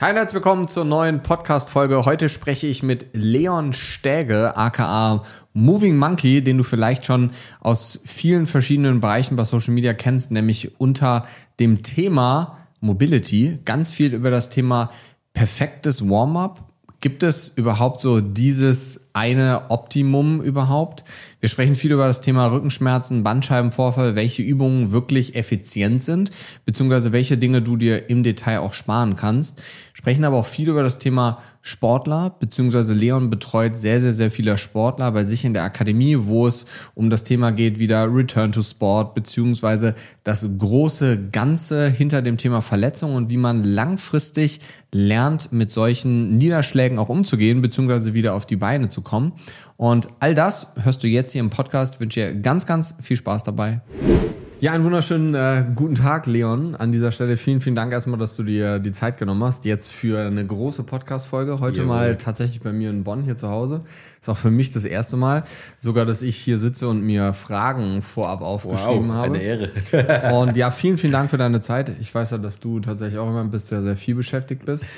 Hi und herzlich willkommen zur neuen Podcast-Folge. Heute spreche ich mit Leon Stäge, aka Moving Monkey, den du vielleicht schon aus vielen verschiedenen Bereichen bei Social Media kennst, nämlich unter dem Thema Mobility. Ganz viel über das Thema perfektes Warm-up. Gibt es überhaupt so dieses eine Optimum überhaupt? Wir sprechen viel über das Thema Rückenschmerzen, Bandscheibenvorfall, welche Übungen wirklich effizient sind, beziehungsweise welche Dinge du dir im Detail auch sparen kannst. Sprechen aber auch viel über das Thema Sportler, beziehungsweise Leon betreut sehr, sehr, sehr viele Sportler bei sich in der Akademie, wo es um das Thema geht, wieder Return to Sport, beziehungsweise das große Ganze hinter dem Thema Verletzung und wie man langfristig lernt, mit solchen Niederschlägen auch umzugehen, beziehungsweise wieder auf die Beine zu kommen. Und all das hörst du jetzt hier im Podcast. Ich wünsche dir ganz, ganz viel Spaß dabei. Ja, einen wunderschönen äh, guten Tag, Leon. An dieser Stelle vielen, vielen Dank erstmal, dass du dir die Zeit genommen hast. Jetzt für eine große Podcast-Folge. Heute Jawohl. mal tatsächlich bei mir in Bonn hier zu Hause. Ist auch für mich das erste Mal. Sogar, dass ich hier sitze und mir Fragen vorab aufgeschrieben wow, habe. Eine Ehre. und ja, vielen, vielen Dank für deine Zeit. Ich weiß ja, dass du tatsächlich auch jemand bist, der sehr viel beschäftigt bist.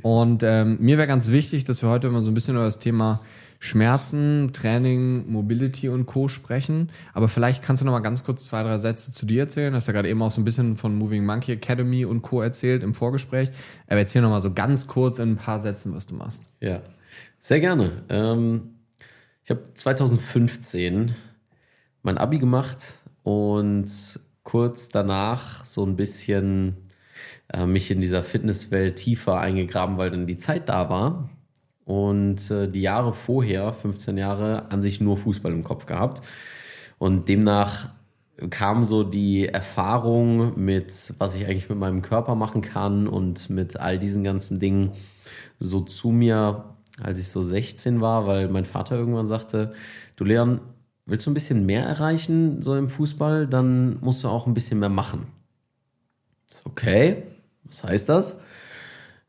Und ähm, mir wäre ganz wichtig, dass wir heute immer so ein bisschen über das Thema Schmerzen, Training, Mobility und Co. sprechen. Aber vielleicht kannst du noch mal ganz kurz zwei, drei Sätze zu dir erzählen. Du hast ja gerade eben auch so ein bisschen von Moving Monkey Academy und Co. erzählt im Vorgespräch. Aber erzähl noch mal so ganz kurz in ein paar Sätzen, was du machst. Ja, sehr gerne. Ähm, ich habe 2015 mein Abi gemacht und kurz danach so ein bisschen äh, mich in dieser Fitnesswelt tiefer eingegraben, weil dann die Zeit da war und äh, die Jahre vorher, 15 Jahre, an sich nur Fußball im Kopf gehabt. Und demnach kam so die Erfahrung mit, was ich eigentlich mit meinem Körper machen kann und mit all diesen ganzen Dingen so zu mir, als ich so 16 war, weil mein Vater irgendwann sagte, du Leon, willst du ein bisschen mehr erreichen so im Fußball, dann musst du auch ein bisschen mehr machen. Okay, was heißt das?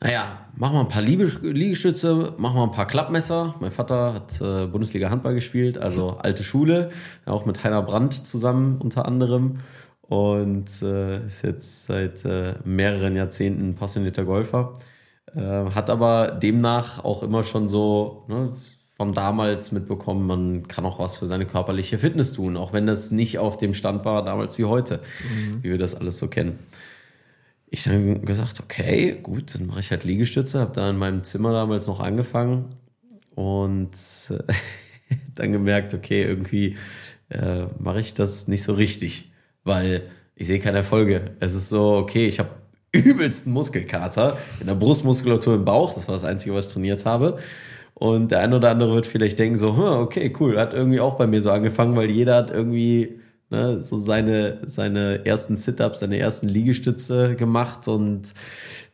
Naja, mach mal ein paar Liegestütze, mach mal ein paar Klappmesser. Mein Vater hat äh, Bundesliga Handball gespielt, also alte Schule, auch mit Heiner Brandt zusammen unter anderem und äh, ist jetzt seit äh, mehreren Jahrzehnten passionierter Golfer. Äh, hat aber demnach auch immer schon so ne, von damals mitbekommen, man kann auch was für seine körperliche Fitness tun, auch wenn das nicht auf dem Stand war damals wie heute, mhm. wie wir das alles so kennen ich dann gesagt, okay, gut, dann mache ich halt Liegestütze, habe da in meinem Zimmer damals noch angefangen und äh, dann gemerkt, okay, irgendwie äh, mache ich das nicht so richtig, weil ich sehe keine Erfolge. Es ist so, okay, ich habe übelsten Muskelkater in der Brustmuskulatur im Bauch, das war das Einzige, was ich trainiert habe. Und der eine oder andere wird vielleicht denken so, okay, cool, hat irgendwie auch bei mir so angefangen, weil jeder hat irgendwie ne, so seine, seine ersten Sit-Ups, seine ersten Liegestütze gemacht und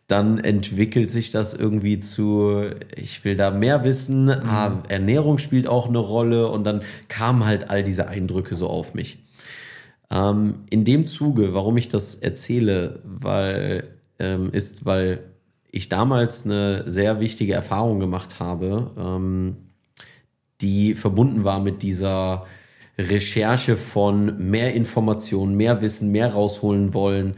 dann entwickelt sich das irgendwie zu, ich will da mehr wissen, mhm. ah, Ernährung spielt auch eine Rolle und dann kamen halt all diese Eindrücke so auf mich. Ähm, in dem Zuge, warum ich das erzähle, weil, ähm, ist, weil ich damals eine sehr wichtige Erfahrung gemacht habe, ähm, die verbunden war mit dieser Recherche von mehr Informationen, mehr Wissen, mehr rausholen wollen.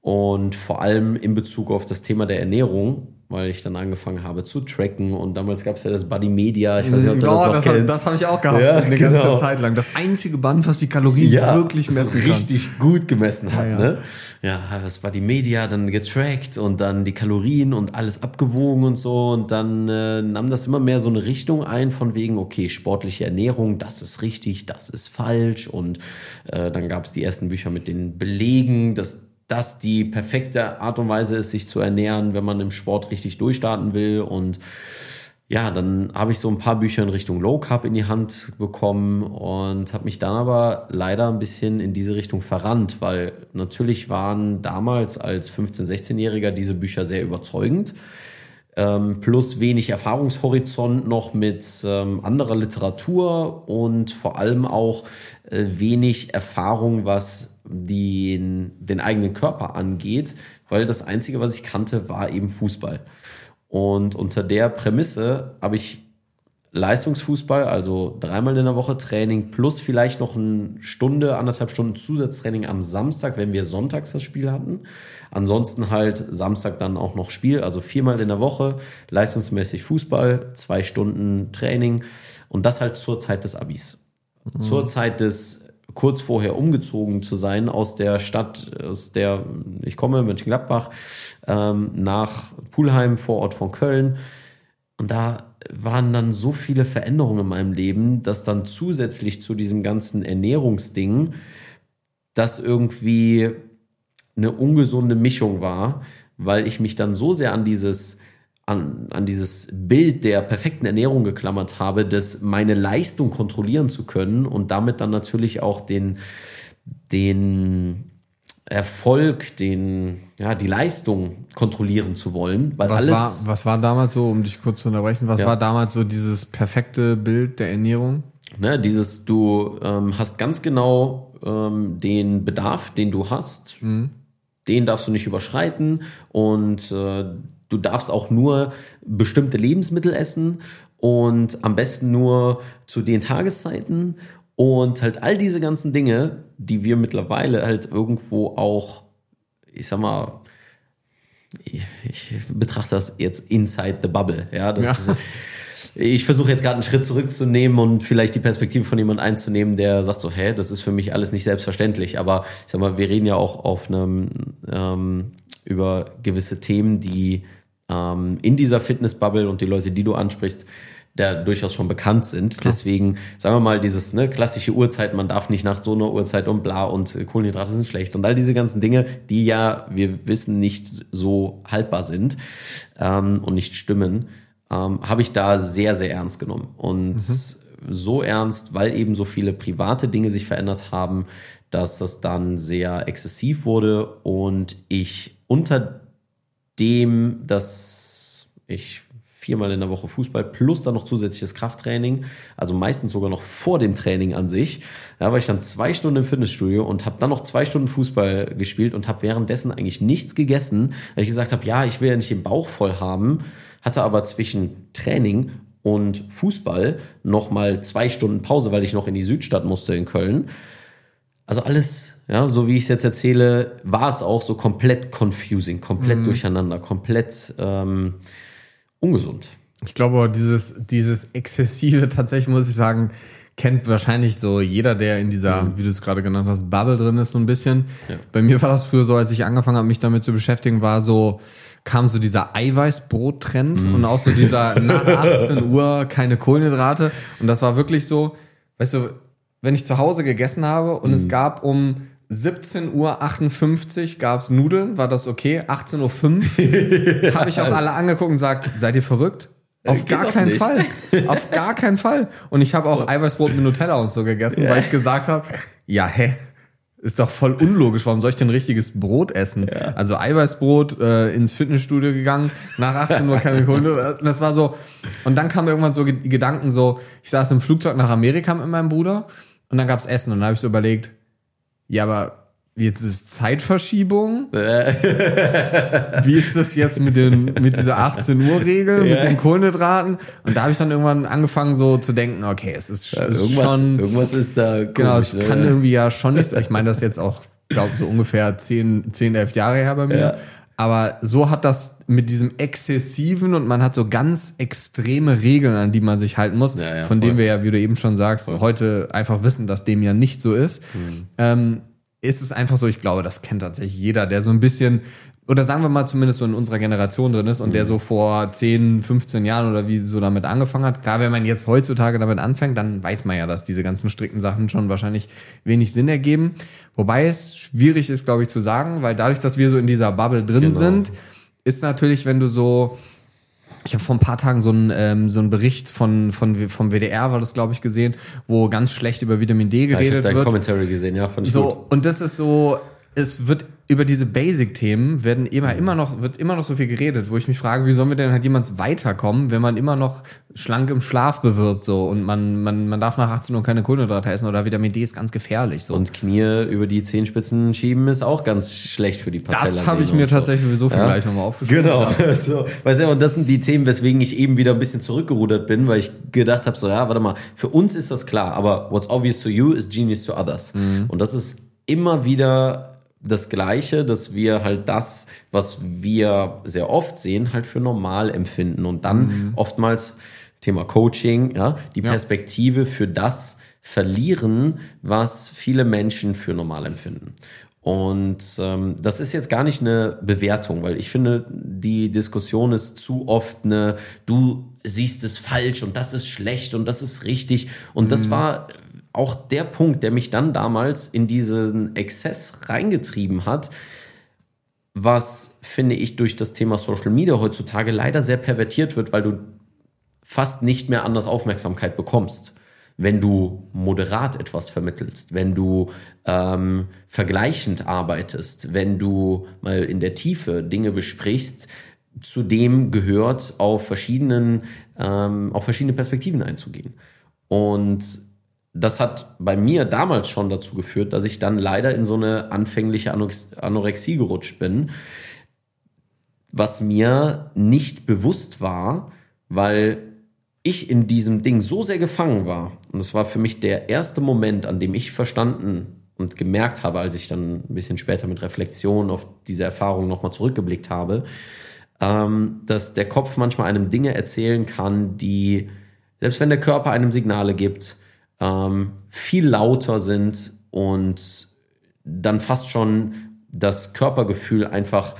Und vor allem in Bezug auf das Thema der Ernährung weil ich dann angefangen habe zu tracken und damals gab es ja das Buddy Media, ich weiß nicht, ob du oh, das noch das, kennst. Das habe ich auch gehabt, ja, eine genau. ganze Zeit lang. Das einzige Band, was die Kalorien ja, wirklich messen kann. richtig gut gemessen hat. Ja, ja. Ne? ja, das Buddy Media dann getrackt und dann die Kalorien und alles abgewogen und so und dann äh, nahm das immer mehr so eine Richtung ein von wegen, okay, sportliche Ernährung, das ist richtig, das ist falsch und äh, dann gab es die ersten Bücher mit den Belegen, dass das die perfekte Art und Weise ist, sich zu ernähren, wenn man im Sport richtig durchstarten will. Und ja, dann habe ich so ein paar Bücher in Richtung Low Carb in die Hand bekommen und habe mich dann aber leider ein bisschen in diese Richtung verrannt, weil natürlich waren damals als 15-, 16-Jähriger diese Bücher sehr überzeugend. Ähm, plus wenig Erfahrungshorizont noch mit ähm, anderer Literatur und vor allem auch äh, wenig Erfahrung, was den, den eigenen Körper angeht, weil das Einzige, was ich kannte, war eben Fußball. Und unter der Prämisse habe ich Leistungsfußball, also dreimal in der Woche Training plus vielleicht noch eine Stunde, anderthalb Stunden Zusatztraining am Samstag, wenn wir sonntags das Spiel hatten. Ansonsten halt Samstag dann auch noch Spiel, also viermal in der Woche, leistungsmäßig Fußball, zwei Stunden Training und das halt zur Zeit des Abis. Mhm. Zur Zeit des kurz vorher umgezogen zu sein aus der Stadt, aus der ich komme, Mönchengladbach, ähm, nach Pulheim, Vorort von Köln. Und da waren dann so viele Veränderungen in meinem Leben, dass dann zusätzlich zu diesem ganzen Ernährungsding das irgendwie eine ungesunde Mischung war, weil ich mich dann so sehr an dieses an, an dieses Bild der perfekten Ernährung geklammert habe, dass meine Leistung kontrollieren zu können und damit dann natürlich auch den, den Erfolg, den, ja, die Leistung kontrollieren zu wollen. Weil was, alles, war, was war damals so, um dich kurz zu unterbrechen, was ja. war damals so dieses perfekte Bild der Ernährung? Ne, dieses, du ähm, hast ganz genau ähm, den Bedarf, den du hast, mhm. den darfst du nicht überschreiten und äh, du darfst auch nur bestimmte Lebensmittel essen und am besten nur zu den Tageszeiten und halt all diese ganzen Dinge, die wir mittlerweile halt irgendwo auch, ich sag mal, ich betrachte das jetzt inside the bubble. Ja, das ja. Ist, ich versuche jetzt gerade einen Schritt zurückzunehmen und vielleicht die Perspektive von jemand einzunehmen, der sagt so, hä, das ist für mich alles nicht selbstverständlich. Aber ich sag mal, wir reden ja auch auf einem ähm, über gewisse Themen, die ähm, in dieser Fitnessbubble und die Leute, die du ansprichst, da durchaus schon bekannt sind. Klar. Deswegen, sagen wir mal, dieses ne, klassische Uhrzeit, man darf nicht nach so einer Uhrzeit und bla und Kohlenhydrate sind schlecht und all diese ganzen Dinge, die ja, wir wissen, nicht so haltbar sind ähm, und nicht stimmen, ähm, habe ich da sehr, sehr ernst genommen. Und mhm. so ernst, weil eben so viele private Dinge sich verändert haben, dass das dann sehr exzessiv wurde und ich unter dem, dass ich viermal in der Woche Fußball plus dann noch zusätzliches Krafttraining, also meistens sogar noch vor dem Training an sich. Da war ich dann zwei Stunden im Fitnessstudio und habe dann noch zwei Stunden Fußball gespielt und habe währenddessen eigentlich nichts gegessen, weil ich gesagt habe, ja, ich will ja nicht den Bauch voll haben, hatte aber zwischen Training und Fußball noch mal zwei Stunden Pause, weil ich noch in die Südstadt musste in Köln. Also alles, ja, so wie ich es jetzt erzähle, war es auch so komplett confusing, komplett mhm. durcheinander, komplett ähm, ungesund. Ich glaube, dieses, dieses exzessive, tatsächlich muss ich sagen, kennt wahrscheinlich so jeder, der in dieser, mhm. wie du es gerade genannt hast, Bubble drin ist, so ein bisschen. Ja. Bei mir war das früher so, als ich angefangen habe, mich damit zu beschäftigen, war so, kam so dieser Eiweißbrot-Trend mhm. und auch so dieser nach 18 Uhr keine Kohlenhydrate. Und das war wirklich so, weißt du, wenn ich zu Hause gegessen habe und mhm. es gab um 17.58 Uhr gab's Nudeln, war das okay? 18.05 Uhr habe ich auch alle angeguckt und gesagt, seid ihr verrückt? Auf gar keinen nicht. Fall. Auf gar keinen Fall. Und ich habe auch Eiweißbrot mit Nutella und so gegessen, ja. weil ich gesagt habe, ja, hä? Ist doch voll unlogisch. Warum soll ich denn richtiges Brot essen? Ja. Also Eiweißbrot äh, ins Fitnessstudio gegangen, nach 18 Uhr keine Kohlenhydrate. Das war so. Und dann kamen irgendwann so die Gedanken so, ich saß im Flugzeug nach Amerika mit meinem Bruder und dann gab's Essen und dann habe ich so überlegt, ja, aber jetzt ist Zeitverschiebung. Wie ist das jetzt mit den mit dieser 18 Uhr Regel, ja. mit den Kohlenhydraten? Und da habe ich dann irgendwann angefangen so zu denken, okay, es ist, ja, ist irgendwas, schon irgendwas ist da komisch, genau, es kann irgendwie ja schon nicht. Ich meine, das jetzt auch, glaube so ungefähr 10, 10, 11 Jahre her bei mir. Ja. Aber so hat das mit diesem exzessiven und man hat so ganz extreme Regeln, an die man sich halten muss, ja, ja, von denen wir ja, wie du eben schon sagst, voll. heute einfach wissen, dass dem ja nicht so ist. Mhm. Ähm, ist es einfach so, ich glaube, das kennt tatsächlich jeder, der so ein bisschen oder sagen wir mal zumindest so in unserer Generation drin ist und mhm. der so vor 10, 15 Jahren oder wie so damit angefangen hat. Klar, wenn man jetzt heutzutage damit anfängt, dann weiß man ja, dass diese ganzen strikten Sachen schon wahrscheinlich wenig Sinn ergeben. Wobei es schwierig ist, glaube ich, zu sagen, weil dadurch, dass wir so in dieser Bubble drin genau. sind, ist natürlich, wenn du so ich habe vor ein paar Tagen so einen, ähm, so einen Bericht von, von vom WDR war das glaube ich gesehen, wo ganz schlecht über Vitamin D geredet ja, ich hab wird. Commentary gesehen, ja, von so und das ist so, es wird über diese Basic-Themen werden immer, immer noch, wird immer noch so viel geredet, wo ich mich frage, wie sollen wir denn halt jemals weiterkommen, wenn man immer noch schlank im Schlaf bewirbt, so, und man, man, man darf nach 18 Uhr keine Kohlenhydrate essen oder Vitamin D ist ganz gefährlich, so. Und Knie über die Zehenspitzen schieben ist auch ganz schlecht für die Patella. Das habe ich mir so. tatsächlich sowieso ja? gleich nochmal aufgeschrieben. Genau. So. Weißt du, und das sind die Themen, weswegen ich eben wieder ein bisschen zurückgerudert bin, weil ich gedacht habe, so, ja, warte mal, für uns ist das klar, aber what's obvious to you is genius to others. Mhm. Und das ist immer wieder das Gleiche, dass wir halt das, was wir sehr oft sehen, halt für normal empfinden und dann mhm. oftmals Thema Coaching, ja, die Perspektive ja. für das verlieren, was viele Menschen für normal empfinden. Und ähm, das ist jetzt gar nicht eine Bewertung, weil ich finde, die Diskussion ist zu oft eine, du siehst es falsch und das ist schlecht und das ist richtig. Und mhm. das war auch der Punkt, der mich dann damals in diesen Exzess reingetrieben hat, was, finde ich, durch das Thema Social Media heutzutage leider sehr pervertiert wird, weil du fast nicht mehr anders Aufmerksamkeit bekommst, wenn du moderat etwas vermittelst, wenn du ähm, vergleichend arbeitest, wenn du mal in der Tiefe Dinge besprichst, zu dem gehört, auf verschiedenen, ähm, auf verschiedene Perspektiven einzugehen. Und das hat bei mir damals schon dazu geführt, dass ich dann leider in so eine anfängliche Anorexie gerutscht bin, was mir nicht bewusst war, weil ich in diesem Ding so sehr gefangen war. Und das war für mich der erste Moment, an dem ich verstanden und gemerkt habe, als ich dann ein bisschen später mit Reflexion auf diese Erfahrung nochmal zurückgeblickt habe, ähm, dass der Kopf manchmal einem Dinge erzählen kann, die, selbst wenn der Körper einem Signale gibt, ähm, viel lauter sind und dann fast schon das Körpergefühl einfach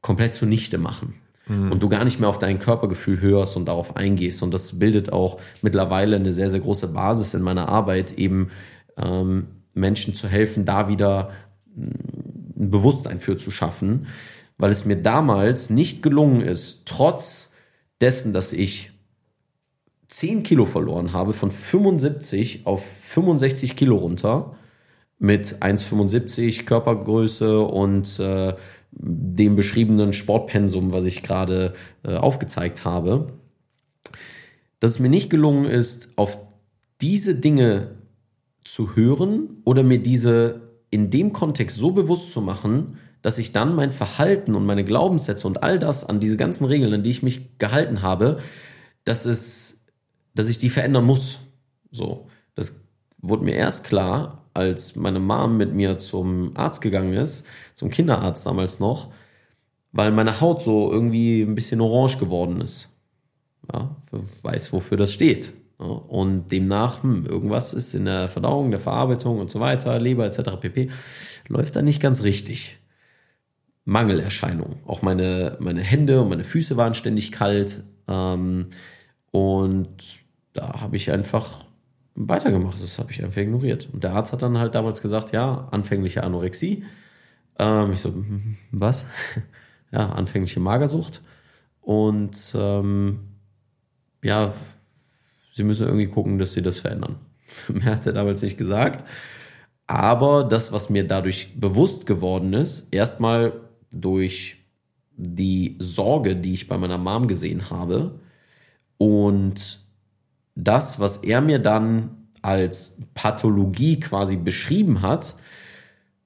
komplett zunichte machen. Mhm. Und du gar nicht mehr auf dein Körpergefühl hörst und darauf eingehst. Und das bildet auch mittlerweile eine sehr, sehr große Basis in meiner Arbeit, eben ähm, Menschen zu helfen, da wieder mm, ein Bewusstsein für zu schaffen, weil es mir damals nicht gelungen ist, trotz dessen, dass ich 10 Kilo verloren habe, von 75 auf 65 Kilo runter, mit 1,75 Körpergröße und äh, dem beschriebenen Sportpensum, was ich gerade äh, aufgezeigt habe, dass es mir nicht gelungen ist, auf diese Dinge zu hören oder mir diese in dem Kontext so bewusst zu machen, dass ich dann mein Verhalten und meine Glaubenssätze und all das an diese ganzen Regeln, an die ich mich gehalten habe, dass es dass ich die verändern muss. So, das wurde mir erst klar, als meine Mom mit mir zum Arzt gegangen ist, zum Kinderarzt damals noch, weil meine Haut so irgendwie ein bisschen orange geworden ist. Ja, weiß, wofür das steht. Und demnach, hm, irgendwas ist in der Verdauung, der Verarbeitung und so weiter, Leber etc. pp. läuft da nicht ganz richtig. Mangelerscheinungen. Auch meine, meine Hände und meine Füße waren ständig kalt. Ähm, und da habe ich einfach weitergemacht. Das habe ich einfach ignoriert. Und der Arzt hat dann halt damals gesagt, ja, anfängliche Anorexie. Ähm, ich so, was? ja, anfängliche Magersucht. Und ähm, ja, sie müssen irgendwie gucken, dass sie das verändern. Mehr hat er damals nicht gesagt. Aber das, was mir dadurch bewusst geworden ist, erstmal durch die Sorge, die ich bei meiner Mom gesehen habe und das, was er mir dann als Pathologie quasi beschrieben hat,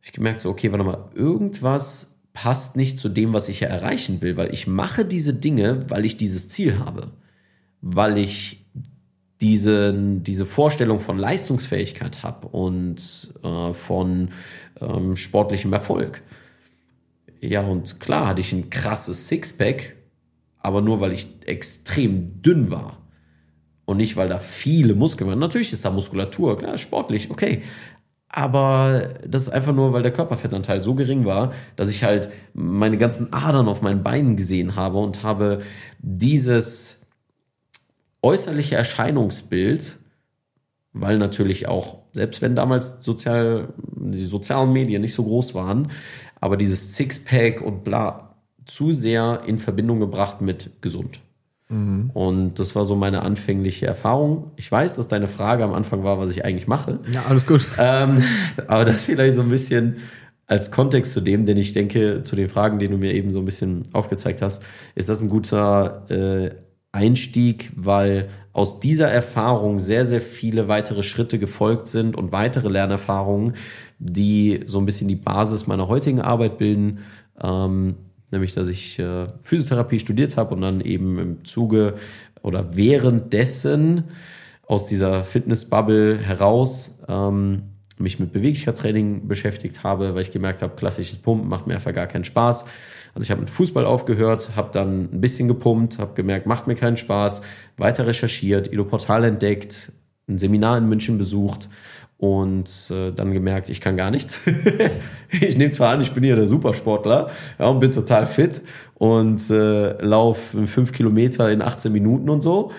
ich gemerkt so, okay, warte mal, irgendwas passt nicht zu dem, was ich ja erreichen will, weil ich mache diese Dinge, weil ich dieses Ziel habe, weil ich diese, diese Vorstellung von Leistungsfähigkeit habe und äh, von ähm, sportlichem Erfolg. Ja, und klar hatte ich ein krasses Sixpack, aber nur weil ich extrem dünn war und nicht, weil da viele Muskeln waren. Natürlich ist da Muskulatur, klar, sportlich, okay. Aber das ist einfach nur, weil der Körperfettanteil so gering war, dass ich halt meine ganzen Adern auf meinen Beinen gesehen habe und habe dieses äußerliche Erscheinungsbild, weil natürlich auch, selbst wenn damals sozial, die sozialen Medien nicht so groß waren, aber dieses Sixpack und bla zu sehr in Verbindung gebracht mit gesund. Mhm. Und das war so meine anfängliche Erfahrung. Ich weiß, dass deine Frage am Anfang war, was ich eigentlich mache. Ja, alles gut. Ähm, aber das vielleicht so ein bisschen, als Kontext zu dem, denn ich denke, zu den Fragen, die du mir eben so ein bisschen aufgezeigt hast, ist das ein guter äh, Einstieg, weil aus dieser Erfahrung sehr, sehr viele weitere Schritte gefolgt sind und weitere Lernerfahrungen, die so ein bisschen die Basis meiner heutigen Arbeit bilden. Ähm, nämlich, dass ich äh, Physiotherapie studiert habe und dann eben im Zuge oder währenddessen aus dieser Fitnessbubble heraus ähm, mich mit Beweglichkeitstraining beschäftigt habe, weil ich gemerkt habe, klassisches Pumpen macht mir einfach gar keinen Spaß. Also ich habe mit Fußball aufgehört, habe dann ein bisschen gepumpt, habe gemerkt, macht mir keinen Spaß, weiter recherchiert, Ido Portal entdeckt, ein Seminar in München besucht und äh, dann gemerkt, ich kann gar nichts. ich nehme zwar an, ich bin hier der Supersportler ja, und bin total fit und äh, laufe fünf Kilometer in 18 Minuten und so.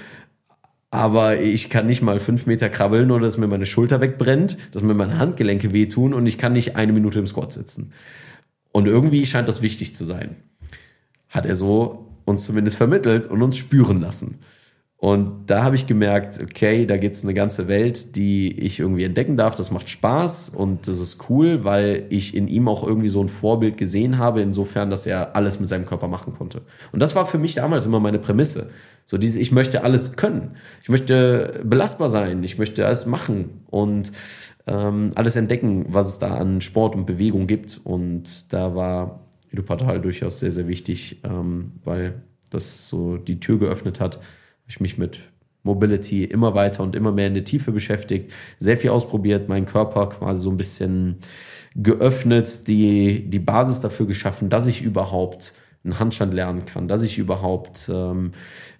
Aber ich kann nicht mal fünf Meter krabbeln oder dass mir meine Schulter wegbrennt, dass mir meine Handgelenke wehtun und ich kann nicht eine Minute im Squat sitzen. Und irgendwie scheint das wichtig zu sein. Hat er so uns zumindest vermittelt und uns spüren lassen. Und da habe ich gemerkt, okay, da gibt es eine ganze Welt, die ich irgendwie entdecken darf. Das macht Spaß und das ist cool, weil ich in ihm auch irgendwie so ein Vorbild gesehen habe, insofern, dass er alles mit seinem Körper machen konnte. Und das war für mich damals immer meine Prämisse. So dieses, ich möchte alles können. Ich möchte belastbar sein. Ich möchte alles machen. Und ähm, alles entdecken, was es da an Sport und Bewegung gibt. Und da war Edupatal durchaus sehr, sehr wichtig, ähm, weil das so die Tür geöffnet hat. Ich mich mit Mobility immer weiter und immer mehr in der Tiefe beschäftigt, sehr viel ausprobiert, meinen Körper quasi so ein bisschen geöffnet, die, die Basis dafür geschaffen, dass ich überhaupt einen Handstand lernen kann, dass ich überhaupt ähm,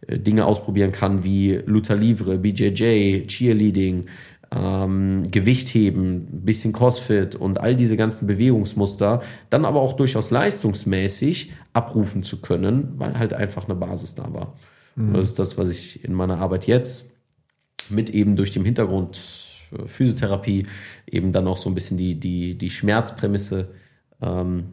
Dinge ausprobieren kann wie Luther Livre, BJJ, Cheerleading, ähm, Gewicht bisschen Crossfit und all diese ganzen Bewegungsmuster, dann aber auch durchaus leistungsmäßig abrufen zu können, weil halt einfach eine Basis da war. Mhm. Das ist das, was ich in meiner Arbeit jetzt mit eben durch den Hintergrund äh, Physiotherapie eben dann auch so ein bisschen die, die, die Schmerzprämisse ähm,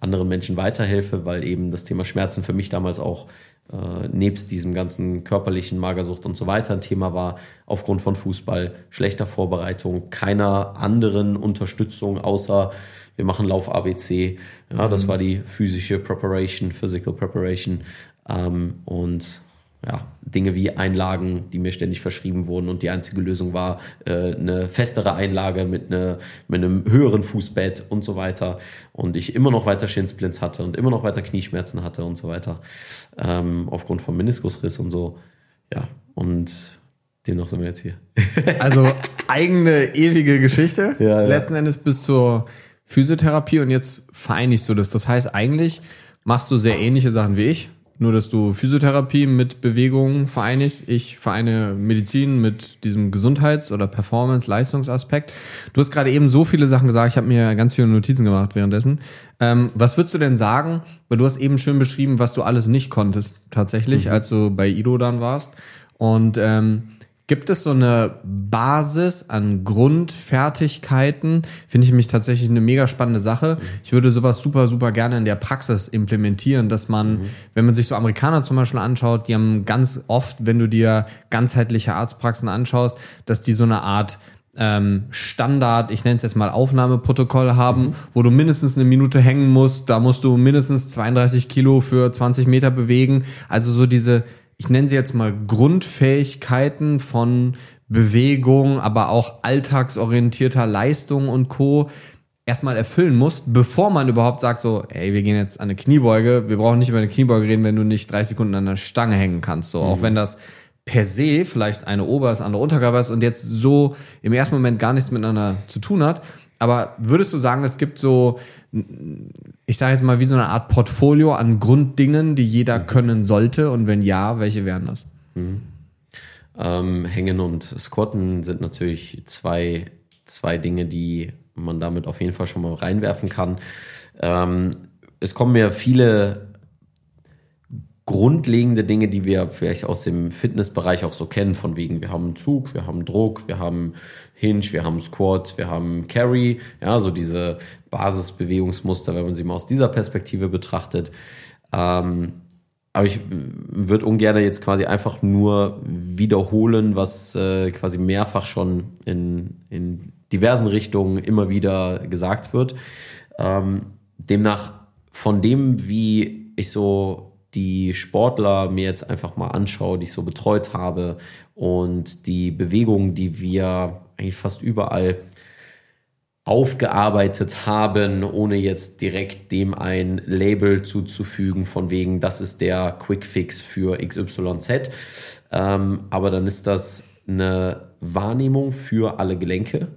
anderen Menschen weiterhelfe, weil eben das Thema Schmerzen für mich damals auch äh, nebst diesem ganzen körperlichen Magersucht und so weiter ein Thema war, aufgrund von Fußball, schlechter Vorbereitung, keiner anderen Unterstützung außer wir machen Lauf ABC. Ja, das mhm. war die physische Preparation, Physical Preparation. Ähm, und ja, Dinge wie Einlagen, die mir ständig verschrieben wurden und die einzige Lösung war äh, eine festere Einlage mit, eine, mit einem höheren Fußbett und so weiter und ich immer noch weiter Shinsplints hatte und immer noch weiter Knieschmerzen hatte und so weiter ähm, aufgrund vom Meniskusriss und so. Ja, und demnach sind wir jetzt hier. also eigene ewige Geschichte. Ja, ja. Letzten Endes bis zur Physiotherapie und jetzt vereinigst du das. Das heißt, eigentlich machst du sehr ähnliche Sachen wie ich. Nur, dass du Physiotherapie mit Bewegung vereinigst. Ich vereine Medizin mit diesem Gesundheits- oder Performance-Leistungsaspekt. Du hast gerade eben so viele Sachen gesagt. Ich habe mir ganz viele Notizen gemacht währenddessen. Ähm, was würdest du denn sagen? Weil du hast eben schön beschrieben, was du alles nicht konntest, tatsächlich, mhm. als du bei Ido dann warst. Und ähm, Gibt es so eine Basis an Grundfertigkeiten? Finde ich mich tatsächlich eine mega spannende Sache. Ich würde sowas super, super gerne in der Praxis implementieren, dass man, mhm. wenn man sich so Amerikaner zum Beispiel anschaut, die haben ganz oft, wenn du dir ganzheitliche Arztpraxen anschaust, dass die so eine Art ähm, Standard, ich nenne es jetzt mal Aufnahmeprotokoll haben, mhm. wo du mindestens eine Minute hängen musst, da musst du mindestens 32 Kilo für 20 Meter bewegen. Also so diese ich nenne sie jetzt mal Grundfähigkeiten von Bewegung, aber auch alltagsorientierter Leistung und Co. erstmal erfüllen muss, bevor man überhaupt sagt so, ey, wir gehen jetzt an eine Kniebeuge, wir brauchen nicht über eine Kniebeuge reden, wenn du nicht drei Sekunden an der Stange hängen kannst. So, mhm. auch wenn das per se vielleicht eine Ober, das andere Unterkörper ist und jetzt so im ersten Moment gar nichts miteinander zu tun hat. Aber würdest du sagen, es gibt so ich sage jetzt mal, wie so eine Art Portfolio an Grunddingen, die jeder mhm. können sollte? Und wenn ja, welche wären das? Mhm. Ähm, Hängen und Squatten sind natürlich zwei, zwei Dinge, die man damit auf jeden Fall schon mal reinwerfen kann. Ähm, es kommen mir viele grundlegende Dinge, die wir vielleicht aus dem Fitnessbereich auch so kennen, von wegen, wir haben Zug, wir haben Druck, wir haben Hinge, wir haben Squat, wir haben Carry, ja, so diese Basisbewegungsmuster, wenn man sie mal aus dieser Perspektive betrachtet. Ähm, aber ich würde ungern jetzt quasi einfach nur wiederholen, was äh, quasi mehrfach schon in, in diversen Richtungen immer wieder gesagt wird. Ähm, demnach von dem, wie ich so die Sportler mir jetzt einfach mal anschaue, die ich so betreut habe und die Bewegungen, die wir eigentlich fast überall aufgearbeitet haben, ohne jetzt direkt dem ein Label zuzufügen, von wegen, das ist der Quickfix für XYZ. Ähm, aber dann ist das eine Wahrnehmung für alle Gelenke.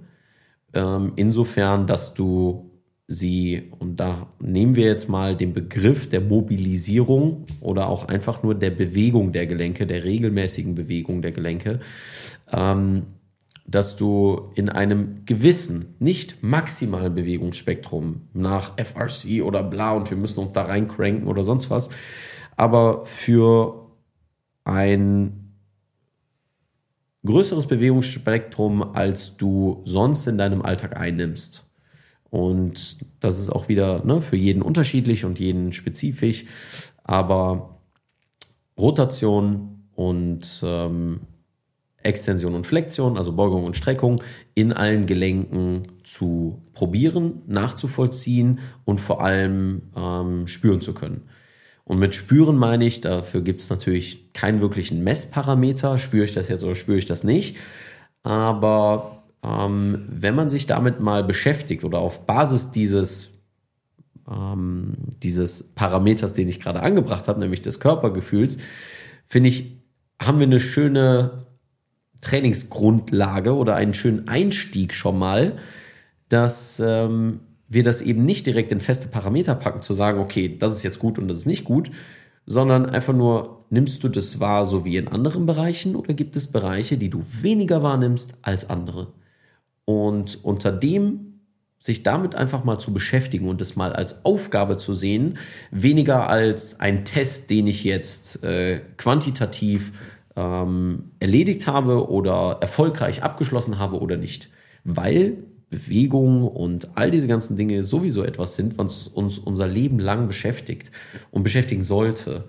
Ähm, insofern, dass du sie, und da nehmen wir jetzt mal den Begriff der Mobilisierung oder auch einfach nur der Bewegung der Gelenke, der regelmäßigen Bewegung der Gelenke, ähm, dass du in einem gewissen, nicht maximalen Bewegungsspektrum nach FRC oder bla und wir müssen uns da reincranken oder sonst was, aber für ein größeres Bewegungsspektrum, als du sonst in deinem Alltag einnimmst. Und das ist auch wieder ne, für jeden unterschiedlich und jeden spezifisch, aber Rotation und ähm, Extension und Flexion, also Beugung und Streckung, in allen Gelenken zu probieren, nachzuvollziehen und vor allem ähm, spüren zu können. Und mit spüren meine ich, dafür gibt es natürlich keinen wirklichen Messparameter, spüre ich das jetzt oder spüre ich das nicht. Aber ähm, wenn man sich damit mal beschäftigt oder auf Basis dieses, ähm, dieses Parameters, den ich gerade angebracht habe, nämlich des Körpergefühls, finde ich, haben wir eine schöne Trainingsgrundlage oder einen schönen Einstieg schon mal, dass ähm, wir das eben nicht direkt in feste Parameter packen, zu sagen, okay, das ist jetzt gut und das ist nicht gut, sondern einfach nur, nimmst du das wahr so wie in anderen Bereichen oder gibt es Bereiche, die du weniger wahrnimmst als andere? Und unter dem sich damit einfach mal zu beschäftigen und es mal als Aufgabe zu sehen, weniger als ein Test, den ich jetzt äh, quantitativ ähm, erledigt habe oder erfolgreich abgeschlossen habe oder nicht. Weil Bewegung und all diese ganzen Dinge sowieso etwas sind, was uns unser Leben lang beschäftigt und beschäftigen sollte,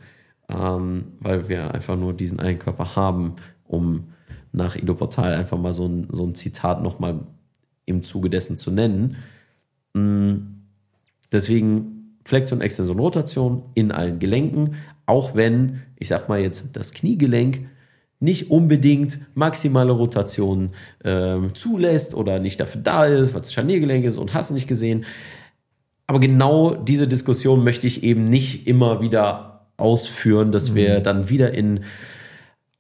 ähm, weil wir einfach nur diesen einen Körper haben, um nach Ido Portal einfach mal so ein, so ein Zitat nochmal im Zuge dessen zu nennen. Mm, deswegen Flexion, Extension, Rotation in allen Gelenken, auch wenn, ich sag mal jetzt, das Kniegelenk nicht unbedingt maximale Rotation äh, zulässt oder nicht dafür da ist, was Scharniergelenk ist und hast nicht gesehen. Aber genau diese Diskussion möchte ich eben nicht immer wieder ausführen, dass mhm. wir dann wieder in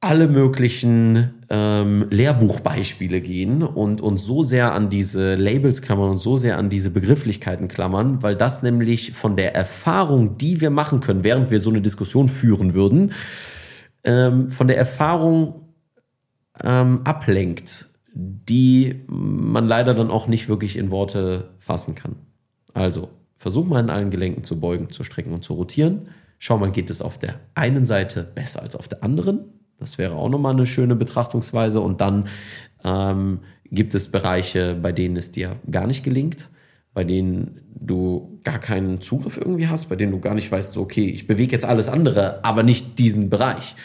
alle möglichen ähm, Lehrbuchbeispiele gehen und uns so sehr an diese Labels klammern und so sehr an diese Begrifflichkeiten klammern, weil das nämlich von der Erfahrung, die wir machen können, während wir so eine Diskussion führen würden, ähm, von der Erfahrung ähm, ablenkt, die man leider dann auch nicht wirklich in Worte fassen kann. Also, versuch mal in allen Gelenken zu beugen, zu strecken und zu rotieren. Schau mal, geht es auf der einen Seite besser als auf der anderen? Das wäre auch nochmal eine schöne Betrachtungsweise. Und dann ähm, gibt es Bereiche, bei denen es dir gar nicht gelingt, bei denen du gar keinen Zugriff irgendwie hast, bei denen du gar nicht weißt, so, okay, ich bewege jetzt alles andere, aber nicht diesen Bereich.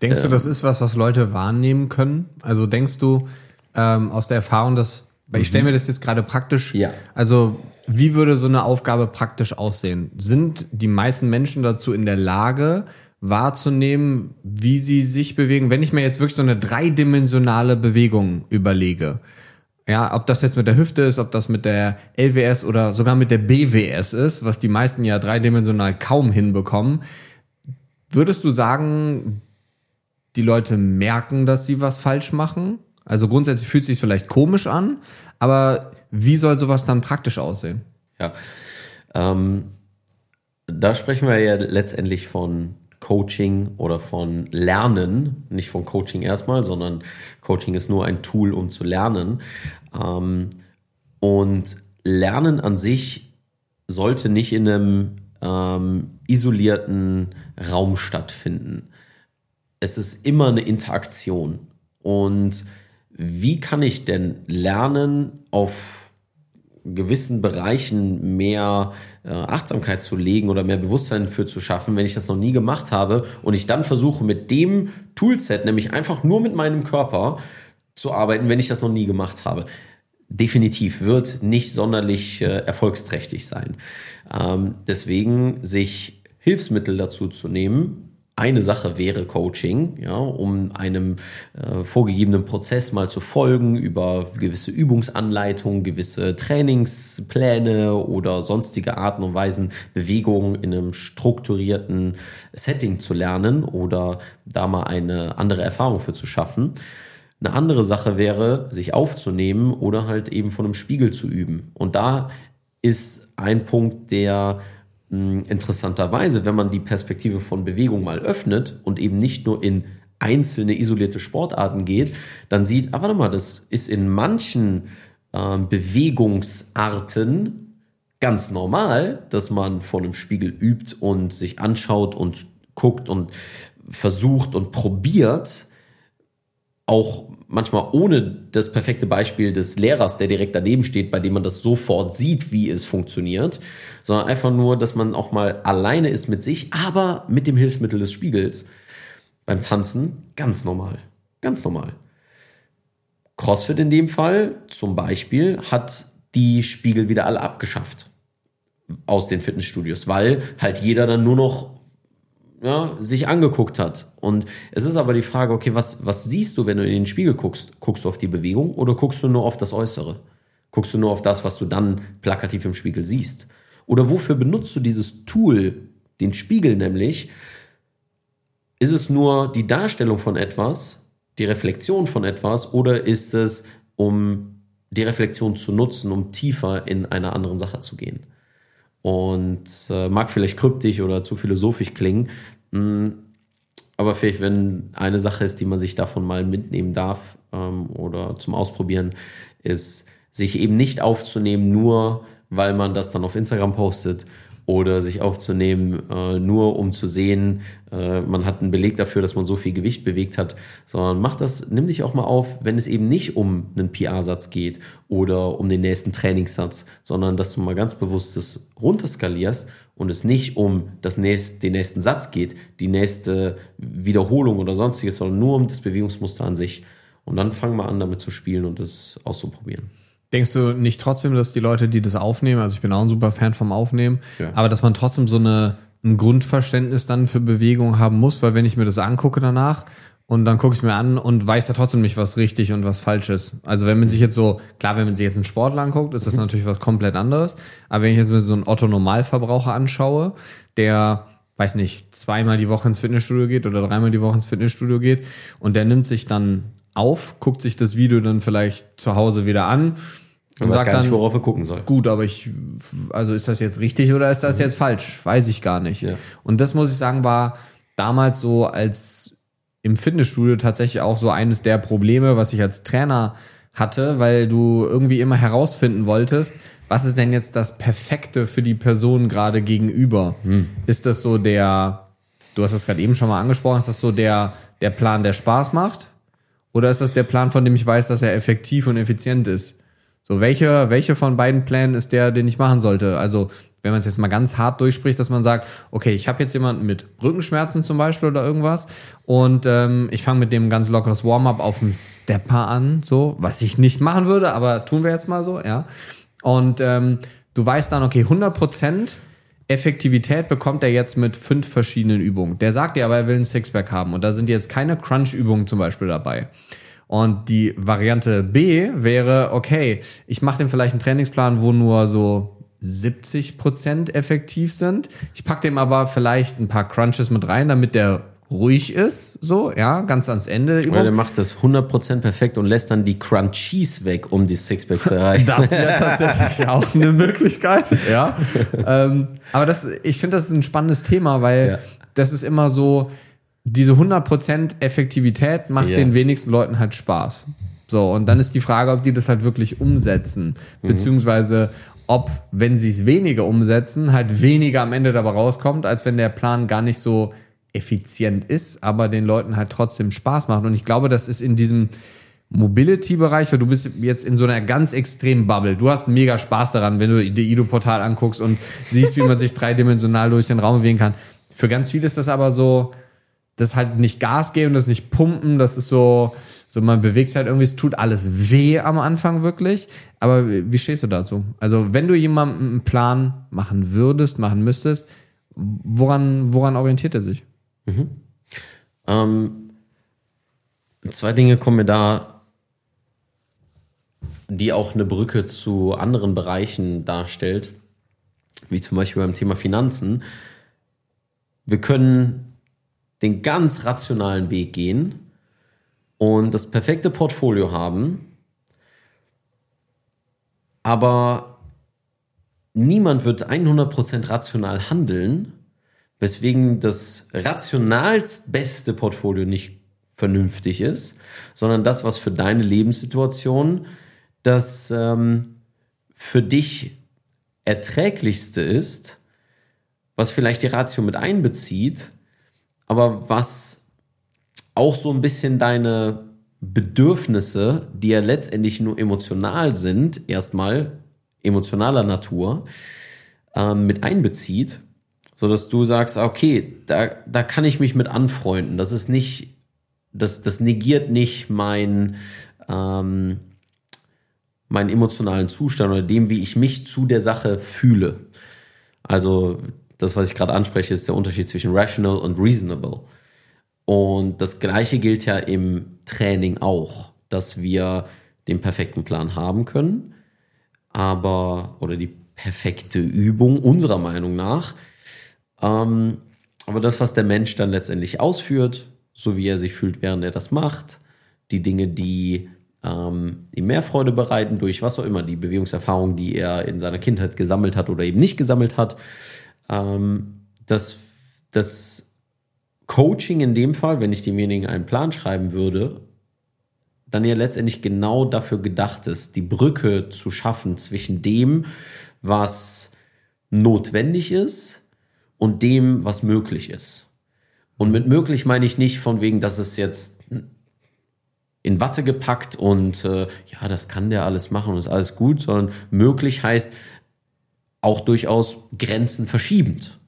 Denkst ähm, du, das ist was, was Leute wahrnehmen können? Also denkst du ähm, aus der Erfahrung, dass, weil ich stelle mir das jetzt gerade praktisch, ja. also wie würde so eine Aufgabe praktisch aussehen? Sind die meisten Menschen dazu in der Lage, wahrzunehmen, wie sie sich bewegen? Wenn ich mir jetzt wirklich so eine dreidimensionale Bewegung überlege, ja, ob das jetzt mit der Hüfte ist, ob das mit der LWS oder sogar mit der BWS ist, was die meisten ja dreidimensional kaum hinbekommen. Würdest du sagen, die Leute merken, dass sie was falsch machen? Also grundsätzlich fühlt es sich vielleicht komisch an, aber wie soll sowas dann praktisch aussehen? Ja, ähm, da sprechen wir ja letztendlich von Coaching oder von Lernen, nicht von Coaching erstmal, sondern Coaching ist nur ein Tool, um zu lernen. Ähm, und Lernen an sich sollte nicht in einem ähm, isolierten Raum stattfinden. Es ist immer eine Interaktion. Und wie kann ich denn lernen auf gewissen Bereichen mehr äh, Achtsamkeit zu legen oder mehr Bewusstsein für zu schaffen, wenn ich das noch nie gemacht habe und ich dann versuche mit dem Toolset, nämlich einfach nur mit meinem Körper zu arbeiten, wenn ich das noch nie gemacht habe. definitiv wird nicht sonderlich äh, erfolgsträchtig sein. Ähm, deswegen sich Hilfsmittel dazu zu nehmen, eine Sache wäre Coaching, ja, um einem äh, vorgegebenen Prozess mal zu folgen über gewisse Übungsanleitungen, gewisse Trainingspläne oder sonstige Arten und Weisen Bewegungen in einem strukturierten Setting zu lernen oder da mal eine andere Erfahrung für zu schaffen. Eine andere Sache wäre, sich aufzunehmen oder halt eben von einem Spiegel zu üben. Und da ist ein Punkt, der interessanterweise, wenn man die Perspektive von Bewegung mal öffnet und eben nicht nur in einzelne isolierte Sportarten geht, dann sieht, ah, warte mal, das ist in manchen äh, Bewegungsarten ganz normal, dass man vor einem Spiegel übt und sich anschaut und guckt und versucht und probiert, auch manchmal ohne das perfekte Beispiel des Lehrers, der direkt daneben steht, bei dem man das sofort sieht, wie es funktioniert, sondern einfach nur, dass man auch mal alleine ist mit sich, aber mit dem Hilfsmittel des Spiegels. Beim Tanzen ganz normal. Ganz normal. CrossFit in dem Fall zum Beispiel hat die Spiegel wieder alle abgeschafft aus den Fitnessstudios, weil halt jeder dann nur noch ja, sich angeguckt hat. Und es ist aber die Frage, okay, was, was siehst du, wenn du in den Spiegel guckst? Guckst du auf die Bewegung oder guckst du nur auf das Äußere? Guckst du nur auf das, was du dann plakativ im Spiegel siehst? Oder wofür benutzt du dieses Tool, den Spiegel nämlich? Ist es nur die Darstellung von etwas, die Reflexion von etwas, oder ist es, um die Reflexion zu nutzen, um tiefer in einer anderen Sache zu gehen? Und äh, mag vielleicht kryptisch oder zu philosophisch klingen. Mh, mm, aber vielleicht, wenn eine Sache ist, die man sich davon mal mitnehmen darf ähm, oder zum Ausprobieren, ist, sich eben nicht aufzunehmen, nur weil man das dann auf Instagram postet oder sich aufzunehmen, äh, nur um zu sehen, äh, man hat einen Beleg dafür, dass man so viel Gewicht bewegt hat, sondern mach das, nimm dich auch mal auf, wenn es eben nicht um einen PR-Satz geht oder um den nächsten Trainingssatz, sondern dass du mal ganz bewusst das runterskalierst und es nicht um das nächste, den nächsten Satz geht, die nächste Wiederholung oder sonstiges, sondern nur um das Bewegungsmuster an sich. Und dann fang mal an, damit zu spielen und das auszuprobieren. Denkst du nicht trotzdem, dass die Leute, die das aufnehmen, also ich bin auch ein super Fan vom Aufnehmen, ja. aber dass man trotzdem so eine, ein Grundverständnis dann für Bewegung haben muss, weil wenn ich mir das angucke danach und dann gucke ich es mir an und weiß ja trotzdem nicht, was richtig und was falsch ist. Also wenn man sich jetzt so, klar, wenn man sich jetzt einen Sportler anguckt, ist das mhm. natürlich was komplett anderes. Aber wenn ich jetzt mir so einen Otto-Normalverbraucher anschaue, der weiß nicht, zweimal die Woche ins Fitnessstudio geht oder dreimal die Woche ins Fitnessstudio geht und der nimmt sich dann auf, guckt sich das Video dann vielleicht zu Hause wieder an und, und sagt gar dann, nicht, worauf er gucken soll. Gut, aber ich, also ist das jetzt richtig oder ist das mhm. jetzt falsch? Weiß ich gar nicht. Ja. Und das muss ich sagen, war damals so als im Fitnessstudio tatsächlich auch so eines der Probleme, was ich als Trainer hatte, weil du irgendwie immer herausfinden wolltest, was ist denn jetzt das Perfekte für die Person gerade gegenüber? Hm. Ist das so der, du hast das gerade eben schon mal angesprochen, ist das so der, der Plan, der Spaß macht? Oder ist das der Plan, von dem ich weiß, dass er effektiv und effizient ist? So, welche, welche von beiden Plänen ist der, den ich machen sollte? Also, wenn man es jetzt mal ganz hart durchspricht, dass man sagt, okay, ich habe jetzt jemanden mit Rückenschmerzen zum Beispiel oder irgendwas und ähm, ich fange mit dem ganz lockeres Warm-up auf dem Stepper an, so, was ich nicht machen würde, aber tun wir jetzt mal so, ja. Und ähm, du weißt dann, okay, 100 Prozent Effektivität bekommt er jetzt mit fünf verschiedenen Übungen. Der sagt dir aber, er will ein Sixpack haben und da sind jetzt keine Crunch-Übungen zum Beispiel dabei. Und die Variante B wäre, okay, ich mache dem vielleicht einen Trainingsplan, wo nur so 70 Prozent effektiv sind. Ich pack dem aber vielleicht ein paar Crunches mit rein, damit der ruhig ist, so, ja, ganz ans Ende. Oder der macht das 100% perfekt und lässt dann die Crunchies weg, um die Sixpack zu erreichen. das wäre tatsächlich auch eine Möglichkeit, ja. ähm, aber das, ich finde, das ist ein spannendes Thema, weil ja. das ist immer so, diese 100% Effektivität macht ja. den wenigsten Leuten halt Spaß. So, und dann ist die Frage, ob die das halt wirklich umsetzen, mhm. beziehungsweise ob, wenn sie es weniger umsetzen, halt weniger am Ende dabei rauskommt, als wenn der Plan gar nicht so effizient ist, aber den Leuten halt trotzdem Spaß macht. Und ich glaube, das ist in diesem Mobility-Bereich, weil du bist jetzt in so einer ganz extremen Bubble. Du hast mega Spaß daran, wenn du die Ido-Portal anguckst und siehst, wie man sich dreidimensional durch den Raum bewegen kann. Für ganz viele ist das aber so, das halt nicht Gas geben, das nicht pumpen, das ist so, so man bewegt sich halt irgendwie, es tut alles weh am Anfang wirklich. Aber wie stehst du dazu? Also wenn du jemandem einen Plan machen würdest, machen müsstest, woran, woran orientiert er sich? Mhm. Ähm, zwei Dinge kommen mir da, die auch eine Brücke zu anderen Bereichen darstellt, wie zum Beispiel beim Thema Finanzen. Wir können den ganz rationalen Weg gehen und das perfekte Portfolio haben, aber niemand wird 100% rational handeln, weswegen das rationalst beste Portfolio nicht vernünftig ist, sondern das, was für deine Lebenssituation das ähm, für dich erträglichste ist, was vielleicht die Ratio mit einbezieht, aber was auch so ein bisschen deine Bedürfnisse, die ja letztendlich nur emotional sind, erstmal emotionaler Natur, ähm, mit einbezieht, so dass du sagst, okay, da, da kann ich mich mit anfreunden. Das ist nicht, das, das negiert nicht mein, ähm, meinen emotionalen Zustand oder dem, wie ich mich zu der Sache fühle. Also das, was ich gerade anspreche, ist der Unterschied zwischen rational und reasonable. Und das Gleiche gilt ja im Training auch, dass wir den perfekten Plan haben können, aber, oder die perfekte Übung unserer Meinung nach. Ähm, aber das, was der Mensch dann letztendlich ausführt, so wie er sich fühlt, während er das macht, die Dinge, die ähm, ihm mehr Freude bereiten, durch was auch immer, die Bewegungserfahrung, die er in seiner Kindheit gesammelt hat oder eben nicht gesammelt hat, ähm, das, das Coaching in dem Fall, wenn ich demjenigen einen Plan schreiben würde, dann ja letztendlich genau dafür gedacht ist, die Brücke zu schaffen zwischen dem, was notwendig ist und dem, was möglich ist. Und mit möglich meine ich nicht von wegen, dass es jetzt in Watte gepackt und äh, ja, das kann der alles machen und ist alles gut, sondern möglich heißt auch durchaus Grenzen verschiebend.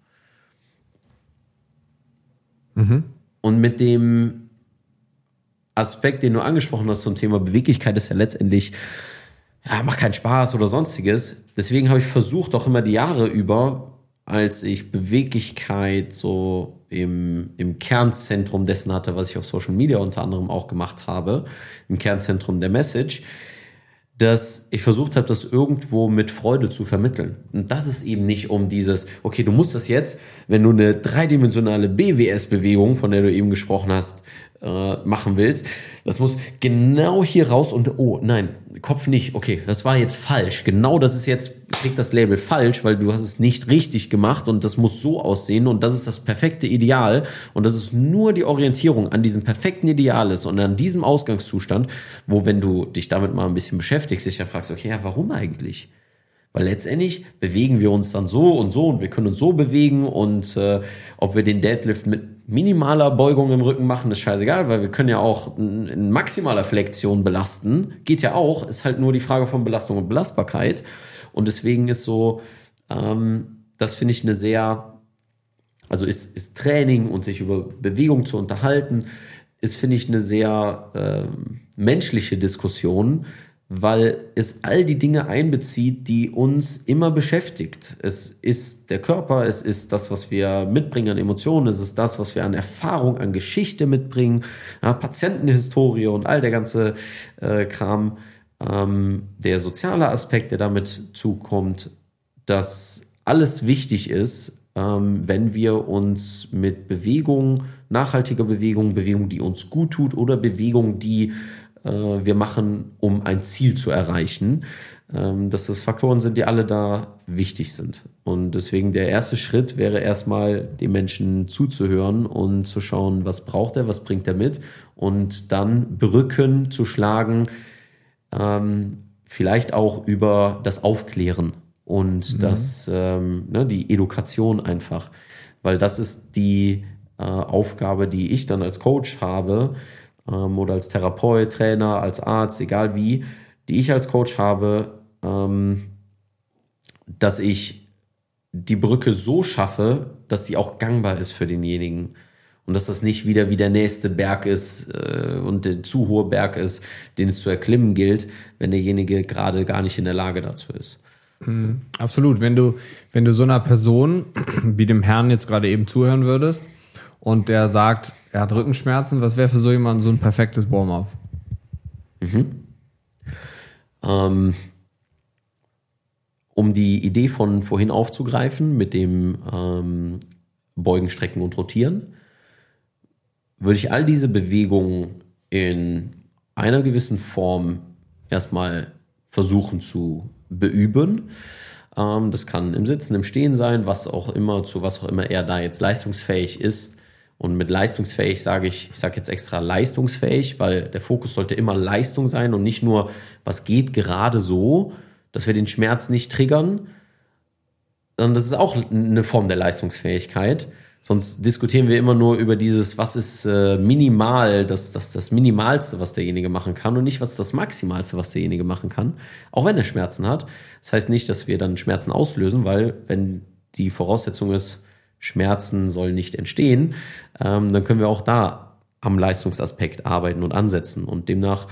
Mhm. Und mit dem Aspekt, den du angesprochen hast zum Thema Beweglichkeit, ist ja letztendlich, ja, macht keinen Spaß oder sonstiges. Deswegen habe ich versucht, auch immer die Jahre über, als ich Beweglichkeit so im, im Kernzentrum dessen hatte, was ich auf Social Media unter anderem auch gemacht habe, im Kernzentrum der Message, dass ich versucht habe, das irgendwo mit Freude zu vermitteln. Und das ist eben nicht um dieses, okay, du musst das jetzt, wenn du eine dreidimensionale BWS-Bewegung, von der du eben gesprochen hast, äh, machen willst. Das muss genau hier raus und oh nein, Kopf nicht. Okay, das war jetzt falsch. Genau das ist jetzt, kriegt das Label falsch, weil du hast es nicht richtig gemacht und das muss so aussehen und das ist das perfekte Ideal und das ist nur die Orientierung an diesem perfekten Ideal ist und an diesem Ausgangszustand, wo wenn du dich damit mal ein bisschen beschäftigst, dich ja fragst, okay, ja, warum eigentlich? Weil letztendlich bewegen wir uns dann so und so und wir können uns so bewegen und äh, ob wir den Deadlift mit minimaler Beugung im Rücken machen, ist scheißegal, weil wir können ja auch in maximaler Flexion belasten. Geht ja auch, ist halt nur die Frage von Belastung und Belastbarkeit. Und deswegen ist so, ähm, das finde ich eine sehr, also ist, ist Training und sich über Bewegung zu unterhalten, ist, finde ich, eine sehr äh, menschliche Diskussion, weil es all die Dinge einbezieht, die uns immer beschäftigt. Es ist der Körper, es ist das, was wir mitbringen an Emotionen, es ist das, was wir an Erfahrung, an Geschichte mitbringen, ja, Patientenhistorie und all der ganze äh, Kram, ähm, der soziale Aspekt, der damit zukommt, dass alles wichtig ist, ähm, wenn wir uns mit Bewegung, nachhaltiger Bewegung, Bewegung, die uns gut tut oder Bewegung, die wir machen, um ein Ziel zu erreichen, ähm, dass das Faktoren sind, die alle da wichtig sind. Und deswegen der erste Schritt wäre erstmal dem Menschen zuzuhören und zu schauen, was braucht er, was bringt er mit und dann Brücken zu schlagen, ähm, vielleicht auch über das Aufklären und mhm. das, ähm, ne, die Education einfach, weil das ist die äh, Aufgabe, die ich dann als Coach habe, ähm, oder als Therapeut, Trainer, als Arzt, egal wie, die ich als Coach habe, ähm, dass ich die Brücke so schaffe, dass die auch gangbar ist für denjenigen. Und dass das nicht wieder wie der nächste Berg ist äh, und der zu hohe Berg ist, den es zu erklimmen gilt, wenn derjenige gerade gar nicht in der Lage dazu ist. Mhm, absolut. Wenn du, wenn du so einer Person wie dem Herrn jetzt gerade eben zuhören würdest und der sagt, er hat Rückenschmerzen, was wäre für so jemanden so ein perfektes Warm-up? Mhm. Ähm, um die Idee von vorhin aufzugreifen mit dem ähm, Beugen, Strecken und Rotieren, würde ich all diese Bewegungen in einer gewissen Form erstmal versuchen zu beüben. Ähm, das kann im Sitzen, im Stehen sein, was auch immer, zu was auch immer er da jetzt leistungsfähig ist. Und mit leistungsfähig sage ich, ich sage jetzt extra leistungsfähig, weil der Fokus sollte immer Leistung sein und nicht nur, was geht gerade so, dass wir den Schmerz nicht triggern, sondern das ist auch eine Form der Leistungsfähigkeit. Sonst diskutieren wir immer nur über dieses, was ist äh, minimal, das, das, das Minimalste, was derjenige machen kann und nicht, was ist das Maximalste, was derjenige machen kann, auch wenn er Schmerzen hat. Das heißt nicht, dass wir dann Schmerzen auslösen, weil wenn die Voraussetzung ist, Schmerzen sollen nicht entstehen, ähm, dann können wir auch da am Leistungsaspekt arbeiten und ansetzen. Und demnach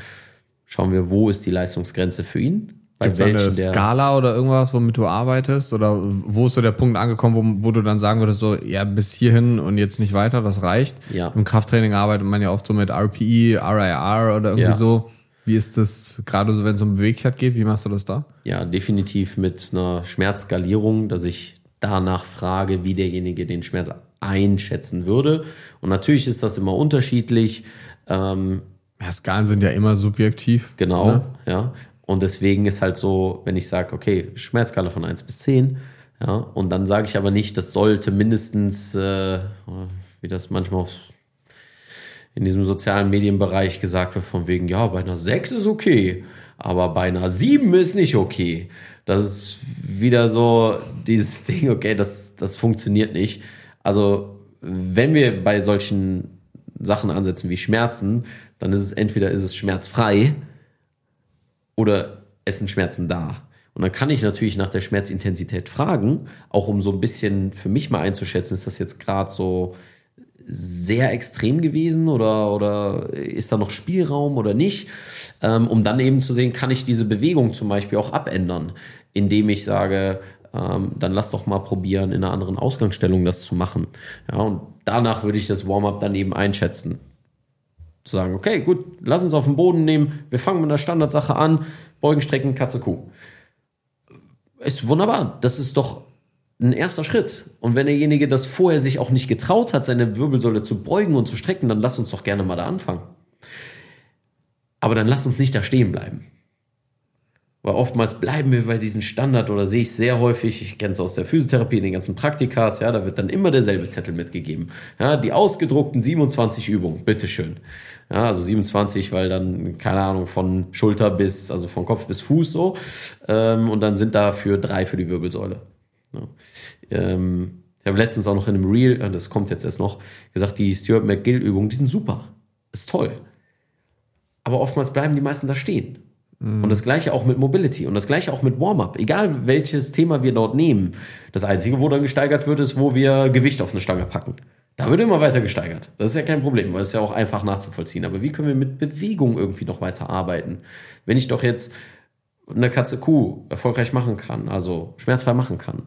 schauen wir, wo ist die Leistungsgrenze für ihn Gibt es eine Skala oder irgendwas, womit du arbeitest? Oder wo ist so der Punkt angekommen, wo, wo du dann sagen würdest, so, ja, bis hierhin und jetzt nicht weiter, das reicht? Ja. Im Krafttraining arbeitet man ja oft so mit RPE, RIR oder irgendwie ja. so. Wie ist das gerade so, wenn es um Beweglichkeit geht? Wie machst du das da? Ja, definitiv mit einer Schmerzskalierung, dass ich danach frage, wie derjenige den Schmerz einschätzen würde. Und natürlich ist das immer unterschiedlich. Ähm, ja, Skalen sind ja immer subjektiv. Genau, ne? ja. Und deswegen ist halt so, wenn ich sage, okay, Schmerzskala von 1 bis 10, ja, und dann sage ich aber nicht, das sollte mindestens, äh, wie das manchmal in diesem sozialen Medienbereich gesagt wird, von wegen, ja, bei einer 6 ist okay, aber bei einer 7 ist nicht okay. Das ist wieder so dieses Ding, okay, das, das funktioniert nicht. Also, wenn wir bei solchen Sachen ansetzen wie Schmerzen, dann ist es entweder ist es schmerzfrei, oder es sind Schmerzen da? Und dann kann ich natürlich nach der Schmerzintensität fragen, auch um so ein bisschen für mich mal einzuschätzen, ist das jetzt gerade so sehr extrem gewesen oder, oder ist da noch Spielraum oder nicht, ähm, um dann eben zu sehen, kann ich diese Bewegung zum Beispiel auch abändern, indem ich sage, ähm, dann lass doch mal probieren, in einer anderen Ausgangsstellung das zu machen. Ja, und danach würde ich das Warm-up dann eben einschätzen zu sagen, okay, gut, lass uns auf den Boden nehmen, wir fangen mit einer Standardsache an, Beugen, Strecken, Katze, Kuh. Ist wunderbar. Das ist doch ein erster Schritt. Und wenn derjenige das vorher sich auch nicht getraut hat, seine Wirbelsäule zu beugen und zu strecken, dann lass uns doch gerne mal da anfangen. Aber dann lass uns nicht da stehen bleiben. Weil oftmals bleiben wir bei diesem Standard oder sehe ich sehr häufig, ich kenne es aus der Physiotherapie, in den ganzen Praktikas, ja, da wird dann immer derselbe Zettel mitgegeben. Ja, die ausgedruckten 27 Übungen, bitteschön. Ja, also 27, weil dann, keine Ahnung, von Schulter bis, also von Kopf bis Fuß so. Ähm, und dann sind dafür drei für die Wirbelsäule. Ja. Ähm, ich habe letztens auch noch in einem Reel, äh, das kommt jetzt erst noch, gesagt, die Stuart McGill-Übungen, die sind super. Ist toll. Aber oftmals bleiben die meisten da stehen. Und das gleiche auch mit Mobility und das gleiche auch mit Warm-up. Egal welches Thema wir dort nehmen. Das Einzige, wo dann gesteigert wird, ist, wo wir Gewicht auf eine Stange packen. Da wird immer weiter gesteigert. Das ist ja kein Problem, weil es ist ja auch einfach nachzuvollziehen. Aber wie können wir mit Bewegung irgendwie noch weiter arbeiten? Wenn ich doch jetzt eine Katze Kuh erfolgreich machen kann, also schmerzfrei machen kann,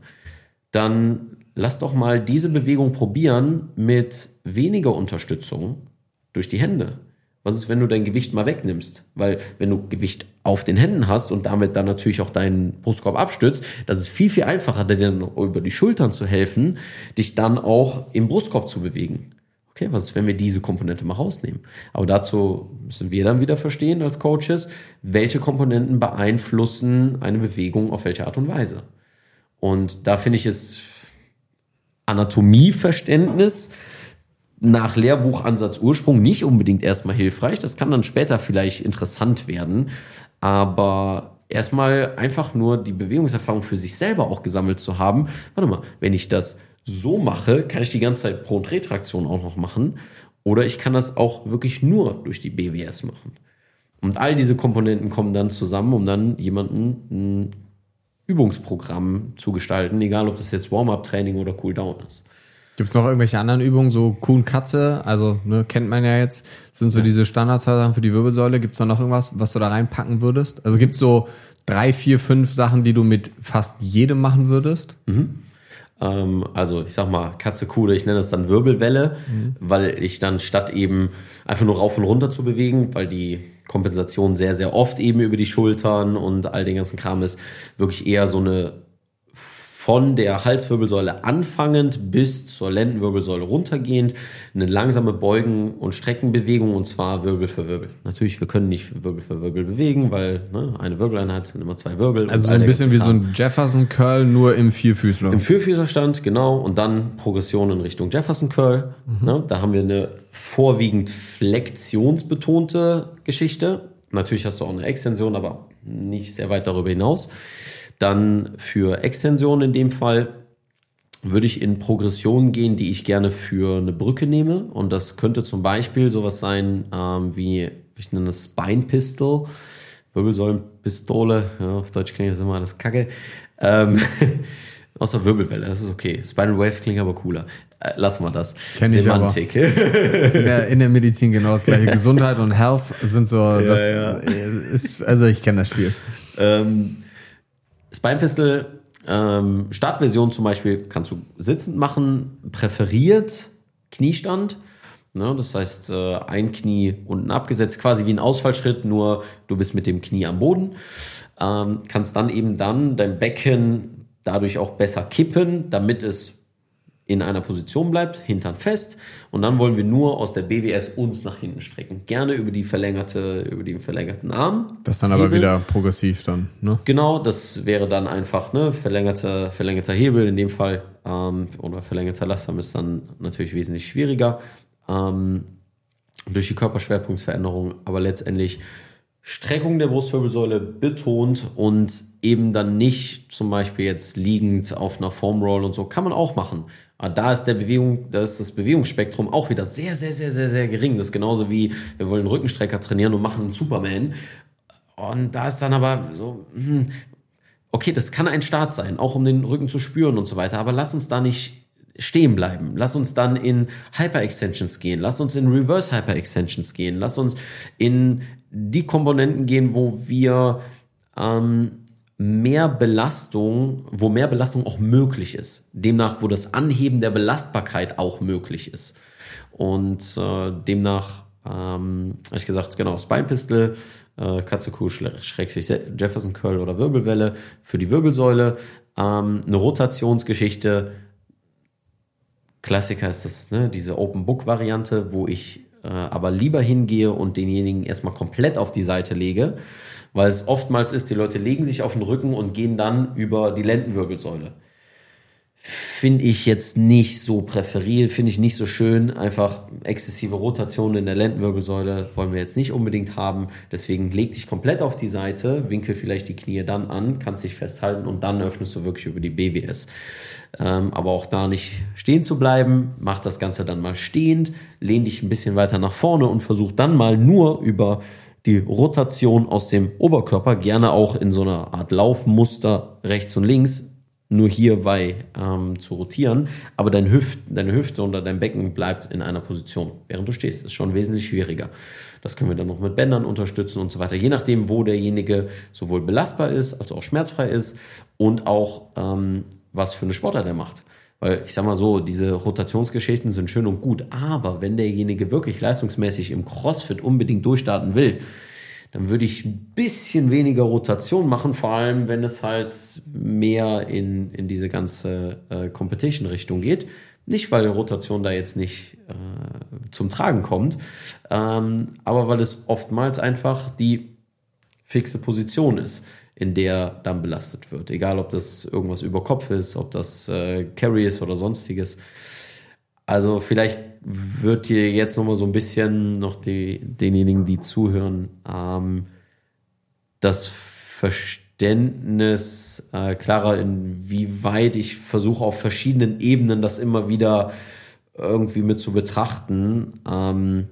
dann lass doch mal diese Bewegung probieren mit weniger Unterstützung durch die Hände. Was ist, wenn du dein Gewicht mal wegnimmst? Weil wenn du Gewicht auf den Händen hast und damit dann natürlich auch deinen Brustkorb abstützt, das ist viel, viel einfacher, dir dann über die Schultern zu helfen, dich dann auch im Brustkorb zu bewegen. Okay, was ist, wenn wir diese Komponente mal rausnehmen? Aber dazu müssen wir dann wieder verstehen als Coaches, welche Komponenten beeinflussen eine Bewegung auf welche Art und Weise. Und da finde ich es Anatomieverständnis nach Lehrbuchansatz Ursprung nicht unbedingt erstmal hilfreich. Das kann dann später vielleicht interessant werden. Aber erstmal einfach nur die Bewegungserfahrung für sich selber auch gesammelt zu haben. Warte mal, wenn ich das so mache, kann ich die ganze Zeit Pro- und Retraktion auch noch machen. Oder ich kann das auch wirklich nur durch die BWS machen. Und all diese Komponenten kommen dann zusammen, um dann jemanden ein Übungsprogramm zu gestalten, egal ob das jetzt Warm-up-Training oder Cooldown ist. Gibt es noch irgendwelche anderen Übungen, so Kuhn Katze, also ne, kennt man ja jetzt, sind so ja. diese Standardsachen für die Wirbelsäule. Gibt es da noch irgendwas, was du da reinpacken würdest? Also gibt es so drei, vier, fünf Sachen, die du mit fast jedem machen würdest? Mhm. Ähm, also ich sag mal Katze, Kuh, ich nenne das dann Wirbelwelle, mhm. weil ich dann statt eben einfach nur rauf und runter zu bewegen, weil die Kompensation sehr, sehr oft eben über die Schultern und all den ganzen Kram ist, wirklich eher so eine von der Halswirbelsäule anfangend bis zur Lendenwirbelsäule runtergehend eine langsame Beugen- und Streckenbewegung und zwar Wirbel für Wirbel. Natürlich, wir können nicht Wirbel für Wirbel bewegen, weil ne, eine Wirbeleinheit sind immer zwei Wirbel. Also so ein bisschen wie so ein Jefferson Curl, nur im Vierfüßler. Im Vierfüßlerstand, genau. Und dann Progression in Richtung Jefferson Curl. Mhm. Ne, da haben wir eine vorwiegend flexionsbetonte Geschichte. Natürlich hast du auch eine Extension, aber nicht sehr weit darüber hinaus. Dann für Extension in dem Fall würde ich in Progressionen gehen, die ich gerne für eine Brücke nehme. Und das könnte zum Beispiel sowas sein ähm, wie, ich nenne das Spine Pistol, Wirbelsäulenpistole. Ja, auf Deutsch klingt das immer alles kacke. Ähm, außer Wirbelwelle, das ist okay. Spiral Wave klingt aber cooler. Äh, lassen wir das. Kenn Semantik. Ich aber. Das ist in der, in der Medizin genau das gleiche. Gesundheit und Health sind so, ja, das ja. ist, also ich kenne das Spiel. Ähm, Spine Pistol ähm, Startversion zum Beispiel kannst du sitzend machen, präferiert Kniestand. Ne, das heißt, äh, ein Knie unten abgesetzt, quasi wie ein Ausfallschritt, nur du bist mit dem Knie am Boden. Ähm, kannst dann eben dann dein Becken dadurch auch besser kippen, damit es in einer Position bleibt, Hintern fest und dann wollen wir nur aus der BWS uns nach hinten strecken. Gerne über die verlängerte, über den verlängerten Arm. Das dann aber Hebel. wieder progressiv dann, ne? Genau, das wäre dann einfach, ne, verlängerter, verlängerter Hebel in dem Fall, ähm, oder verlängerter Lastarm ist dann natürlich wesentlich schwieriger, ähm, durch die Körperschwerpunktsveränderung, aber letztendlich Streckung der Brustwirbelsäule betont und eben dann nicht zum Beispiel jetzt liegend auf einer Foam Roll und so, kann man auch machen. Aber da ist der Bewegung, da ist das Bewegungsspektrum auch wieder sehr, sehr, sehr, sehr, sehr gering. Das ist genauso wie wir wollen Rückenstrecker trainieren und machen einen Superman. Und da ist dann aber so, hm, okay, das kann ein Start sein, auch um den Rücken zu spüren und so weiter. Aber lass uns da nicht stehen bleiben. Lass uns dann in Hyper-Extensions gehen. Lass uns in Reverse Hyper-Extensions gehen. Lass uns in die Komponenten gehen, wo wir ähm, mehr Belastung, wo mehr Belastung auch möglich ist. Demnach, wo das Anheben der Belastbarkeit auch möglich ist. Und äh, demnach, ähm, habe ich gesagt, genau, Spine Pistol, äh, Katze, Kuh, Schrägstrich Jefferson Curl oder Wirbelwelle für die Wirbelsäule. Ähm, eine Rotationsgeschichte. Klassiker ist das, ne, diese Open Book Variante, wo ich äh, aber lieber hingehe und denjenigen erstmal komplett auf die Seite lege, weil es oftmals ist, die Leute legen sich auf den Rücken und gehen dann über die Lendenwirbelsäule. Finde ich jetzt nicht so präferiert, finde ich nicht so schön. Einfach exzessive Rotation in der Lendenwirbelsäule wollen wir jetzt nicht unbedingt haben. Deswegen leg dich komplett auf die Seite, winkel vielleicht die Knie dann an, kannst dich festhalten und dann öffnest du wirklich über die BWS. Ähm, aber auch da nicht stehen zu bleiben, mach das Ganze dann mal stehend, lehn dich ein bisschen weiter nach vorne und versuch dann mal nur über die Rotation aus dem Oberkörper, gerne auch in so einer Art Laufmuster rechts und links, nur hierbei ähm, zu rotieren, aber dein Hüft, deine Hüfte oder dein Becken bleibt in einer Position, während du stehst. Ist schon wesentlich schwieriger. Das können wir dann noch mit Bändern unterstützen und so weiter, je nachdem, wo derjenige sowohl belastbar ist, als auch schmerzfrei ist und auch ähm, was für eine Sportart er macht. Weil ich sag mal so, diese Rotationsgeschichten sind schön und gut, aber wenn derjenige wirklich leistungsmäßig im CrossFit unbedingt durchstarten will, dann würde ich ein bisschen weniger Rotation machen, vor allem wenn es halt mehr in, in diese ganze äh, Competition-Richtung geht. Nicht, weil Rotation da jetzt nicht äh, zum Tragen kommt, ähm, aber weil es oftmals einfach die fixe Position ist, in der dann belastet wird. Egal, ob das irgendwas über Kopf ist, ob das äh, Carry ist oder sonstiges. Also vielleicht wird dir jetzt nochmal so ein bisschen noch die, denjenigen, die zuhören, ähm, das Verständnis äh, klarer, inwieweit ich versuche auf verschiedenen Ebenen das immer wieder irgendwie mit zu betrachten, ähm,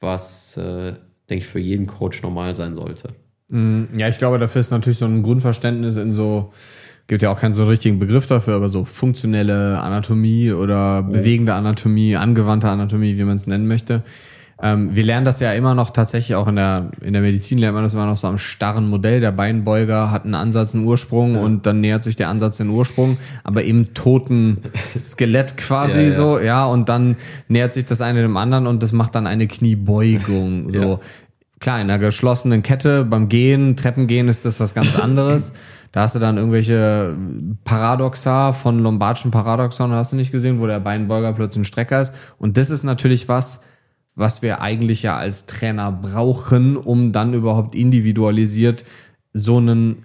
was, äh, denke ich, für jeden Coach normal sein sollte. Mm, ja, ich glaube, dafür ist natürlich so ein Grundverständnis in so gibt ja auch keinen so richtigen Begriff dafür, aber so funktionelle Anatomie oder bewegende Anatomie, angewandte Anatomie, wie man es nennen möchte. Ähm, wir lernen das ja immer noch tatsächlich auch in der, in der Medizin lernt man das immer noch so am starren Modell. Der Beinbeuger hat einen Ansatz, einen Ursprung ja. und dann nähert sich der Ansatz den Ursprung, aber im toten Skelett quasi ja, ja. so, ja, und dann nähert sich das eine dem anderen und das macht dann eine Kniebeugung, so. Klar, in einer geschlossenen Kette beim Gehen, Treppengehen ist das was ganz anderes. Da hast du dann irgendwelche Paradoxa von Lombardschen Paradoxon, hast du nicht gesehen, wo der Beinbeuger plötzlich ein Strecker ist. Und das ist natürlich was, was wir eigentlich ja als Trainer brauchen, um dann überhaupt individualisiert so einen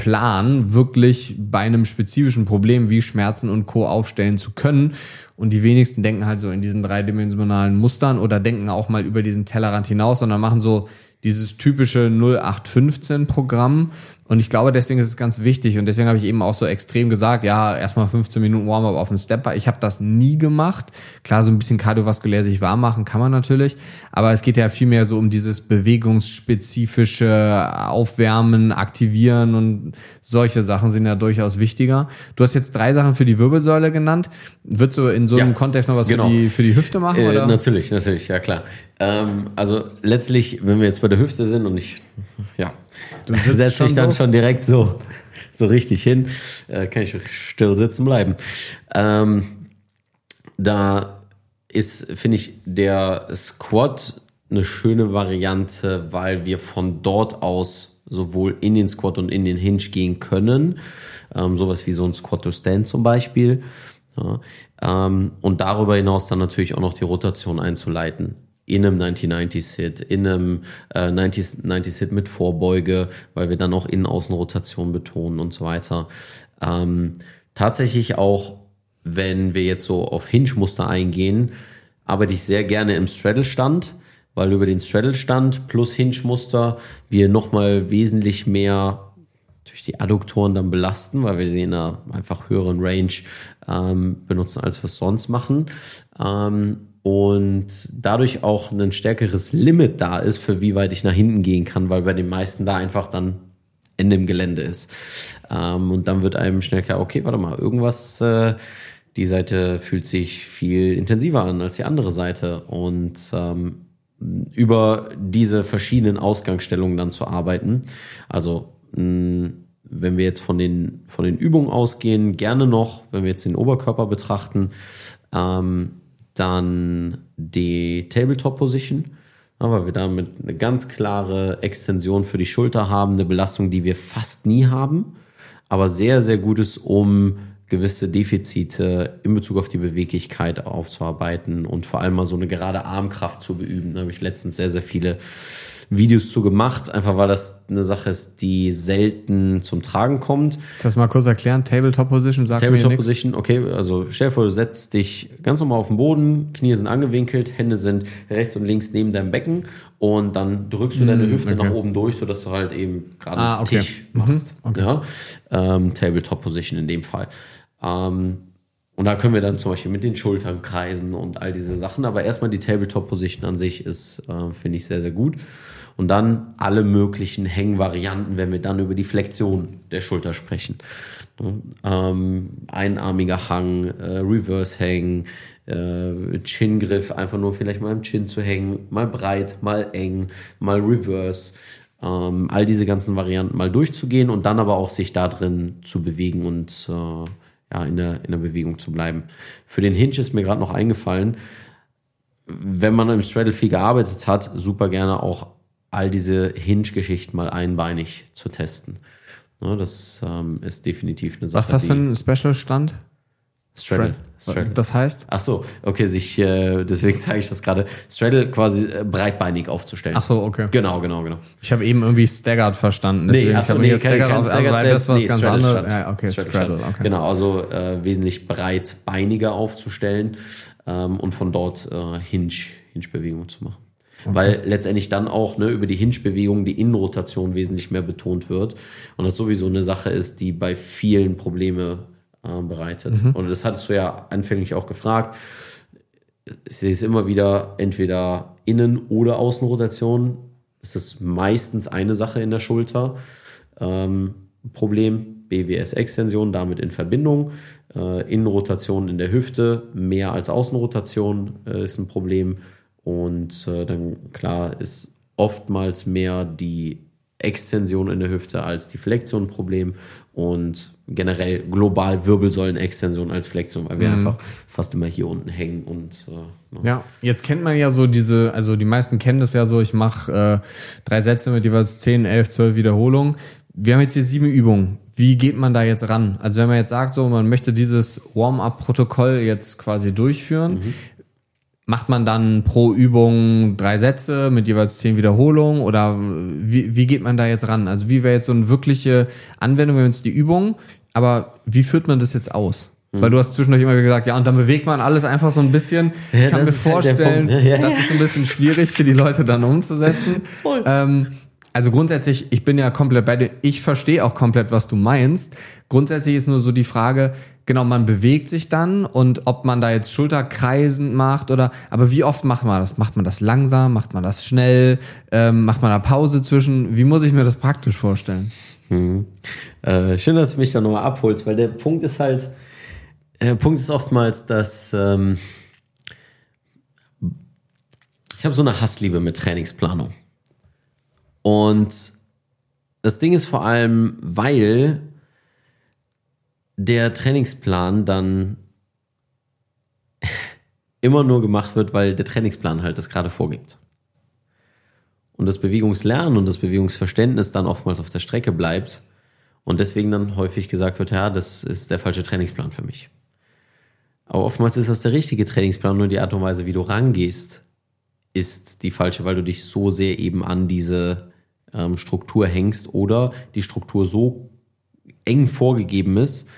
Plan wirklich bei einem spezifischen Problem wie Schmerzen und Co. aufstellen zu können. Und die wenigsten denken halt so in diesen dreidimensionalen Mustern oder denken auch mal über diesen Tellerrand hinaus, sondern machen so dieses typische 0815 Programm, und ich glaube, deswegen ist es ganz wichtig und deswegen habe ich eben auch so extrem gesagt, ja, erstmal 15 Minuten Warm-up auf dem Stepper. Ich habe das nie gemacht. Klar, so ein bisschen kardiovaskulär sich warm machen kann man natürlich, aber es geht ja viel mehr so um dieses bewegungsspezifische Aufwärmen, Aktivieren und solche Sachen sind ja durchaus wichtiger. Du hast jetzt drei Sachen für die Wirbelsäule genannt. Würdest du in so einem ja, Kontext noch was genau. für, die, für die Hüfte machen? Äh, oder? Natürlich, natürlich, ja klar. Ähm, also letztlich, wenn wir jetzt bei der Hüfte sind und ich, ja, Du setzt dich dann so? schon direkt so, so richtig hin. Äh, kann ich still sitzen bleiben. Ähm, da ist, finde ich, der Squat eine schöne Variante, weil wir von dort aus sowohl in den Squat und in den Hinge gehen können. Ähm, sowas wie so ein Squat to Stand zum Beispiel. Ja, ähm, und darüber hinaus dann natürlich auch noch die Rotation einzuleiten in einem 1990-Sit, in einem äh, 90-Sit mit Vorbeuge, weil wir dann auch Innen-Außen-Rotation betonen und so weiter. Ähm, tatsächlich auch, wenn wir jetzt so auf Hinge-Muster eingehen, arbeite ich sehr gerne im Straddle-Stand, weil über den Straddle-Stand plus Hinge-Muster wir nochmal wesentlich mehr durch die Adduktoren dann belasten, weil wir sie in einer einfach höheren Range ähm, benutzen, als wir es sonst machen. Ähm, und dadurch auch ein stärkeres Limit da ist, für wie weit ich nach hinten gehen kann, weil bei den meisten da einfach dann Ende im Gelände ist. Ähm, und dann wird einem schnell klar, okay, warte mal, irgendwas, äh, die Seite fühlt sich viel intensiver an als die andere Seite. Und ähm, über diese verschiedenen Ausgangsstellungen dann zu arbeiten. Also mh, wenn wir jetzt von den, von den Übungen ausgehen, gerne noch, wenn wir jetzt den Oberkörper betrachten, ähm, dann die Tabletop Position, weil wir damit eine ganz klare Extension für die Schulter haben, eine Belastung, die wir fast nie haben, aber sehr, sehr gut ist, um gewisse Defizite in Bezug auf die Beweglichkeit aufzuarbeiten und vor allem mal so eine gerade Armkraft zu beüben. Da habe ich letztens sehr, sehr viele Videos zu gemacht, einfach weil das eine Sache ist, die selten zum Tragen kommt. Das mal kurz erklären, Tabletop Position, sagt Tabletop mir Position, okay, also stell dir vor, du setzt dich ganz normal auf den Boden, Knie sind angewinkelt, Hände sind rechts und links neben deinem Becken und dann drückst du mm, deine Hüfte okay. nach oben durch, sodass du halt eben gerade ah, okay. Tisch mhm, machst. Mhm, okay. ja? Ähm, Tabletop Position in dem Fall. Ähm, und da können wir dann zum Beispiel mit den Schultern kreisen und all diese Sachen. Aber erstmal die Tabletop-Position an sich ist, äh, finde ich, sehr, sehr gut. Und dann alle möglichen Hängvarianten, wenn wir dann über die Flexion der Schulter sprechen. Ähm, einarmiger Hang, äh, Reverse Hang, äh, Chin-Griff, einfach nur vielleicht mal im Chin zu hängen, mal breit, mal eng, mal Reverse. Ähm, all diese ganzen Varianten mal durchzugehen und dann aber auch sich da drin zu bewegen und äh, ja, in der, in der Bewegung zu bleiben. Für den Hinge ist mir gerade noch eingefallen, wenn man im Straddle viel gearbeitet hat, super gerne auch all diese Hinge-Geschichten mal einbeinig zu testen. Ne, das ähm, ist definitiv eine Sache. Was ist das für ein Special-Stand? Straddle. Straddle. Das heißt? Ach so, okay, sich, äh, deswegen zeige ich das gerade. Straddle quasi äh, breitbeinig aufzustellen. Ach so, okay. Genau, genau, genau. Ich habe eben irgendwie Staggered verstanden. Deswegen, nee, ach so, nee, Staggered kein, auf, Staggered weil das was nee, ganz anderes. Ja, okay, Straddle, Straddle okay. Genau, also äh, wesentlich breitbeiniger aufzustellen ähm, und von dort äh, Hinge, Hinge-Bewegungen zu machen. Okay. Weil letztendlich dann auch ne, über die Hinge-Bewegung die Innenrotation wesentlich mehr betont wird. Und das sowieso eine Sache ist, die bei vielen Probleme äh, bereitet. Mhm. Und das hattest du ja anfänglich auch gefragt. Ich sehe es immer wieder, entweder Innen- oder Außenrotation. Es ist meistens eine Sache in der Schulter. Ähm, Problem BWS-Extension damit in Verbindung. Äh, Innenrotation in der Hüfte mehr als Außenrotation äh, ist ein Problem. Und äh, dann klar ist oftmals mehr die Extension in der Hüfte als die Flexion ein Problem und generell global Wirbelsäulenextension als Flexion, weil wir mhm. einfach fast immer hier unten hängen und äh, ja. jetzt kennt man ja so diese, also die meisten kennen das ja so, ich mache äh, drei Sätze mit jeweils 10, 11, 12 Wiederholungen. Wir haben jetzt hier sieben Übungen. Wie geht man da jetzt ran? Also wenn man jetzt sagt, so man möchte dieses Warm-up-Protokoll jetzt quasi durchführen, mhm. Macht man dann pro Übung drei Sätze mit jeweils zehn Wiederholungen oder wie, wie geht man da jetzt ran? Also wie wäre jetzt so eine wirkliche Anwendung, wenn jetzt die Übung, aber wie führt man das jetzt aus? Mhm. Weil du hast zwischendurch immer gesagt, ja, und dann bewegt man alles einfach so ein bisschen. Ich ja, kann mir halt vorstellen, halt ja, das ist ein bisschen schwierig für die Leute dann umzusetzen. Voll. Ähm, also grundsätzlich, ich bin ja komplett bei dir. Ich verstehe auch komplett, was du meinst. Grundsätzlich ist nur so die Frage, genau, man bewegt sich dann und ob man da jetzt Schulterkreisen macht oder, aber wie oft macht man das? Macht man das langsam? Macht man das schnell? Ähm, macht man da Pause zwischen? Wie muss ich mir das praktisch vorstellen? Hm. Äh, schön, dass du mich da nochmal abholst, weil der Punkt ist halt, der Punkt ist oftmals, dass ähm, ich habe so eine Hassliebe mit Trainingsplanung. Und das Ding ist vor allem, weil der Trainingsplan dann immer nur gemacht wird, weil der Trainingsplan halt das gerade vorgibt. Und das Bewegungslernen und das Bewegungsverständnis dann oftmals auf der Strecke bleibt und deswegen dann häufig gesagt wird, ja, das ist der falsche Trainingsplan für mich. Aber oftmals ist das der richtige Trainingsplan, nur die Art und Weise, wie du rangehst, ist die falsche, weil du dich so sehr eben an diese ähm, Struktur hängst oder die Struktur so eng vorgegeben ist,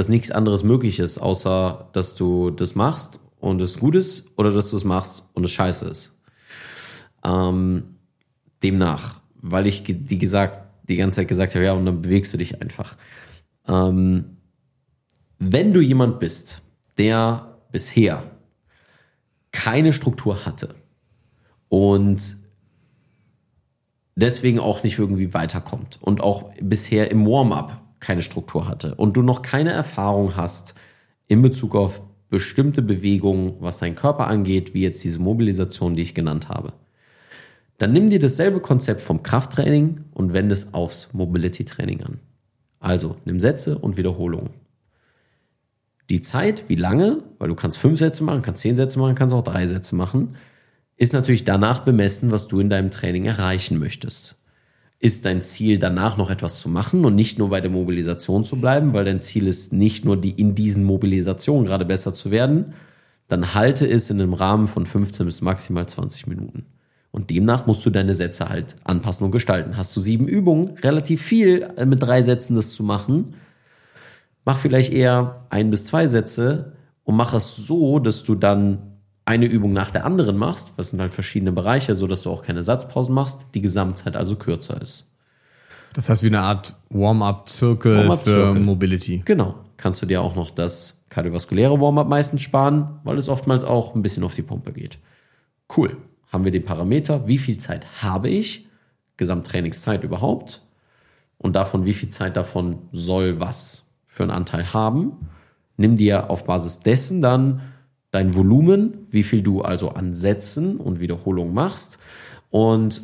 dass nichts anderes möglich ist, außer dass du das machst und es gut ist oder dass du es machst und es scheiße ist. Ähm, demnach, weil ich die gesagt, die ganze Zeit gesagt habe, ja, und dann bewegst du dich einfach. Ähm, wenn du jemand bist, der bisher keine Struktur hatte und deswegen auch nicht irgendwie weiterkommt und auch bisher im Warm-up keine Struktur hatte und du noch keine Erfahrung hast in Bezug auf bestimmte Bewegungen, was dein Körper angeht, wie jetzt diese Mobilisation, die ich genannt habe, dann nimm dir dasselbe Konzept vom Krafttraining und wende es aufs Mobility-Training an. Also nimm Sätze und Wiederholungen. Die Zeit, wie lange, weil du kannst fünf Sätze machen, kannst zehn Sätze machen, kannst auch drei Sätze machen, ist natürlich danach bemessen, was du in deinem Training erreichen möchtest ist dein Ziel danach noch etwas zu machen und nicht nur bei der Mobilisation zu bleiben, weil dein Ziel ist nicht nur die in diesen Mobilisationen gerade besser zu werden, dann halte es in einem Rahmen von 15 bis maximal 20 Minuten. Und demnach musst du deine Sätze halt anpassen und gestalten. Hast du sieben Übungen, relativ viel äh, mit drei Sätzen das zu machen, mach vielleicht eher ein bis zwei Sätze und mach es so, dass du dann eine Übung nach der anderen machst, was sind halt verschiedene Bereiche, so dass du auch keine Satzpausen machst, die Gesamtzeit also kürzer ist. Das heißt wie eine Art Warm-up-Zirkel Warm für Mobility. Genau. Kannst du dir auch noch das kardiovaskuläre Warm-up meistens sparen, weil es oftmals auch ein bisschen auf die Pumpe geht. Cool. Haben wir den Parameter, wie viel Zeit habe ich, Gesamttrainingszeit überhaupt und davon, wie viel Zeit davon soll was für einen Anteil haben. Nimm dir auf Basis dessen dann dein Volumen, wie viel du also an Sätzen und Wiederholungen machst und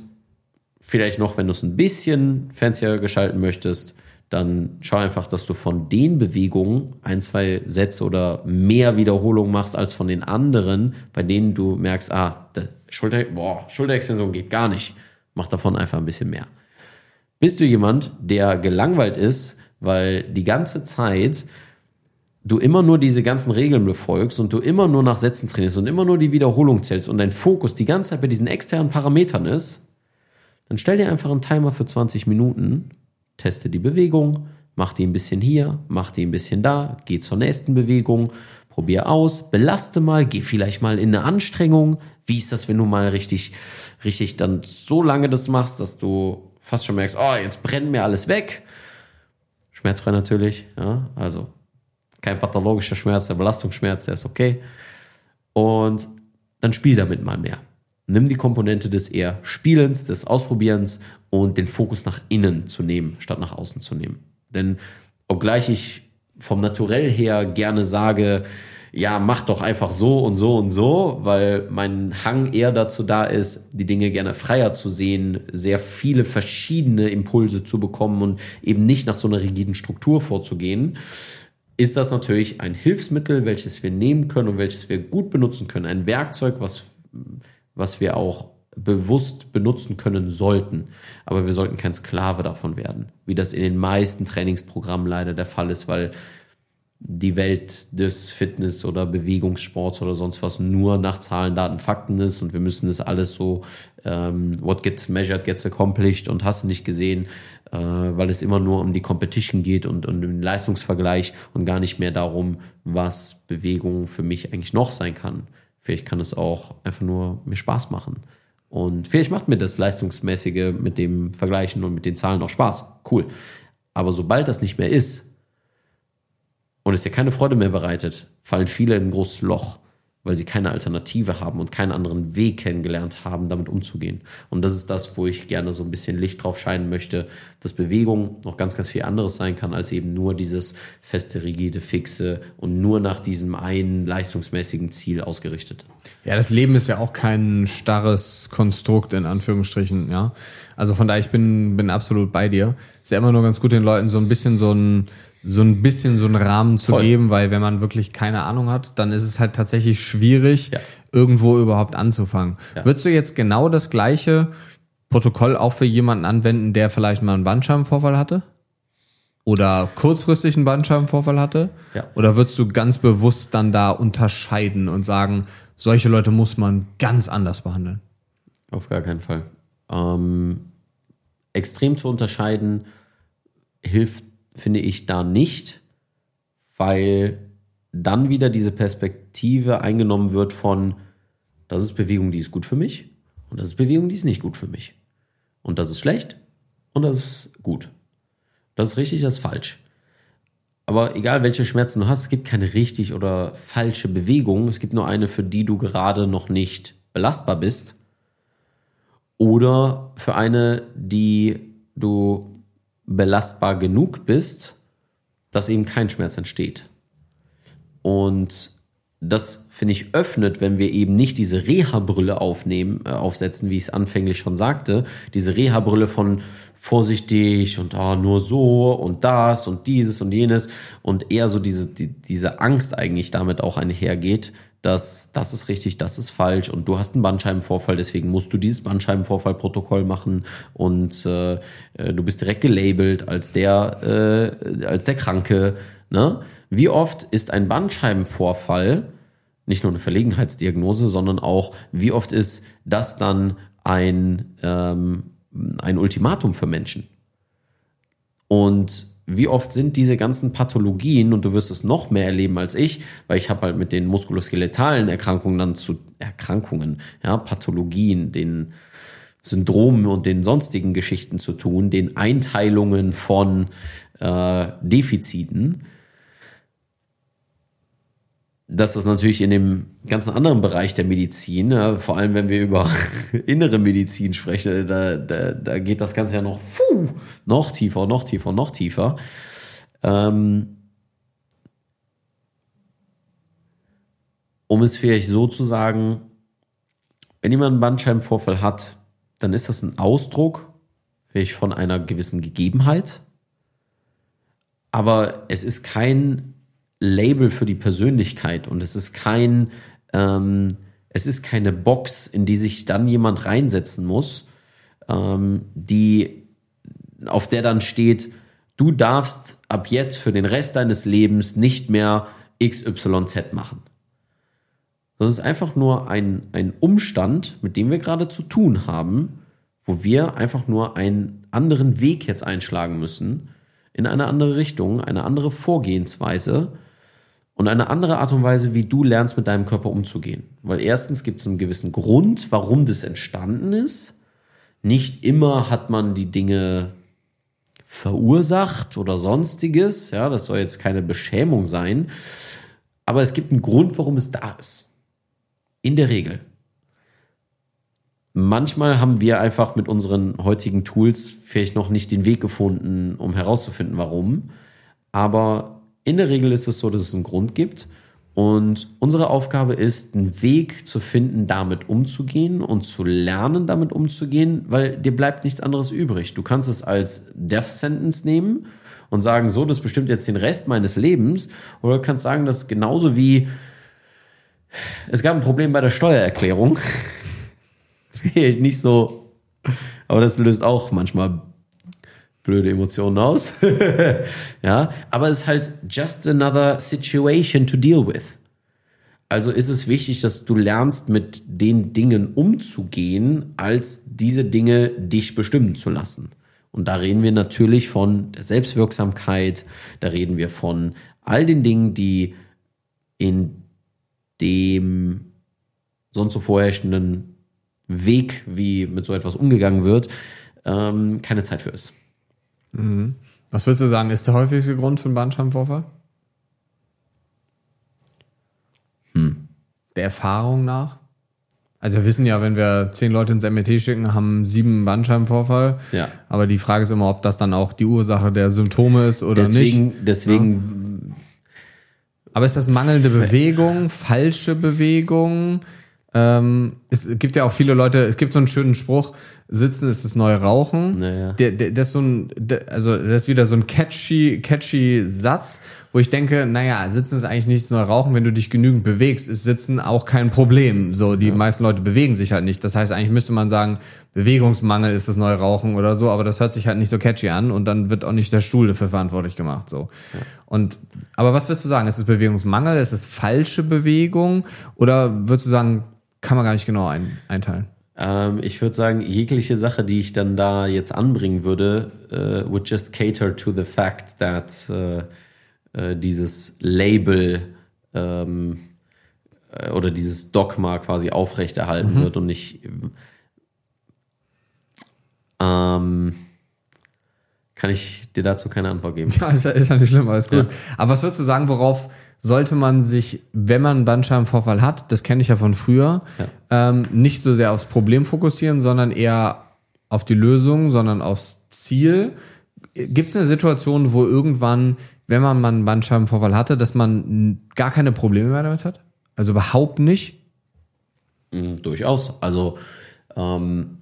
vielleicht noch, wenn du es ein bisschen fancier gestalten möchtest, dann schau einfach, dass du von den Bewegungen ein, zwei Sätze oder mehr Wiederholungen machst als von den anderen, bei denen du merkst, ah, Schulter, boah, Schulterextension geht gar nicht. Mach davon einfach ein bisschen mehr. Bist du jemand, der gelangweilt ist, weil die ganze Zeit du immer nur diese ganzen Regeln befolgst und du immer nur nach Sätzen trainierst und immer nur die Wiederholung zählst und dein Fokus die ganze Zeit bei diesen externen Parametern ist, dann stell dir einfach einen Timer für 20 Minuten, teste die Bewegung, mach die ein bisschen hier, mach die ein bisschen da, geh zur nächsten Bewegung, probier aus, belaste mal, geh vielleicht mal in eine Anstrengung. Wie ist das, wenn du mal richtig, richtig dann so lange das machst, dass du fast schon merkst, oh, jetzt brennt mir alles weg. Schmerzfrei natürlich, ja, also kein pathologischer Schmerz, der Belastungsschmerz, der ist okay. Und dann spiel damit mal mehr. Nimm die Komponente des eher Spielens, des Ausprobierens und den Fokus nach innen zu nehmen, statt nach außen zu nehmen. Denn obgleich ich vom Naturell her gerne sage, ja, mach doch einfach so und so und so, weil mein Hang eher dazu da ist, die Dinge gerne freier zu sehen, sehr viele verschiedene Impulse zu bekommen und eben nicht nach so einer rigiden Struktur vorzugehen, ist das natürlich ein Hilfsmittel, welches wir nehmen können und welches wir gut benutzen können. Ein Werkzeug, was, was wir auch bewusst benutzen können sollten. Aber wir sollten kein Sklave davon werden, wie das in den meisten Trainingsprogrammen leider der Fall ist, weil die Welt des Fitness oder Bewegungssports oder sonst was nur nach Zahlen, Daten, Fakten ist und wir müssen das alles so, ähm, what gets measured gets accomplished und hast nicht gesehen, äh, weil es immer nur um die Competition geht und, und den Leistungsvergleich und gar nicht mehr darum, was Bewegung für mich eigentlich noch sein kann. Vielleicht kann es auch einfach nur mir Spaß machen. Und vielleicht macht mir das Leistungsmäßige mit dem Vergleichen und mit den Zahlen auch Spaß. Cool. Aber sobald das nicht mehr ist, und es dir keine Freude mehr bereitet, fallen viele in ein großes Loch, weil sie keine Alternative haben und keinen anderen Weg kennengelernt haben, damit umzugehen. Und das ist das, wo ich gerne so ein bisschen Licht drauf scheinen möchte, dass Bewegung noch ganz, ganz viel anderes sein kann, als eben nur dieses feste, rigide, fixe und nur nach diesem einen leistungsmäßigen Ziel ausgerichtet. Ja, das Leben ist ja auch kein starres Konstrukt, in Anführungsstrichen, ja. Also von daher, ich bin, bin absolut bei dir. Ist ja immer nur ganz gut, den Leuten so ein bisschen so ein, so ein bisschen so einen Rahmen zu Voll. geben, weil wenn man wirklich keine Ahnung hat, dann ist es halt tatsächlich schwierig, ja. irgendwo überhaupt anzufangen. Ja. Würdest du jetzt genau das gleiche Protokoll auch für jemanden anwenden, der vielleicht mal einen Bandscheibenvorfall hatte? Oder kurzfristig einen Bandscheibenvorfall hatte? Ja. Oder würdest du ganz bewusst dann da unterscheiden und sagen, solche Leute muss man ganz anders behandeln? Auf gar keinen Fall. Ähm, extrem zu unterscheiden hilft finde ich da nicht, weil dann wieder diese Perspektive eingenommen wird von, das ist Bewegung, die ist gut für mich und das ist Bewegung, die ist nicht gut für mich. Und das ist schlecht und das ist gut. Das ist richtig, das ist falsch. Aber egal welche Schmerzen du hast, es gibt keine richtig oder falsche Bewegung. Es gibt nur eine, für die du gerade noch nicht belastbar bist. Oder für eine, die du belastbar genug bist, dass eben kein Schmerz entsteht. Und das, finde ich, öffnet, wenn wir eben nicht diese Reha-Brille aufnehmen, äh, aufsetzen, wie ich es anfänglich schon sagte, diese Reha-Brille von vorsichtig und oh, nur so und das und dieses und jenes und eher so diese, die, diese Angst eigentlich damit auch einhergeht, dass das ist richtig, das ist falsch und du hast einen Bandscheibenvorfall, deswegen musst du dieses Bandscheibenvorfallprotokoll machen und äh, äh, du bist direkt gelabelt als der, äh, als der Kranke. Ne? Wie oft ist ein Bandscheibenvorfall nicht nur eine Verlegenheitsdiagnose, sondern auch, wie oft ist das dann ein, ähm, ein Ultimatum für Menschen? Und wie oft sind diese ganzen Pathologien, und du wirst es noch mehr erleben als ich, weil ich habe halt mit den muskuloskeletalen Erkrankungen dann zu Erkrankungen, ja, Pathologien, den Syndromen und den sonstigen Geschichten zu tun, den Einteilungen von äh, Defiziten dass das natürlich in dem ganzen anderen Bereich der Medizin, ja, vor allem wenn wir über innere Medizin sprechen, da, da, da geht das Ganze ja noch puh, noch tiefer, noch tiefer, noch tiefer. Ähm, um es vielleicht so zu sagen, wenn jemand einen Bandscheibenvorfall hat, dann ist das ein Ausdruck vielleicht von einer gewissen Gegebenheit, aber es ist kein Label für die Persönlichkeit und es ist kein, ähm, es ist keine Box, in die sich dann jemand reinsetzen muss, ähm, die, auf der dann steht, du darfst ab jetzt für den Rest deines Lebens nicht mehr XYZ machen. Das ist einfach nur ein, ein Umstand, mit dem wir gerade zu tun haben, wo wir einfach nur einen anderen Weg jetzt einschlagen müssen, in eine andere Richtung, eine andere Vorgehensweise, und eine andere Art und Weise, wie du lernst, mit deinem Körper umzugehen. Weil erstens gibt es einen gewissen Grund, warum das entstanden ist. Nicht immer hat man die Dinge verursacht oder sonstiges. Ja, das soll jetzt keine Beschämung sein. Aber es gibt einen Grund, warum es da ist. In der Regel. Manchmal haben wir einfach mit unseren heutigen Tools vielleicht noch nicht den Weg gefunden, um herauszufinden, warum. Aber in der Regel ist es so, dass es einen Grund gibt. Und unsere Aufgabe ist, einen Weg zu finden, damit umzugehen und zu lernen, damit umzugehen, weil dir bleibt nichts anderes übrig. Du kannst es als Death Sentence nehmen und sagen, so, das bestimmt jetzt den Rest meines Lebens. Oder du kannst sagen, das ist genauso wie, es gab ein Problem bei der Steuererklärung. nicht so, aber das löst auch manchmal blöde Emotionen aus. ja, aber es ist halt just another situation to deal with. Also ist es wichtig, dass du lernst, mit den Dingen umzugehen, als diese Dinge dich bestimmen zu lassen. Und da reden wir natürlich von der Selbstwirksamkeit, da reden wir von all den Dingen, die in dem sonst so vorherrschenden Weg, wie mit so etwas umgegangen wird, ähm, keine Zeit für ist. Mhm. Was würdest du sagen, ist der häufigste Grund für einen Bandscheibenvorfall? Hm. Der Erfahrung nach? Also wir wissen ja, wenn wir zehn Leute ins MRT schicken, haben sieben Bandscheibenvorfall. Ja. Aber die Frage ist immer, ob das dann auch die Ursache der Symptome ist oder deswegen, nicht. Deswegen. Ja. Aber ist das mangelnde Bewegung, falsche Bewegung? Ähm, es gibt ja auch viele Leute, es gibt so einen schönen Spruch, Sitzen ist das neue Rauchen. Naja. Der, der, das ist so ein, der, also das ist wieder so ein catchy, catchy Satz, wo ich denke, naja, Sitzen ist eigentlich nichts neu Rauchen, wenn du dich genügend bewegst, ist Sitzen auch kein Problem. So, die ja. meisten Leute bewegen sich halt nicht. Das heißt, eigentlich müsste man sagen, Bewegungsmangel ist das neue Rauchen oder so, aber das hört sich halt nicht so catchy an und dann wird auch nicht der Stuhl dafür verantwortlich gemacht. So. Ja. Und aber was würdest du sagen? Ist es Bewegungsmangel? Ist es falsche Bewegung? Oder würdest du sagen, kann man gar nicht genau ein, einteilen? Ähm, ich würde sagen, jegliche Sache, die ich dann da jetzt anbringen würde, uh, would just cater to the fact that uh, uh, dieses Label ähm, oder dieses Dogma quasi aufrechterhalten mhm. wird und nicht ähm, kann ich dir dazu keine Antwort geben. Ja, ist ja, ist ja nicht schlimm, alles gut. Ja. Aber was würdest du sagen, worauf sollte man sich, wenn man einen Bandscheibenvorfall hat, das kenne ich ja von früher, ja. ähm, nicht so sehr aufs Problem fokussieren, sondern eher auf die Lösung, sondern aufs Ziel. Gibt es eine Situation, wo irgendwann, wenn man mal einen Bandscheibenvorfall hatte, dass man gar keine Probleme mehr damit hat? Also überhaupt nicht? Mhm, durchaus. Also ähm,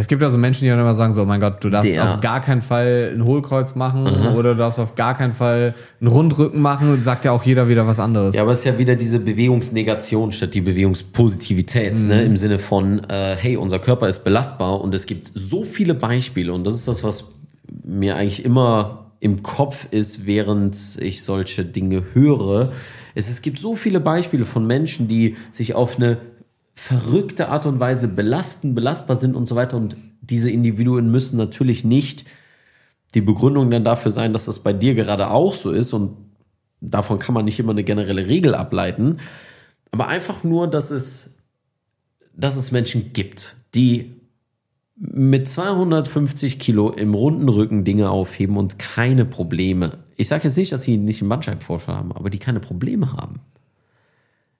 es gibt ja so Menschen, die dann immer sagen so, oh mein Gott, du darfst der. auf gar keinen Fall ein Hohlkreuz machen mhm. oder du darfst auf gar keinen Fall einen Rundrücken machen, sagt ja auch jeder wieder was anderes. Ja, aber es ist ja wieder diese Bewegungsnegation statt die Bewegungspositivität, mhm. ne? im Sinne von, äh, hey, unser Körper ist belastbar und es gibt so viele Beispiele und das ist das, was mir eigentlich immer im Kopf ist, während ich solche Dinge höre. Es, es gibt so viele Beispiele von Menschen, die sich auf eine verrückte Art und Weise belasten, belastbar sind und so weiter. Und diese Individuen müssen natürlich nicht die Begründung dann dafür sein, dass das bei dir gerade auch so ist. Und davon kann man nicht immer eine generelle Regel ableiten. Aber einfach nur, dass es, dass es Menschen gibt, die mit 250 Kilo im runden Rücken Dinge aufheben und keine Probleme. Ich sage jetzt nicht, dass sie nicht einen Bandscheibenvorfall haben, aber die keine Probleme haben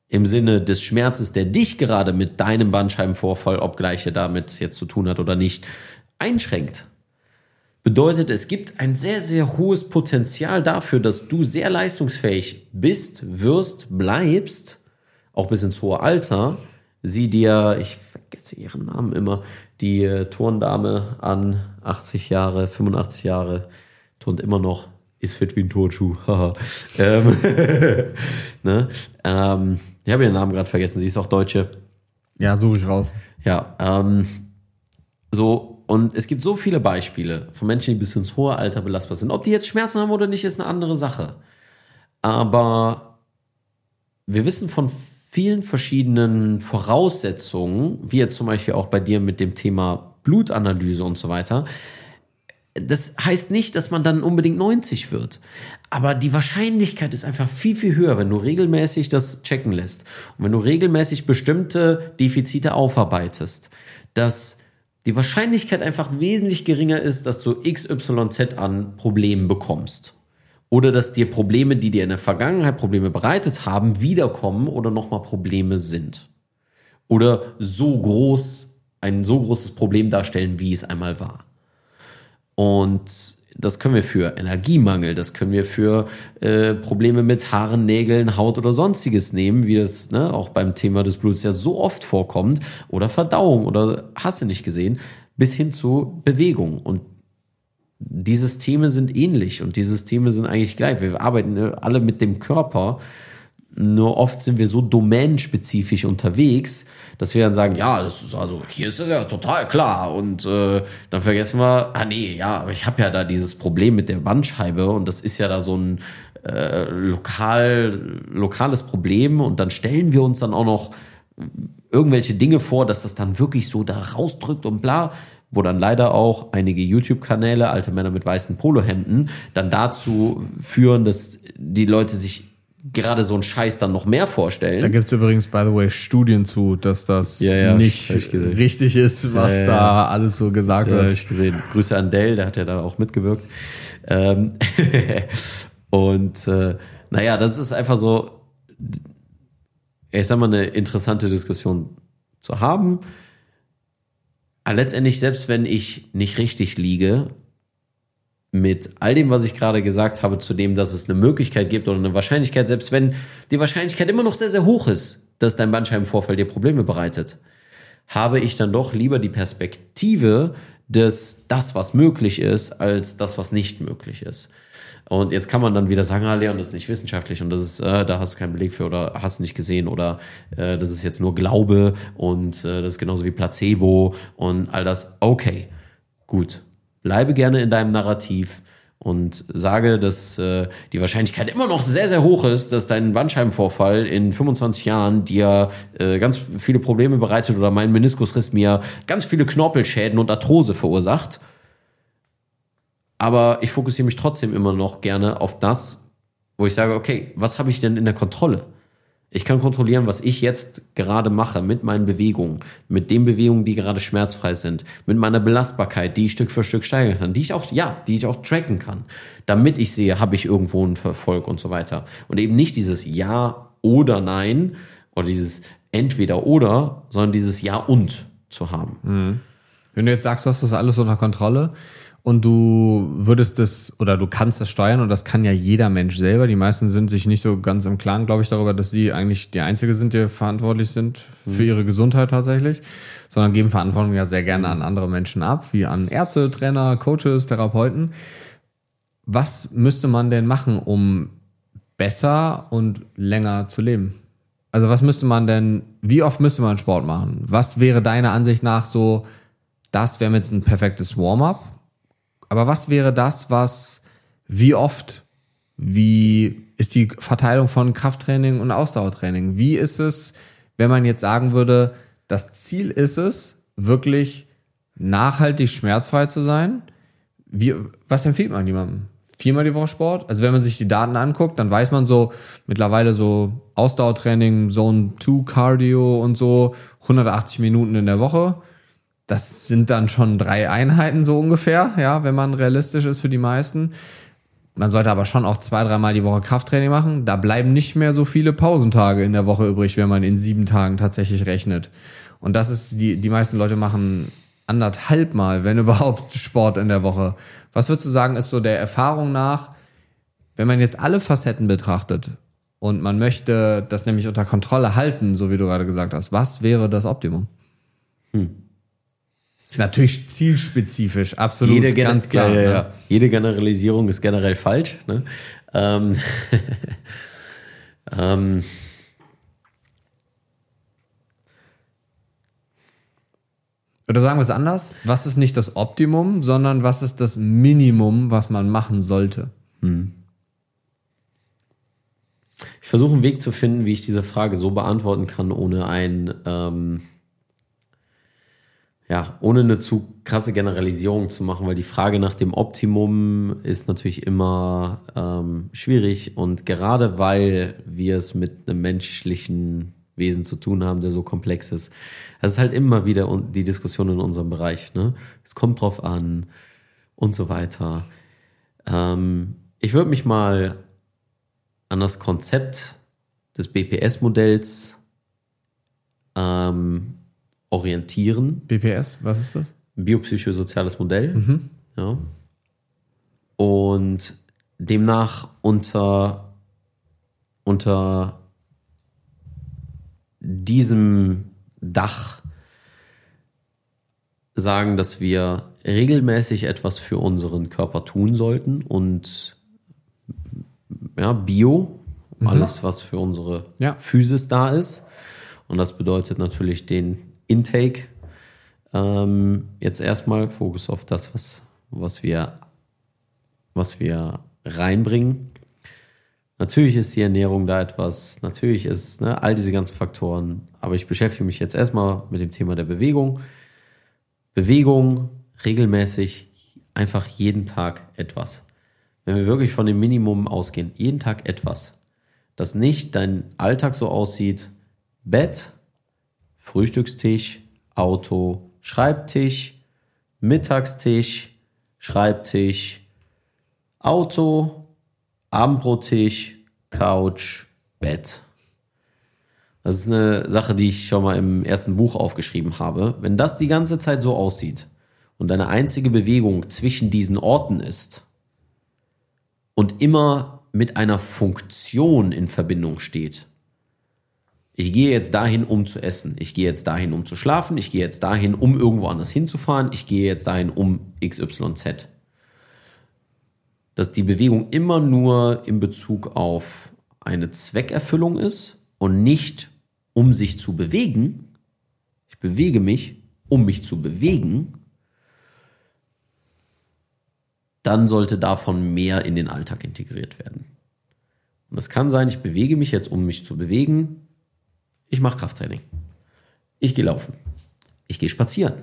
im Sinne des Schmerzes, der dich gerade mit deinem Bandscheibenvorfall, obgleich er damit jetzt zu tun hat oder nicht, einschränkt. Bedeutet, es gibt ein sehr, sehr hohes Potenzial dafür, dass du sehr leistungsfähig bist, wirst, bleibst, auch bis ins hohe Alter. Sieh dir, ich vergesse ihren Namen immer, die äh, Turndame an, 80 Jahre, 85 Jahre, turnt immer noch, ist fit wie ein Turnschuh. ähm, ne? ähm, ich habe ihren Namen gerade vergessen, sie ist auch Deutsche. Ja, suche ich raus. Ja, ähm, so, und es gibt so viele Beispiele von Menschen, die bis ins hohe Alter belastbar sind. Ob die jetzt Schmerzen haben oder nicht, ist eine andere Sache. Aber wir wissen von vielen verschiedenen Voraussetzungen, wie jetzt zum Beispiel auch bei dir mit dem Thema Blutanalyse und so weiter, das heißt nicht, dass man dann unbedingt 90 wird. Aber die Wahrscheinlichkeit ist einfach viel, viel höher, wenn du regelmäßig das checken lässt. Und wenn du regelmäßig bestimmte Defizite aufarbeitest, dass die Wahrscheinlichkeit einfach wesentlich geringer ist, dass du XYZ an Problemen bekommst. Oder dass dir Probleme, die dir in der Vergangenheit Probleme bereitet haben, wiederkommen oder nochmal Probleme sind. Oder so groß, ein so großes Problem darstellen, wie es einmal war. Und das können wir für Energiemangel, das können wir für äh, Probleme mit Haaren, Nägeln, Haut oder sonstiges nehmen, wie das ne, auch beim Thema des Bluts ja so oft vorkommt, oder Verdauung oder hast du nicht gesehen, bis hin zu Bewegung. Und die Systeme sind ähnlich und die Systeme sind eigentlich gleich. Wir arbeiten ne, alle mit dem Körper nur oft sind wir so domänenspezifisch unterwegs, dass wir dann sagen, ja, das ist also, hier ist das ja total klar. Und äh, dann vergessen wir, ah nee, ja, aber ich habe ja da dieses Problem mit der Bandscheibe und das ist ja da so ein äh, lokal, lokales Problem. Und dann stellen wir uns dann auch noch irgendwelche Dinge vor, dass das dann wirklich so da rausdrückt und bla wo dann leider auch einige YouTube-Kanäle, alte Männer mit weißen Polohemden, dann dazu führen, dass die Leute sich gerade so einen Scheiß dann noch mehr vorstellen. Da gibt es übrigens, by the way, Studien zu, dass das ja, ja, nicht richtig ist, was ja, da alles so gesagt wird. ich gesehen. Grüße an Dell, der hat ja da auch mitgewirkt. Ähm und äh, naja, das ist einfach so, ich sag mal, eine interessante Diskussion zu haben. Aber letztendlich, selbst wenn ich nicht richtig liege, mit all dem, was ich gerade gesagt habe, zu dem, dass es eine Möglichkeit gibt oder eine Wahrscheinlichkeit, selbst wenn die Wahrscheinlichkeit immer noch sehr, sehr hoch ist, dass dein Bandscheibenvorfall dir Probleme bereitet, habe ich dann doch lieber die Perspektive des das, was möglich ist, als das, was nicht möglich ist. Und jetzt kann man dann wieder sagen, ah, Leon, das ist nicht wissenschaftlich und das ist, äh, da hast du keinen Beleg für oder hast du nicht gesehen oder äh, das ist jetzt nur Glaube und äh, das ist genauso wie Placebo und all das. Okay, gut bleibe gerne in deinem Narrativ und sage, dass äh, die Wahrscheinlichkeit immer noch sehr, sehr hoch ist, dass dein Bandscheibenvorfall in 25 Jahren dir äh, ganz viele Probleme bereitet oder mein Meniskusriss mir ganz viele Knorpelschäden und Arthrose verursacht. Aber ich fokussiere mich trotzdem immer noch gerne auf das, wo ich sage, okay, was habe ich denn in der Kontrolle? Ich kann kontrollieren, was ich jetzt gerade mache mit meinen Bewegungen, mit den Bewegungen, die gerade schmerzfrei sind, mit meiner Belastbarkeit, die ich Stück für Stück steigern kann, die ich auch, ja, die ich auch tracken kann, damit ich sehe, habe ich irgendwo einen Verfolg und so weiter. Und eben nicht dieses Ja oder Nein oder dieses entweder oder, sondern dieses Ja und zu haben. Mhm. Wenn du jetzt sagst, du hast das alles unter Kontrolle, und du würdest das oder du kannst das steuern und das kann ja jeder Mensch selber. Die meisten sind sich nicht so ganz im Klaren, glaube ich, darüber, dass sie eigentlich die Einzige sind, die verantwortlich sind für ihre Gesundheit tatsächlich, sondern geben Verantwortung ja sehr gerne an andere Menschen ab, wie an Ärzte, Trainer, Coaches, Therapeuten. Was müsste man denn machen, um besser und länger zu leben? Also was müsste man denn, wie oft müsste man Sport machen? Was wäre deiner Ansicht nach so, das wäre jetzt ein perfektes Warm-up? Aber was wäre das, was, wie oft, wie ist die Verteilung von Krafttraining und Ausdauertraining? Wie ist es, wenn man jetzt sagen würde, das Ziel ist es, wirklich nachhaltig schmerzfrei zu sein? Wie, was empfiehlt man jemandem? Viermal die Woche Sport? Also wenn man sich die Daten anguckt, dann weiß man so mittlerweile so Ausdauertraining, Zone 2 Cardio und so 180 Minuten in der Woche das sind dann schon drei Einheiten so ungefähr, ja, wenn man realistisch ist für die meisten. Man sollte aber schon auch zwei, dreimal die Woche Krafttraining machen. Da bleiben nicht mehr so viele Pausentage in der Woche übrig, wenn man in sieben Tagen tatsächlich rechnet. Und das ist, die, die meisten Leute machen anderthalb Mal, wenn überhaupt, Sport in der Woche. Was würdest du sagen, ist so der Erfahrung nach, wenn man jetzt alle Facetten betrachtet und man möchte das nämlich unter Kontrolle halten, so wie du gerade gesagt hast, was wäre das Optimum? Hm. Ist natürlich zielspezifisch, absolut, Jede ganz klar. Ja, ja, ja. Ne? Jede Generalisierung ist generell falsch. Ne? Ähm, ähm, Oder sagen wir es anders, was ist nicht das Optimum, sondern was ist das Minimum, was man machen sollte? Hm. Ich versuche einen Weg zu finden, wie ich diese Frage so beantworten kann, ohne ein ähm, ja, ohne eine zu krasse Generalisierung zu machen, weil die Frage nach dem Optimum ist natürlich immer ähm, schwierig und gerade weil wir es mit einem menschlichen Wesen zu tun haben, der so komplex ist, das ist halt immer wieder die Diskussion in unserem Bereich. Ne? Es kommt drauf an und so weiter. Ähm, ich würde mich mal an das Konzept des BPS-Modells ähm, orientieren. BPS, was ist das? Biopsychosoziales Modell. Mhm. Ja. Und demnach unter, unter diesem Dach sagen, dass wir regelmäßig etwas für unseren Körper tun sollten und ja, Bio, mhm. alles, was für unsere ja. Physis da ist. Und das bedeutet natürlich den Intake. Ähm, jetzt erstmal Fokus auf das, was, was, wir, was wir reinbringen. Natürlich ist die Ernährung da etwas, natürlich ist ne, all diese ganzen Faktoren, aber ich beschäftige mich jetzt erstmal mit dem Thema der Bewegung. Bewegung regelmäßig, einfach jeden Tag etwas. Wenn wir wirklich von dem Minimum ausgehen, jeden Tag etwas, dass nicht dein Alltag so aussieht, Bett, Frühstückstisch, Auto, Schreibtisch, Mittagstisch, Schreibtisch, Auto, Abendbrottisch, Couch, Bett. Das ist eine Sache, die ich schon mal im ersten Buch aufgeschrieben habe. Wenn das die ganze Zeit so aussieht und deine einzige Bewegung zwischen diesen Orten ist und immer mit einer Funktion in Verbindung steht. Ich gehe jetzt dahin, um zu essen. Ich gehe jetzt dahin, um zu schlafen. Ich gehe jetzt dahin, um irgendwo anders hinzufahren. Ich gehe jetzt dahin, um XYZ. Dass die Bewegung immer nur in Bezug auf eine Zweckerfüllung ist und nicht um sich zu bewegen, ich bewege mich, um mich zu bewegen, dann sollte davon mehr in den Alltag integriert werden. Und es kann sein, ich bewege mich jetzt, um mich zu bewegen. Ich mache Krafttraining. Ich gehe laufen. Ich gehe spazieren.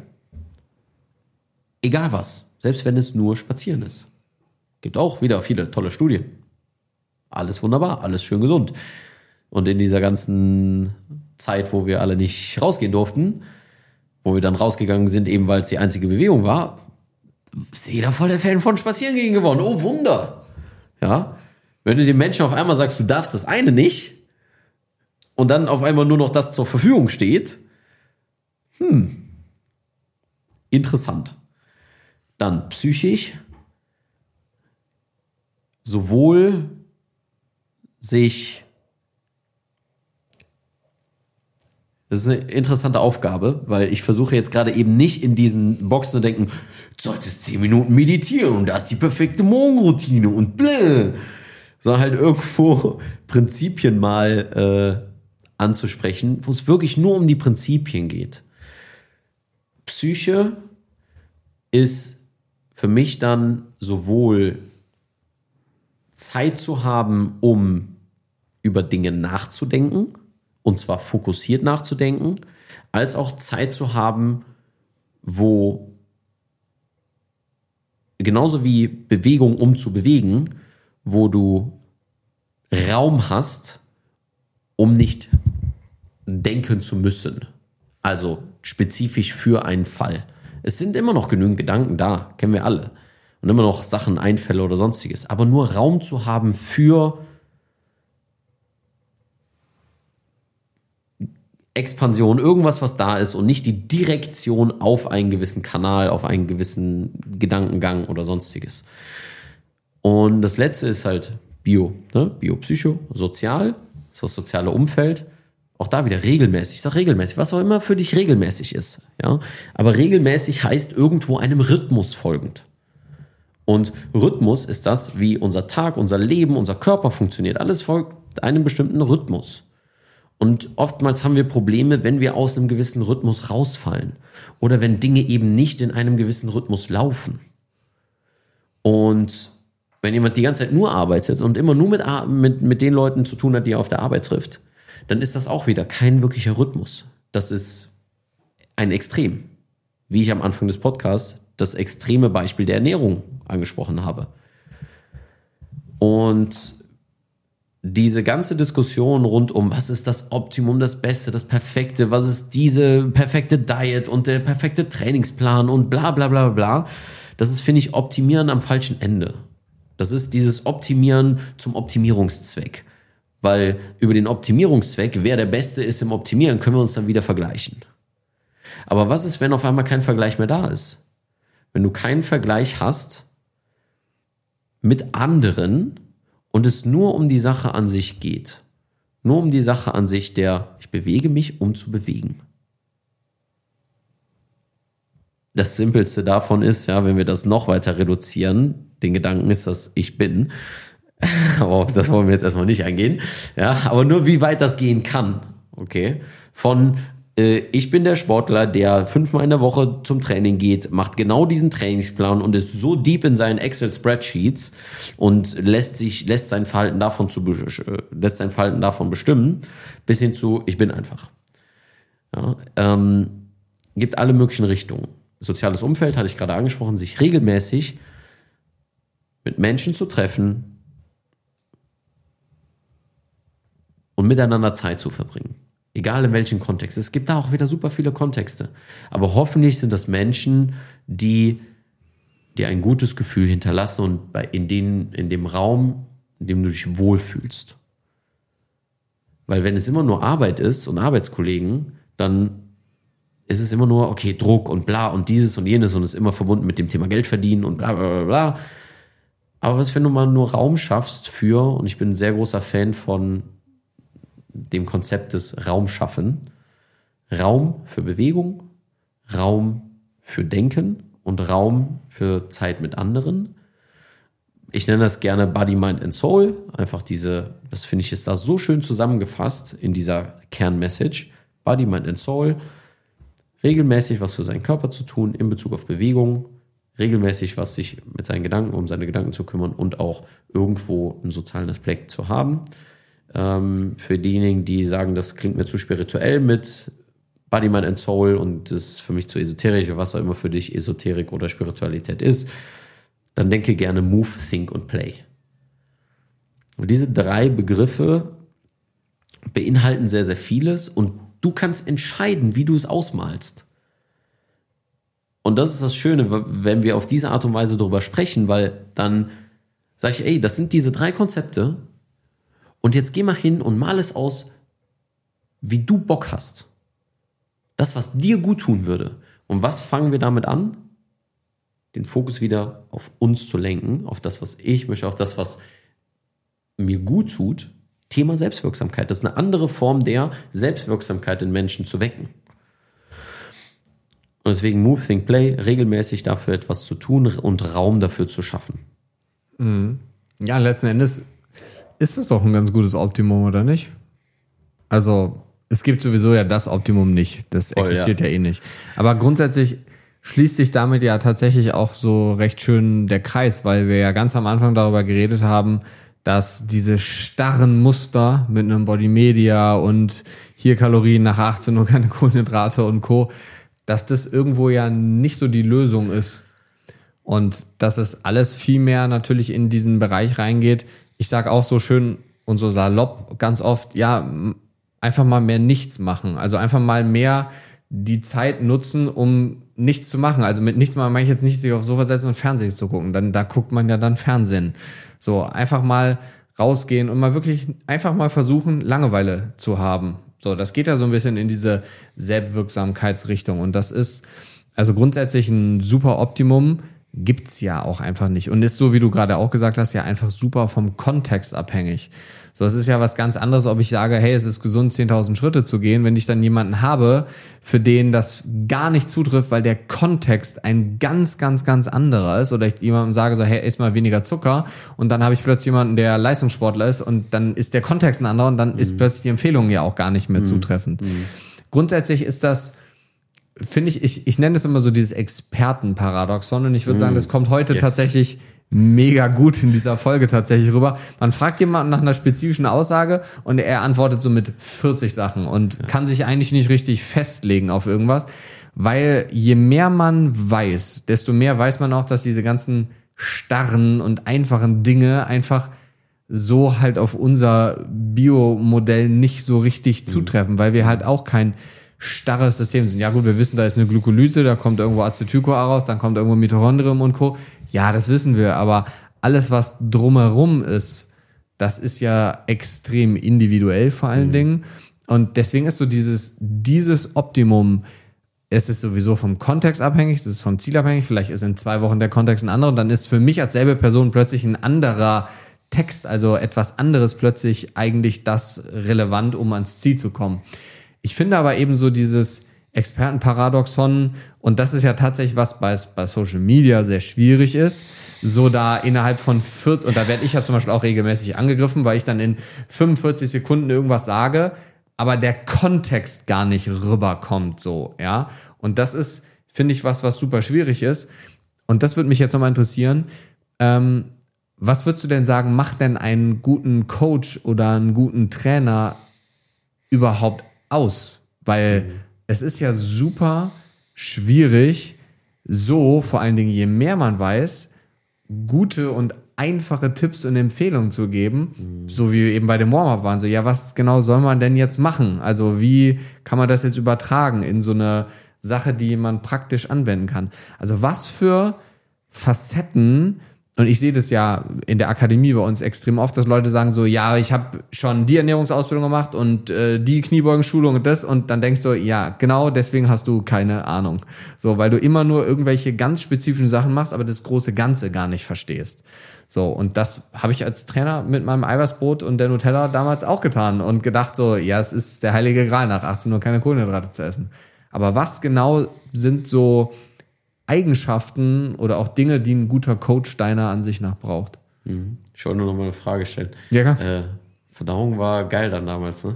Egal was, selbst wenn es nur spazieren ist. Gibt auch wieder viele tolle Studien. Alles wunderbar, alles schön gesund. Und in dieser ganzen Zeit, wo wir alle nicht rausgehen durften, wo wir dann rausgegangen sind, eben weil es die einzige Bewegung war, ist jeder voll der Fan von Spazierengehen geworden. Oh Wunder! Ja, wenn du den Menschen auf einmal sagst, du darfst das eine nicht, und dann auf einmal nur noch das zur Verfügung steht, hm, interessant. Dann psychisch, sowohl sich Das ist eine interessante Aufgabe, weil ich versuche jetzt gerade eben nicht in diesen Boxen zu denken, du solltest zehn Minuten meditieren und da ist die perfekte Morgenroutine und bläh. Sondern halt irgendwo Prinzipien mal äh, anzusprechen, wo es wirklich nur um die Prinzipien geht. Psyche ist für mich dann sowohl Zeit zu haben, um über Dinge nachzudenken, und zwar fokussiert nachzudenken, als auch Zeit zu haben, wo genauso wie Bewegung um zu bewegen, wo du Raum hast, um nicht denken zu müssen. Also spezifisch für einen Fall. Es sind immer noch genügend Gedanken da, kennen wir alle. Und immer noch Sachen, Einfälle oder sonstiges. Aber nur Raum zu haben für Expansion, irgendwas, was da ist und nicht die Direktion auf einen gewissen Kanal, auf einen gewissen Gedankengang oder sonstiges. Und das letzte ist halt Bio, ne? Biopsycho, sozial, das das soziale Umfeld. Auch da wieder regelmäßig. Ich sag regelmäßig, was auch immer für dich regelmäßig ist. Ja? Aber regelmäßig heißt irgendwo einem Rhythmus folgend. Und Rhythmus ist das, wie unser Tag, unser Leben, unser Körper funktioniert. Alles folgt einem bestimmten Rhythmus. Und oftmals haben wir Probleme, wenn wir aus einem gewissen Rhythmus rausfallen oder wenn Dinge eben nicht in einem gewissen Rhythmus laufen. Und wenn jemand die ganze Zeit nur arbeitet und immer nur mit, mit, mit den Leuten zu tun hat, die er auf der Arbeit trifft, dann ist das auch wieder kein wirklicher Rhythmus. Das ist ein Extrem. Wie ich am Anfang des Podcasts das extreme Beispiel der Ernährung angesprochen habe. Und diese ganze Diskussion rund um, was ist das Optimum, das Beste, das Perfekte, was ist diese perfekte Diet und der perfekte Trainingsplan und bla bla bla bla, das ist, finde ich, Optimieren am falschen Ende. Das ist dieses Optimieren zum Optimierungszweck. Weil über den Optimierungszweck, wer der Beste ist im Optimieren, können wir uns dann wieder vergleichen. Aber was ist, wenn auf einmal kein Vergleich mehr da ist? Wenn du keinen Vergleich hast, mit anderen und es nur um die Sache an sich geht. Nur um die Sache an sich, der ich bewege mich, um zu bewegen. Das Simpelste davon ist, ja, wenn wir das noch weiter reduzieren, den Gedanken ist, dass ich bin, aber auf das wollen wir jetzt erstmal nicht eingehen, ja, aber nur wie weit das gehen kann, okay, von äh, ich bin der Sportler, der fünfmal in der Woche zum Training geht, macht genau diesen Trainingsplan und ist so deep in seinen Excel-Spreadsheets und lässt sich, lässt sein Verhalten davon zu, äh, lässt sein Verhalten davon bestimmen, bis hin zu, ich bin einfach. Ja, ähm, gibt alle möglichen Richtungen. Soziales Umfeld hatte ich gerade angesprochen, sich regelmäßig mit Menschen zu treffen und miteinander Zeit zu verbringen. Egal in welchem Kontext. Es gibt da auch wieder super viele Kontexte. Aber hoffentlich sind das Menschen, die dir ein gutes Gefühl hinterlassen und bei, in, den, in dem Raum, in dem du dich wohlfühlst. Weil wenn es immer nur Arbeit ist und Arbeitskollegen, dann ist es immer nur, okay, Druck und bla und dieses und jenes und ist immer verbunden mit dem Thema Geld verdienen und bla bla bla bla. Aber was, wenn du mal nur Raum schaffst für, und ich bin ein sehr großer Fan von dem Konzept des Raumschaffen. Raum für Bewegung, Raum für Denken und Raum für Zeit mit anderen. Ich nenne das gerne Body, Mind and Soul. Einfach diese, das finde ich ist da so schön zusammengefasst in dieser Kernmessage. Body, Mind and Soul. Regelmäßig was für seinen Körper zu tun in Bezug auf Bewegung. Regelmäßig was sich mit seinen Gedanken, um seine Gedanken zu kümmern und auch irgendwo einen sozialen Aspekt zu haben. Ähm, für diejenigen, die sagen, das klingt mir zu spirituell mit Body, Mind and Soul und das ist für mich zu esoterisch, was auch immer für dich Esoterik oder Spiritualität ist, dann denke gerne Move, Think und Play. Und diese drei Begriffe beinhalten sehr, sehr vieles und du kannst entscheiden, wie du es ausmalst. Und das ist das Schöne, wenn wir auf diese Art und Weise darüber sprechen, weil dann sage ich, ey, das sind diese drei Konzepte und jetzt geh mal hin und mal es aus, wie du Bock hast. Das, was dir gut tun würde. Und was fangen wir damit an? Den Fokus wieder auf uns zu lenken, auf das, was ich möchte, auf das, was mir gut tut. Thema Selbstwirksamkeit. Das ist eine andere Form der Selbstwirksamkeit in Menschen zu wecken. Und deswegen Move, Think, Play, regelmäßig dafür etwas zu tun und Raum dafür zu schaffen. Mhm. Ja, letzten Endes ist es doch ein ganz gutes Optimum, oder nicht? Also, es gibt sowieso ja das Optimum nicht. Das existiert oh, ja. ja eh nicht. Aber grundsätzlich schließt sich damit ja tatsächlich auch so recht schön der Kreis, weil wir ja ganz am Anfang darüber geredet haben, dass diese starren Muster mit einem Body Media und hier Kalorien nach 18 Uhr keine Kohlenhydrate und Co., dass das irgendwo ja nicht so die Lösung ist. Und dass es alles viel mehr natürlich in diesen Bereich reingeht, ich sage auch so schön und so salopp ganz oft, ja, einfach mal mehr nichts machen. Also einfach mal mehr die Zeit nutzen, um nichts zu machen. Also mit nichts machen meine ich jetzt nicht, sich aufs Sofa setzen und Fernsehen zu gucken. Dann, da guckt man ja dann Fernsehen. So, einfach mal rausgehen und mal wirklich einfach mal versuchen, Langeweile zu haben. So, das geht ja so ein bisschen in diese Selbstwirksamkeitsrichtung. Und das ist also grundsätzlich ein super Optimum gibt's ja auch einfach nicht. Und ist so, wie du gerade auch gesagt hast, ja einfach super vom Kontext abhängig. So, es ist ja was ganz anderes, ob ich sage, hey, es ist gesund, 10.000 Schritte zu gehen, wenn ich dann jemanden habe, für den das gar nicht zutrifft, weil der Kontext ein ganz, ganz, ganz anderer ist. Oder ich jemandem sage so, hey, iss mal weniger Zucker. Und dann habe ich plötzlich jemanden, der Leistungssportler ist und dann ist der Kontext ein anderer und dann mhm. ist plötzlich die Empfehlung ja auch gar nicht mehr mhm. zutreffend. Mhm. Grundsätzlich ist das finde ich, ich, ich nenne es immer so dieses Expertenparadoxon und ich würde sagen, das kommt heute yes. tatsächlich mega gut in dieser Folge tatsächlich rüber. Man fragt jemanden nach einer spezifischen Aussage und er antwortet so mit 40 Sachen und ja. kann sich eigentlich nicht richtig festlegen auf irgendwas, weil je mehr man weiß, desto mehr weiß man auch, dass diese ganzen starren und einfachen Dinge einfach so halt auf unser Biomodell nicht so richtig mhm. zutreffen, weil wir halt auch kein starres System sind. Ja gut, wir wissen, da ist eine Glykolyse, da kommt irgendwo Acetyl-CoA raus, dann kommt irgendwo Mitochondrium und Co. Ja, das wissen wir, aber alles, was drumherum ist, das ist ja extrem individuell vor allen mhm. Dingen. Und deswegen ist so dieses, dieses Optimum es ist sowieso vom Kontext abhängig, es ist vom Ziel abhängig, vielleicht ist in zwei Wochen der Kontext ein anderer und dann ist für mich als selbe Person plötzlich ein anderer Text, also etwas anderes plötzlich eigentlich das relevant, um ans Ziel zu kommen. Ich finde aber eben so dieses Expertenparadoxon und das ist ja tatsächlich was bei, bei Social Media sehr schwierig ist, so da innerhalb von 40, und da werde ich ja zum Beispiel auch regelmäßig angegriffen, weil ich dann in 45 Sekunden irgendwas sage, aber der Kontext gar nicht rüberkommt, so, ja. Und das ist, finde ich, was, was super schwierig ist. Und das würde mich jetzt nochmal interessieren. Ähm, was würdest du denn sagen, macht denn einen guten Coach oder einen guten Trainer überhaupt aus? Weil mhm. Es ist ja super schwierig, so, vor allen Dingen je mehr man weiß, gute und einfache Tipps und Empfehlungen zu geben, mhm. so wie wir eben bei dem Warm-up waren. So, ja, was genau soll man denn jetzt machen? Also, wie kann man das jetzt übertragen in so eine Sache, die man praktisch anwenden kann? Also, was für Facetten und ich sehe das ja in der Akademie bei uns extrem oft, dass Leute sagen so, ja, ich habe schon die Ernährungsausbildung gemacht und äh, die Kniebeugenschulung und das und dann denkst du, ja, genau deswegen hast du keine Ahnung. So, weil du immer nur irgendwelche ganz spezifischen Sachen machst, aber das große Ganze gar nicht verstehst. So, und das habe ich als Trainer mit meinem Eiweißbrot und der Nutella damals auch getan und gedacht so, ja, es ist der heilige Gral nach 18 Uhr keine Kohlenhydrate zu essen. Aber was genau sind so Eigenschaften oder auch Dinge, die ein guter Coach deiner Ansicht nach braucht. Mhm. Ich wollte nur noch mal eine Frage stellen. Ja, klar. Äh, Verdauung war geil dann damals, ne?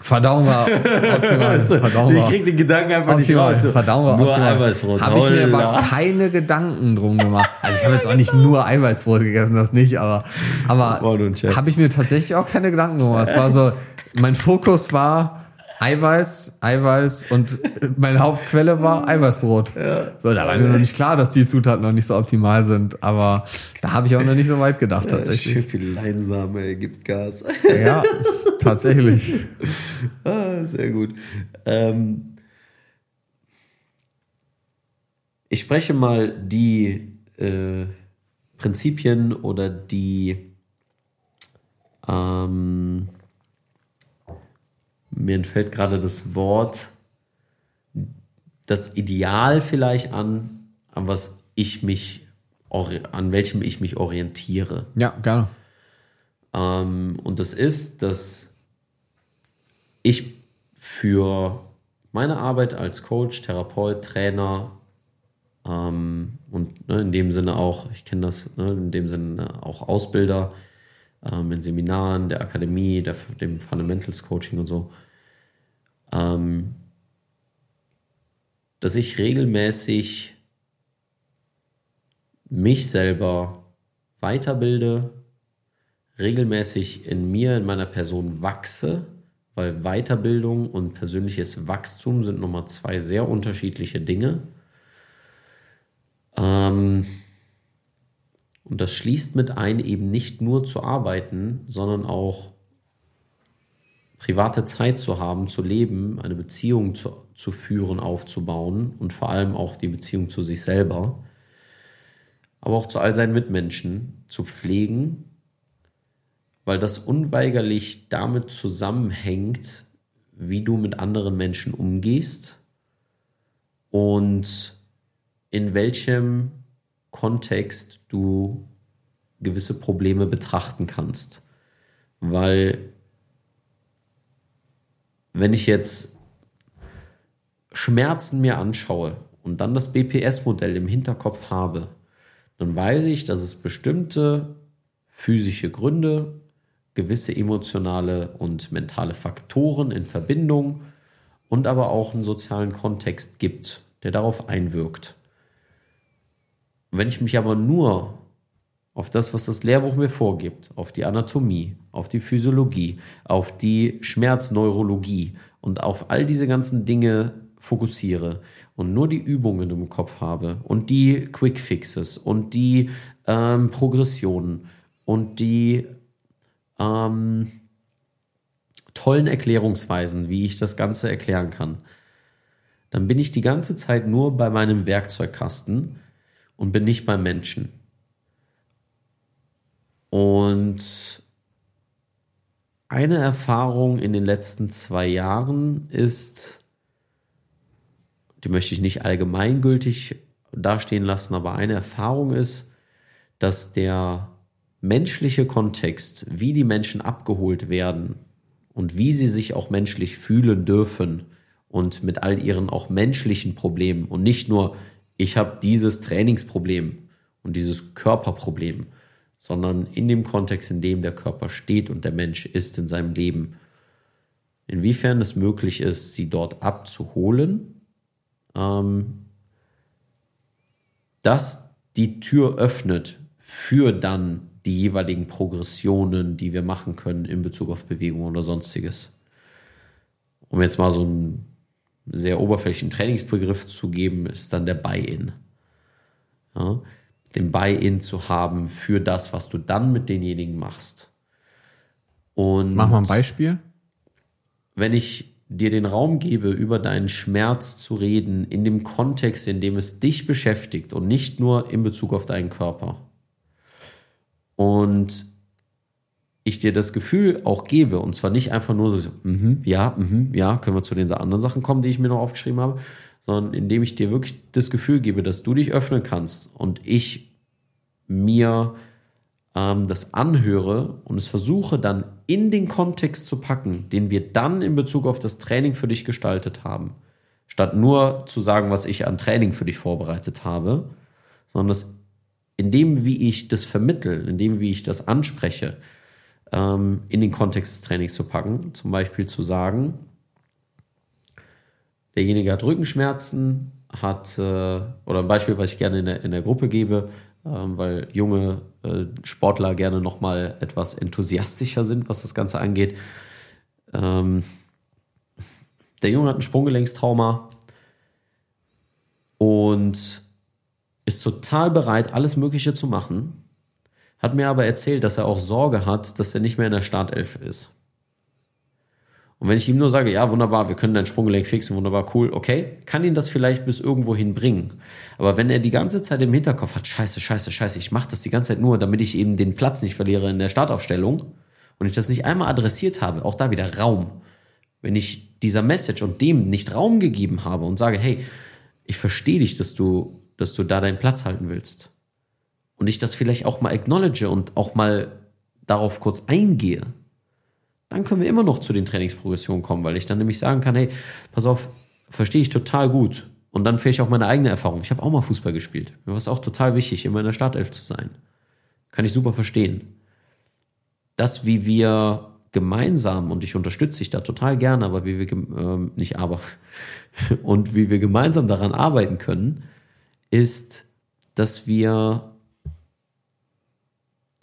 Verdauung war optimal. Verdauung ich krieg den Gedanken einfach optimal. nicht raus. Verdauung war nur optimal. Eiweißbrot. Habe ich mir aber keine Gedanken drum gemacht. Also ich habe jetzt auch nicht nur Eiweißbrot gegessen, das nicht, aber, aber habe ich mir tatsächlich auch keine Gedanken gemacht. Es war so, mein Fokus war, Eiweiß, Eiweiß und meine Hauptquelle war Eiweißbrot. Ja. So, da war mir noch nicht klar, dass die Zutaten noch nicht so optimal sind, aber da habe ich auch noch nicht so weit gedacht tatsächlich. Schön viel Leinsame gibt Gas. Ja, tatsächlich. Ah, sehr gut. Ähm, ich spreche mal die äh, Prinzipien oder die ähm, mir entfällt gerade das Wort, das Ideal vielleicht an, an was ich mich, an welchem ich mich orientiere. Ja, gerne. Ähm, und das ist, dass ich für meine Arbeit als Coach, Therapeut, Trainer ähm, und ne, in dem Sinne auch, ich kenne das, ne, in dem Sinne auch Ausbilder ähm, in Seminaren, der Akademie, der, dem Fundamentals Coaching und so, ähm, dass ich regelmäßig mich selber weiterbilde, regelmäßig in mir, in meiner Person wachse, weil Weiterbildung und persönliches Wachstum sind nochmal zwei sehr unterschiedliche Dinge. Ähm, und das schließt mit ein, eben nicht nur zu arbeiten, sondern auch private Zeit zu haben, zu leben, eine Beziehung zu, zu führen, aufzubauen und vor allem auch die Beziehung zu sich selber, aber auch zu all seinen Mitmenschen zu pflegen, weil das unweigerlich damit zusammenhängt, wie du mit anderen Menschen umgehst und in welchem Kontext du gewisse Probleme betrachten kannst. Weil wenn ich jetzt Schmerzen mir anschaue und dann das BPS-Modell im Hinterkopf habe, dann weiß ich, dass es bestimmte physische Gründe, gewisse emotionale und mentale Faktoren in Verbindung und aber auch einen sozialen Kontext gibt, der darauf einwirkt. wenn ich mich aber nur auf das, was das Lehrbuch mir vorgibt, auf die Anatomie, auf die Physiologie, auf die Schmerzneurologie und auf all diese ganzen Dinge fokussiere und nur die Übungen im Kopf habe und die Quick Fixes und die ähm, Progressionen und die ähm, tollen Erklärungsweisen, wie ich das Ganze erklären kann, dann bin ich die ganze Zeit nur bei meinem Werkzeugkasten und bin nicht beim Menschen. Und eine Erfahrung in den letzten zwei Jahren ist die möchte ich nicht allgemeingültig dastehen lassen, aber eine Erfahrung ist, dass der menschliche Kontext, wie die Menschen abgeholt werden und wie sie sich auch menschlich fühlen dürfen und mit all ihren auch menschlichen Problemen und nicht nur, ich habe dieses Trainingsproblem und dieses Körperproblem, sondern in dem Kontext, in dem der Körper steht und der Mensch ist in seinem Leben. Inwiefern es möglich ist, sie dort abzuholen, ähm, dass die Tür öffnet für dann die jeweiligen Progressionen, die wir machen können in Bezug auf Bewegung oder sonstiges. Um jetzt mal so einen sehr oberflächlichen Trainingsbegriff zu geben, ist dann der Buy-in. Ja, den Buy-in zu haben für das, was du dann mit denjenigen machst. Und Mach mal ein Beispiel. Wenn ich dir den Raum gebe, über deinen Schmerz zu reden, in dem Kontext, in dem es dich beschäftigt und nicht nur in Bezug auf deinen Körper. Und ich dir das Gefühl auch gebe, und zwar nicht einfach nur so, -hmm, ja, -hmm, ja, können wir zu den anderen Sachen kommen, die ich mir noch aufgeschrieben habe, sondern indem ich dir wirklich das Gefühl gebe, dass du dich öffnen kannst und ich mir ähm, das anhöre und es versuche dann in den Kontext zu packen, den wir dann in Bezug auf das Training für dich gestaltet haben, statt nur zu sagen, was ich an Training für dich vorbereitet habe, sondern das in dem, wie ich das vermittel, in dem, wie ich das anspreche, ähm, in den Kontext des Trainings zu packen. Zum Beispiel zu sagen, derjenige hat Rückenschmerzen, hat, äh, oder ein Beispiel, was ich gerne in der, in der Gruppe gebe, ähm, weil junge äh, Sportler gerne nochmal etwas enthusiastischer sind, was das Ganze angeht. Ähm, der Junge hat ein Sprunggelenkstrauma und ist total bereit, alles Mögliche zu machen, hat mir aber erzählt, dass er auch Sorge hat, dass er nicht mehr in der Startelf ist. Und wenn ich ihm nur sage, ja, wunderbar, wir können dein Sprunggelenk fixen, wunderbar, cool, okay, kann ihn das vielleicht bis irgendwo hinbringen. Aber wenn er die ganze Zeit im Hinterkopf hat, scheiße, scheiße, scheiße, ich mache das die ganze Zeit nur, damit ich eben den Platz nicht verliere in der Startaufstellung und ich das nicht einmal adressiert habe, auch da wieder Raum. Wenn ich dieser Message und dem nicht Raum gegeben habe und sage, hey, ich verstehe dich, dass du, dass du da deinen Platz halten willst. Und ich das vielleicht auch mal acknowledge und auch mal darauf kurz eingehe, dann können wir immer noch zu den Trainingsprogressionen kommen, weil ich dann nämlich sagen kann, hey, pass auf, verstehe ich total gut. Und dann vielleicht auch meine eigene Erfahrung. Ich habe auch mal Fußball gespielt. Mir war es auch total wichtig, immer in der Startelf zu sein. Kann ich super verstehen. Das, wie wir gemeinsam, und ich unterstütze dich da total gerne, aber wie wir, äh, nicht aber, und wie wir gemeinsam daran arbeiten können, ist, dass wir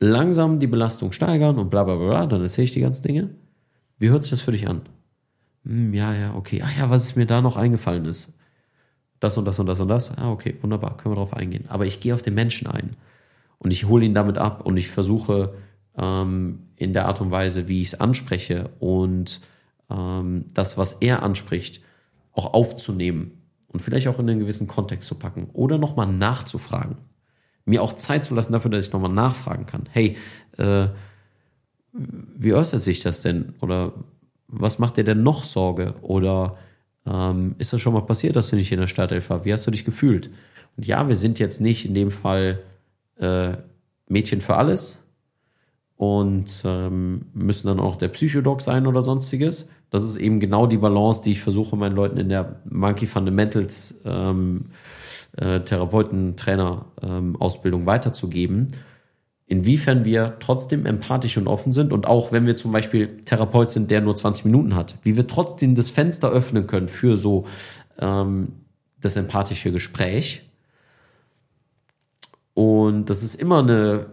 langsam die Belastung steigern und bla bla bla, dann erzähle ich die ganzen Dinge. Wie hört sich das für dich an? Hm, ja, ja, okay. Ach ja, was mir da noch eingefallen ist. Das und das und das und das. Ah, okay, wunderbar, können wir darauf eingehen. Aber ich gehe auf den Menschen ein und ich hole ihn damit ab und ich versuche ähm, in der Art und Weise, wie ich es anspreche und ähm, das, was er anspricht, auch aufzunehmen und vielleicht auch in einen gewissen Kontext zu packen oder nochmal nachzufragen mir auch Zeit zu lassen dafür, dass ich nochmal nachfragen kann. Hey, äh, wie äußert sich das denn? Oder was macht dir denn noch Sorge? Oder ähm, ist das schon mal passiert, dass du nicht in der Startelf warst? Wie hast du dich gefühlt? Und ja, wir sind jetzt nicht in dem Fall äh, Mädchen für alles und ähm, müssen dann auch der Psychodog sein oder sonstiges. Das ist eben genau die Balance, die ich versuche, meinen Leuten in der Monkey Fundamentals ähm, äh, Therapeuten, Trainer, ähm, Ausbildung weiterzugeben, inwiefern wir trotzdem empathisch und offen sind und auch wenn wir zum Beispiel Therapeut sind, der nur 20 Minuten hat, wie wir trotzdem das Fenster öffnen können für so ähm, das empathische Gespräch. Und das ist immer eine,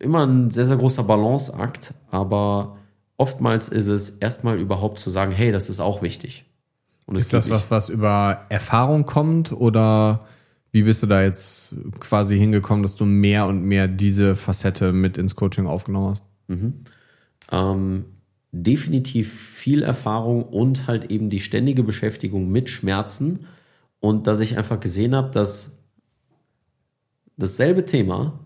immer ein sehr, sehr großer Balanceakt, aber oftmals ist es erstmal überhaupt zu sagen, hey, das ist auch wichtig. Ist das was, was über Erfahrung kommt oder wie bist du da jetzt quasi hingekommen, dass du mehr und mehr diese Facette mit ins Coaching aufgenommen hast? Mhm. Ähm, definitiv viel Erfahrung und halt eben die ständige Beschäftigung mit Schmerzen und dass ich einfach gesehen habe, dass dasselbe Thema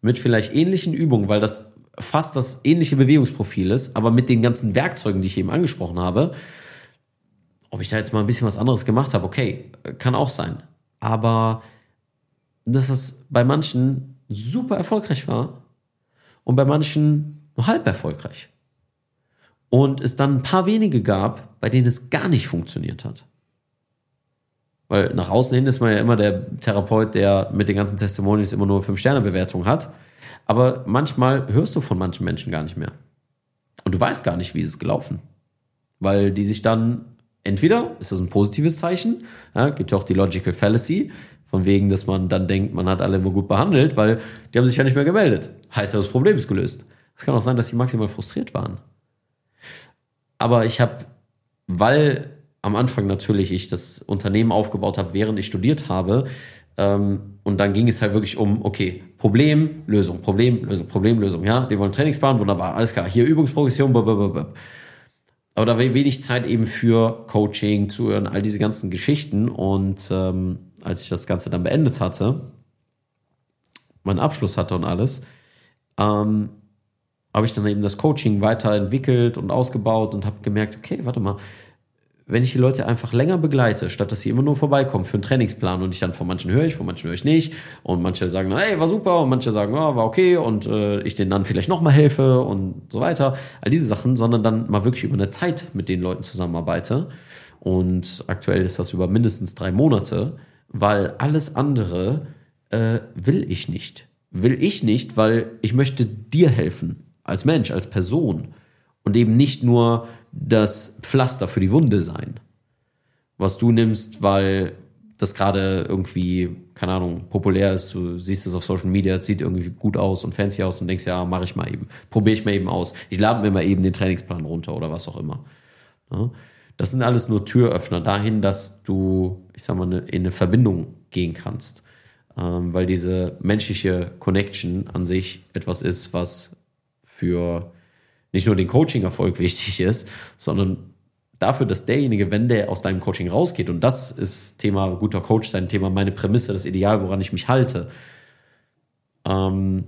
mit vielleicht ähnlichen Übungen, weil das fast das ähnliche Bewegungsprofil ist, aber mit den ganzen Werkzeugen, die ich eben angesprochen habe, ob ich da jetzt mal ein bisschen was anderes gemacht habe, okay, kann auch sein. Aber dass es bei manchen super erfolgreich war und bei manchen nur halb erfolgreich. Und es dann ein paar wenige gab, bei denen es gar nicht funktioniert hat. Weil nach außen hin ist man ja immer der Therapeut, der mit den ganzen Testimonials immer nur 5-Sterne-Bewertung hat. Aber manchmal hörst du von manchen Menschen gar nicht mehr. Und du weißt gar nicht, wie es ist gelaufen. Weil die sich dann, entweder ist das ein positives Zeichen, ja, gibt ja auch die Logical Fallacy, von wegen, dass man dann denkt, man hat alle immer gut behandelt, weil die haben sich ja nicht mehr gemeldet. Heißt ja, das Problem ist gelöst. Es kann auch sein, dass sie maximal frustriert waren. Aber ich habe, weil am Anfang natürlich ich das Unternehmen aufgebaut habe, während ich studiert habe, ähm, und dann ging es halt wirklich um, okay, Problem, Lösung, Problem, Lösung, Problem, Lösung. Ja, die wollen Trainingsplan, wunderbar, alles klar. Hier Übungsprogression, blablabla. Aber da wenig Zeit eben für Coaching, Zuhören, all diese ganzen Geschichten. Und ähm, als ich das Ganze dann beendet hatte, meinen Abschluss hatte und alles, ähm, habe ich dann eben das Coaching weiterentwickelt und ausgebaut und habe gemerkt, okay, warte mal, wenn ich die Leute einfach länger begleite, statt dass sie immer nur vorbeikommen für einen Trainingsplan und ich dann von manchen höre ich, von manchen höre ich nicht. Und manche sagen, hey, war super. Und manche sagen, oh, war okay. Und äh, ich denen dann vielleicht nochmal helfe und so weiter, all diese Sachen, sondern dann mal wirklich über eine Zeit mit den Leuten zusammenarbeite. Und aktuell ist das über mindestens drei Monate, weil alles andere äh, will ich nicht. Will ich nicht, weil ich möchte dir helfen, als Mensch, als Person. Und eben nicht nur das Pflaster für die Wunde sein. Was du nimmst, weil das gerade irgendwie, keine Ahnung, populär ist, du siehst es auf Social Media, sieht irgendwie gut aus und fancy aus und denkst, ja, mache ich mal eben, probiere ich mal eben aus. Ich lade mir mal eben den Trainingsplan runter oder was auch immer. Ja? Das sind alles nur Türöffner dahin, dass du, ich sag mal, in eine Verbindung gehen kannst. Ähm, weil diese menschliche Connection an sich etwas ist, was für nicht nur den Coaching-Erfolg wichtig ist, sondern dafür, dass derjenige, wenn der aus deinem Coaching rausgeht, und das ist Thema guter Coach sein, Thema meine Prämisse, das Ideal, woran ich mich halte, ähm,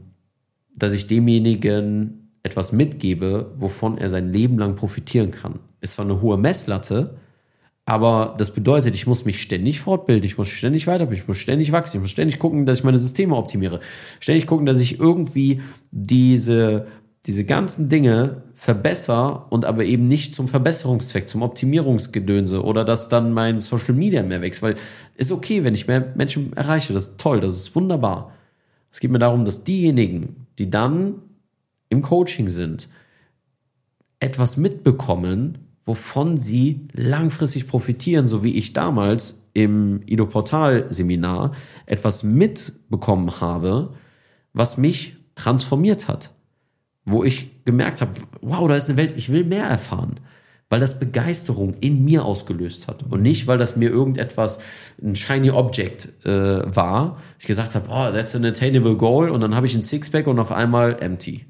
dass ich demjenigen etwas mitgebe, wovon er sein Leben lang profitieren kann. Ist zwar eine hohe Messlatte, aber das bedeutet, ich muss mich ständig fortbilden, ich muss ständig weiterbilden, ich muss ständig wachsen, ich muss ständig gucken, dass ich meine Systeme optimiere, ständig gucken, dass ich irgendwie diese diese ganzen Dinge verbessere und aber eben nicht zum Verbesserungszweck, zum Optimierungsgedönse oder dass dann mein Social Media mehr wächst, weil ist okay, wenn ich mehr Menschen erreiche, das ist toll, das ist wunderbar. Es geht mir darum, dass diejenigen, die dann im Coaching sind, etwas mitbekommen, wovon sie langfristig profitieren, so wie ich damals im Ido Portal Seminar etwas mitbekommen habe, was mich transformiert hat wo ich gemerkt habe, wow, da ist eine Welt, ich will mehr erfahren. Weil das Begeisterung in mir ausgelöst hat. Und nicht, weil das mir irgendetwas, ein shiny Object äh, war. Ich gesagt habe, oh, that's an attainable goal. Und dann habe ich ein Sixpack und auf einmal empty.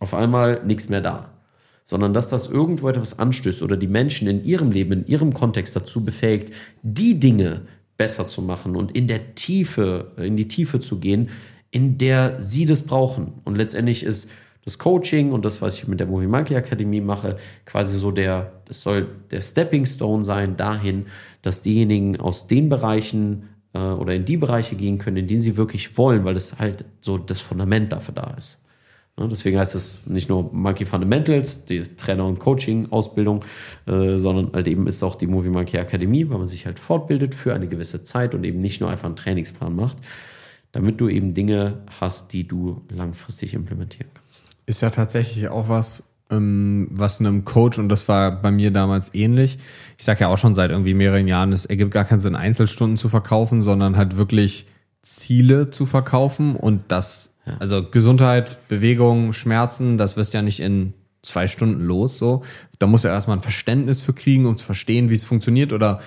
Auf einmal nichts mehr da. Sondern dass das irgendwo etwas anstößt oder die Menschen in ihrem Leben, in ihrem Kontext dazu befähigt, die Dinge besser zu machen und in der Tiefe, in die Tiefe zu gehen, in der sie das brauchen. Und letztendlich ist das Coaching und das, was ich mit der Movie Monkey Akademie mache, quasi so der, das soll der Stepping Stone sein dahin, dass diejenigen aus den Bereichen äh, oder in die Bereiche gehen können, in denen sie wirklich wollen, weil das halt so das Fundament dafür da ist. Ja, deswegen heißt es nicht nur Monkey Fundamentals, die Trainer- und Coaching-Ausbildung, äh, sondern halt eben ist auch die Movie Monkey Akademie, weil man sich halt fortbildet für eine gewisse Zeit und eben nicht nur einfach einen Trainingsplan macht, damit du eben Dinge hast, die du langfristig implementieren kannst ist ja tatsächlich auch was, ähm, was einem Coach, und das war bei mir damals ähnlich, ich sage ja auch schon seit irgendwie mehreren Jahren, es ergibt gar keinen Sinn, Einzelstunden zu verkaufen, sondern halt wirklich Ziele zu verkaufen und das, ja. also Gesundheit, Bewegung, Schmerzen, das wirst ja nicht in zwei Stunden los, so. Da muss ja erstmal ein Verständnis für kriegen, um zu verstehen, wie es funktioniert oder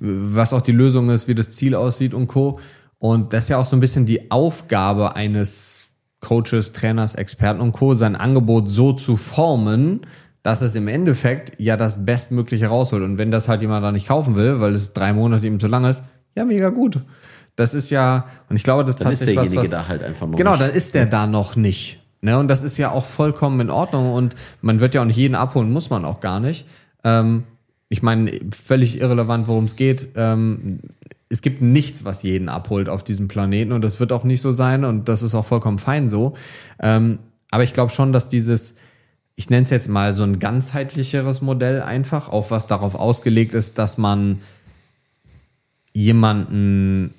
was auch die Lösung ist, wie das Ziel aussieht und Co. Und das ist ja auch so ein bisschen die Aufgabe eines Coaches, Trainers, Experten und Co. sein Angebot so zu formen, dass es im Endeffekt ja das Bestmögliche rausholt. Und wenn das halt jemand da nicht kaufen will, weil es drei Monate ihm zu lang ist, ja, mega gut. Das ist ja, und ich glaube, das ist tatsächlich ist was, was, da halt einfach noch Genau, dann ist der da noch nicht. Ne? Und das ist ja auch vollkommen in Ordnung und man wird ja auch nicht jeden abholen, muss man auch gar nicht. Ähm, ich meine, völlig irrelevant, worum es geht. Ähm, es gibt nichts, was jeden abholt auf diesem Planeten und das wird auch nicht so sein und das ist auch vollkommen fein so. Ähm, aber ich glaube schon, dass dieses, ich nenne es jetzt mal so ein ganzheitlicheres Modell einfach, auch was darauf ausgelegt ist, dass man jemanden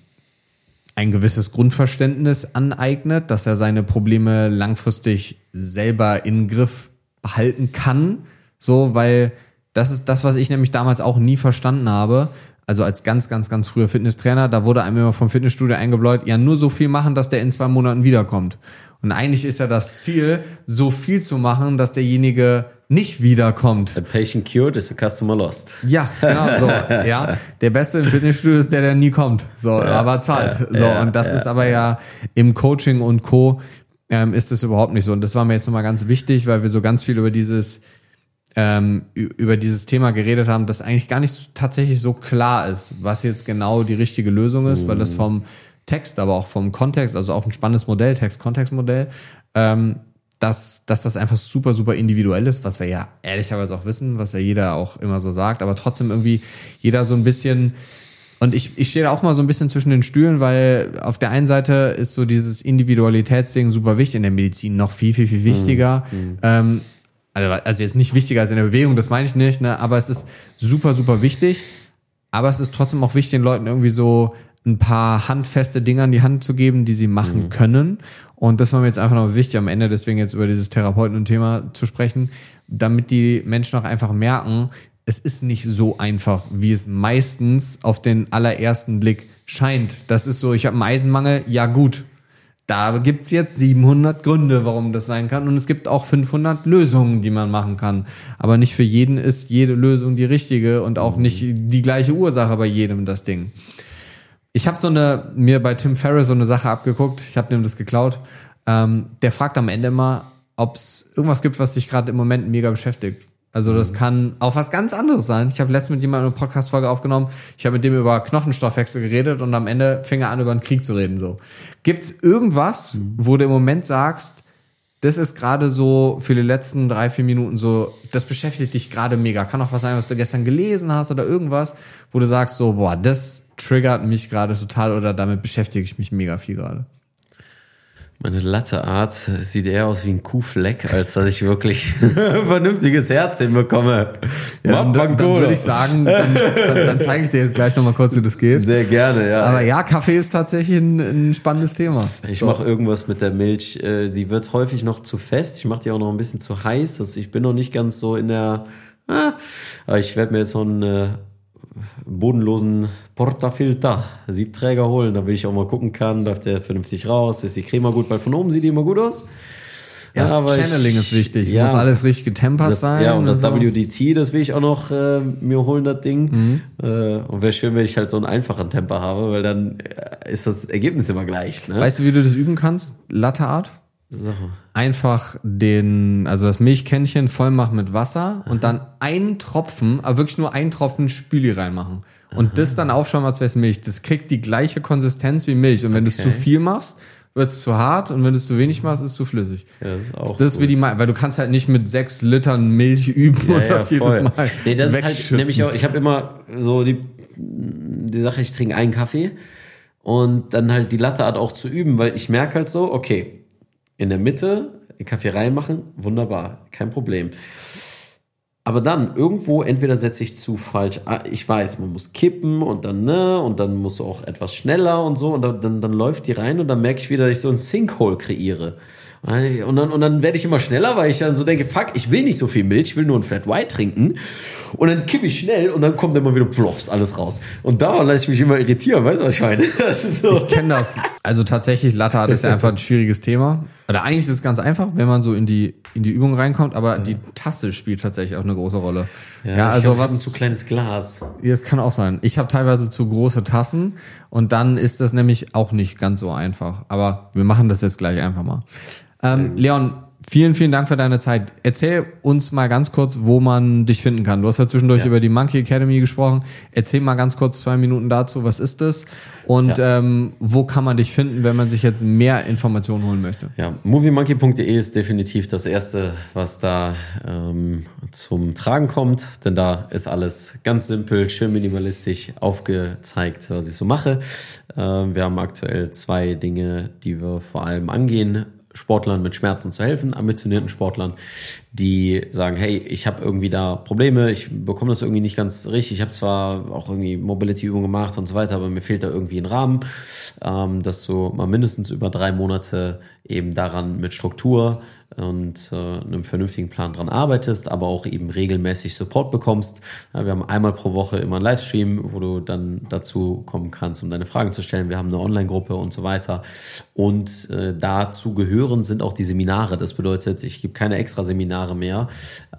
ein gewisses Grundverständnis aneignet, dass er seine Probleme langfristig selber in Griff behalten kann. So, weil das ist das, was ich nämlich damals auch nie verstanden habe. Also als ganz, ganz, ganz früher Fitnesstrainer, da wurde einem immer vom Fitnessstudio eingebläut, ja, nur so viel machen, dass der in zwei Monaten wiederkommt. Und eigentlich ist ja das Ziel, so viel zu machen, dass derjenige nicht wiederkommt. A patient cured is a customer lost. Ja, genau so. ja, der Beste im Fitnessstudio ist der, der nie kommt. So, ja, aber zahlt. Ja, so, ja, und das ist aber ja im Coaching und Co. Ähm, ist das überhaupt nicht so. Und das war mir jetzt nochmal ganz wichtig, weil wir so ganz viel über dieses ähm, über dieses Thema geredet haben, dass eigentlich gar nicht tatsächlich so klar ist, was jetzt genau die richtige Lösung ist, weil das vom Text, aber auch vom Kontext, also auch ein spannendes Modell, Text-Kontext-Modell, ähm, dass, dass das einfach super, super individuell ist, was wir ja ehrlicherweise auch wissen, was ja jeder auch immer so sagt, aber trotzdem irgendwie jeder so ein bisschen und ich, ich stehe da auch mal so ein bisschen zwischen den Stühlen, weil auf der einen Seite ist so dieses Individualitätsding super wichtig in der Medizin, noch viel, viel, viel wichtiger. Mhm. Ähm, also, also jetzt nicht wichtiger als in der Bewegung, das meine ich nicht, ne? aber es ist super, super wichtig. Aber es ist trotzdem auch wichtig, den Leuten irgendwie so ein paar handfeste Dinge an die Hand zu geben, die sie machen mhm. können. Und das war mir jetzt einfach noch wichtig, am Ende deswegen jetzt über dieses Therapeuten und Thema zu sprechen, damit die Menschen auch einfach merken, es ist nicht so einfach, wie es meistens auf den allerersten Blick scheint. Das ist so, ich habe einen Eisenmangel, ja gut. Da gibt's jetzt 700 Gründe, warum das sein kann. Und es gibt auch 500 Lösungen, die man machen kann. Aber nicht für jeden ist jede Lösung die richtige und auch nicht die gleiche Ursache bei jedem das Ding. Ich habe so eine mir bei Tim Ferriss so eine Sache abgeguckt. Ich habe dem das geklaut. Ähm, der fragt am Ende immer, ob es irgendwas gibt, was dich gerade im Moment mega beschäftigt. Also das mhm. kann auch was ganz anderes sein. Ich habe letztens mit jemandem eine Podcast-Folge aufgenommen. Ich habe mit dem über Knochenstoffwechsel geredet und am Ende fing er an, über den Krieg zu reden. So, gibt's irgendwas, mhm. wo du im Moment sagst, das ist gerade so für die letzten drei, vier Minuten so, das beschäftigt dich gerade mega. Kann auch was sein, was du gestern gelesen hast oder irgendwas, wo du sagst so, boah, das triggert mich gerade total oder damit beschäftige ich mich mega viel gerade. Meine Latteart sieht eher aus wie ein Kuhfleck, als dass ich wirklich ein vernünftiges Herz hinbekomme. Ja, dann, dann, dann würde ich sagen, dann, dann, zeige ich dir jetzt gleich nochmal kurz, wie das geht. Sehr gerne, ja. Aber ja, Kaffee ist tatsächlich ein, ein spannendes Thema. Ich so. mache irgendwas mit der Milch. Äh, die wird häufig noch zu fest. Ich mache die auch noch ein bisschen zu heiß. Also ich bin noch nicht ganz so in der... Ah, aber ich werde mir jetzt so ein äh, bodenlosen Portafilter, Siebträger holen, damit ich auch mal gucken kann, läuft der vernünftig raus, ist die Creme gut, weil von oben sieht die immer gut aus. Ja, das Channeling ich, ist wichtig. Ja, Muss alles richtig getempert das, sein. Ja, und das so. WDT, das will ich auch noch äh, mir holen, das Ding. Mhm. Äh, und wäre schön, wenn ich halt so einen einfachen Temper habe, weil dann äh, ist das Ergebnis immer gleich. Ne? Weißt du, wie du das üben kannst? Latte Art? So. Einfach den, also das Milchkännchen voll machen mit Wasser und dann einen Tropfen, aber wirklich nur einen Tropfen Spüli reinmachen. Und Aha. das dann aufschauen, als wäre es Milch. Das kriegt die gleiche Konsistenz wie Milch. Und wenn okay. du es zu viel machst, wird es zu hart und wenn du es zu wenig machst, ist es zu flüssig. Ja, das ist auch das wie die, weil du kannst halt nicht mit sechs Litern Milch üben ja, und das ja, jedes Mal. Nee, das ist halt nämlich auch, ich habe immer so die, die Sache, ich trinke einen Kaffee und dann halt die Latteart auch zu üben, weil ich merke halt so, okay, in der Mitte den Kaffee reinmachen, wunderbar, kein Problem. Aber dann irgendwo, entweder setze ich zu falsch, ah, ich weiß, man muss kippen und dann, ne, und dann musst du auch etwas schneller und so, und dann, dann, läuft die rein und dann merke ich wieder, dass ich so ein Sinkhole kreiere. Und dann, und dann werde ich immer schneller, weil ich dann so denke, fuck, ich will nicht so viel Milch, ich will nur ein Flat White trinken. Und dann kippe ich schnell und dann kommt immer wieder plops, alles raus. Und daran lasse ich mich immer irritieren, weißt du, was ich meine? So. Ich kenne das. Also tatsächlich, Latte ist ja einfach ein schwieriges Thema. Oder eigentlich ist es ganz einfach, wenn man so in die, in die Übung reinkommt, aber ja. die Tasse spielt tatsächlich auch eine große Rolle. Ja, ja also glaub, was. ein zu kleines Glas. Das kann auch sein. Ich habe teilweise zu große Tassen und dann ist das nämlich auch nicht ganz so einfach. Aber wir machen das jetzt gleich einfach mal. Ähm, Leon, Vielen, vielen Dank für deine Zeit. Erzähl uns mal ganz kurz, wo man dich finden kann. Du hast ja zwischendurch ja. über die Monkey Academy gesprochen. Erzähl mal ganz kurz zwei Minuten dazu. Was ist das? Und ja. ähm, wo kann man dich finden, wenn man sich jetzt mehr Informationen holen möchte? Ja, moviemonkey.de ist definitiv das erste, was da ähm, zum Tragen kommt. Denn da ist alles ganz simpel, schön minimalistisch aufgezeigt, was ich so mache. Ähm, wir haben aktuell zwei Dinge, die wir vor allem angehen Sportlern mit Schmerzen zu helfen, ambitionierten Sportlern, die sagen, hey, ich habe irgendwie da Probleme, ich bekomme das irgendwie nicht ganz richtig, ich habe zwar auch irgendwie Mobility-Übungen gemacht und so weiter, aber mir fehlt da irgendwie ein Rahmen, ähm, dass du mal mindestens über drei Monate eben daran mit Struktur und äh, einem vernünftigen Plan dran arbeitest, aber auch eben regelmäßig Support bekommst. Ja, wir haben einmal pro Woche immer einen Livestream, wo du dann dazu kommen kannst, um deine Fragen zu stellen. Wir haben eine Online-Gruppe und so weiter. Und äh, dazu gehören sind auch die Seminare. Das bedeutet, ich gebe keine extra Seminare mehr,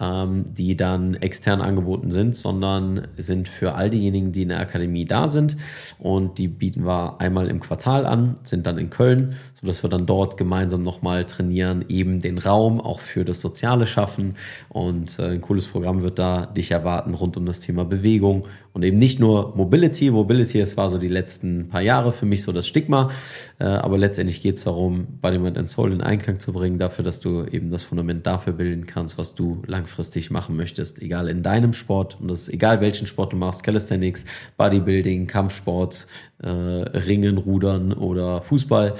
ähm, die dann extern angeboten sind, sondern sind für all diejenigen, die in der Akademie da sind. Und die bieten wir einmal im Quartal an, sind dann in Köln, sodass wir dann dort gemeinsam nochmal trainieren, eben den Raum auch für das Soziale schaffen. Und äh, ein cooles Programm wird da dich erwarten rund um das Thema Bewegung und eben nicht nur Mobility. Mobility, es war so die letzten paar Jahre für mich so das Stigma, äh, aber letztendlich geht es darum, Body, Mind and Soul in Einklang zu bringen, dafür, dass du eben das Fundament dafür bilden kannst, was du langfristig machen möchtest, egal in deinem Sport und das ist egal welchen Sport du machst, Calisthenics, Bodybuilding, Kampfsport, äh, Ringen, Rudern oder Fußball.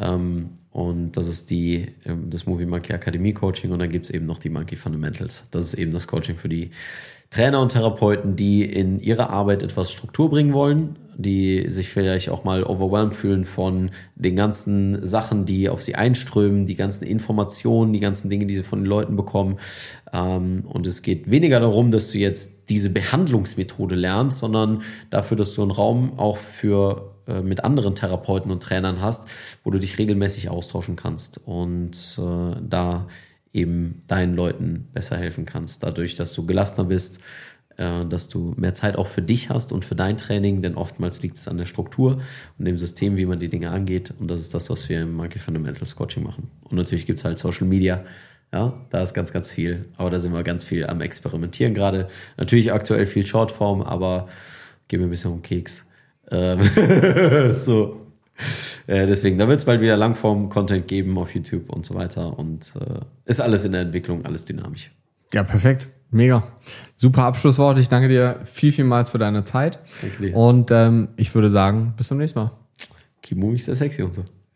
Ähm, und das ist die, ähm, das Movie Monkey Akademie Coaching und dann gibt es eben noch die Monkey Fundamentals. Das ist eben das Coaching für die Trainer und Therapeuten, die in ihrer Arbeit etwas Struktur bringen wollen, die sich vielleicht auch mal overwhelmed fühlen von den ganzen Sachen, die auf sie einströmen, die ganzen Informationen, die ganzen Dinge, die sie von den Leuten bekommen. Ähm, und es geht weniger darum, dass du jetzt diese Behandlungsmethode lernst, sondern dafür, dass du einen Raum auch für äh, mit anderen Therapeuten und Trainern hast, wo du dich regelmäßig austauschen kannst und äh, da eben deinen Leuten besser helfen kannst, dadurch, dass du gelassener bist, äh, dass du mehr Zeit auch für dich hast und für dein Training, denn oftmals liegt es an der Struktur und dem System, wie man die Dinge angeht und das ist das, was wir im Monkey Fundamentals Coaching machen. Und natürlich gibt es halt Social Media, ja, da ist ganz, ganz viel, aber da sind wir ganz viel am Experimentieren gerade. Natürlich aktuell viel Shortform, aber gehen wir ein bisschen um Keks. Ähm, so. Äh, deswegen, da wird es bald wieder Langform-Content geben auf YouTube und so weiter. Und äh, ist alles in der Entwicklung, alles dynamisch. Ja, perfekt. Mega. Super Abschlusswort. Ich danke dir viel, vielmals für deine Zeit. Und ähm, ich würde sagen, bis zum nächsten Mal. Keep moving, sehr sexy und so.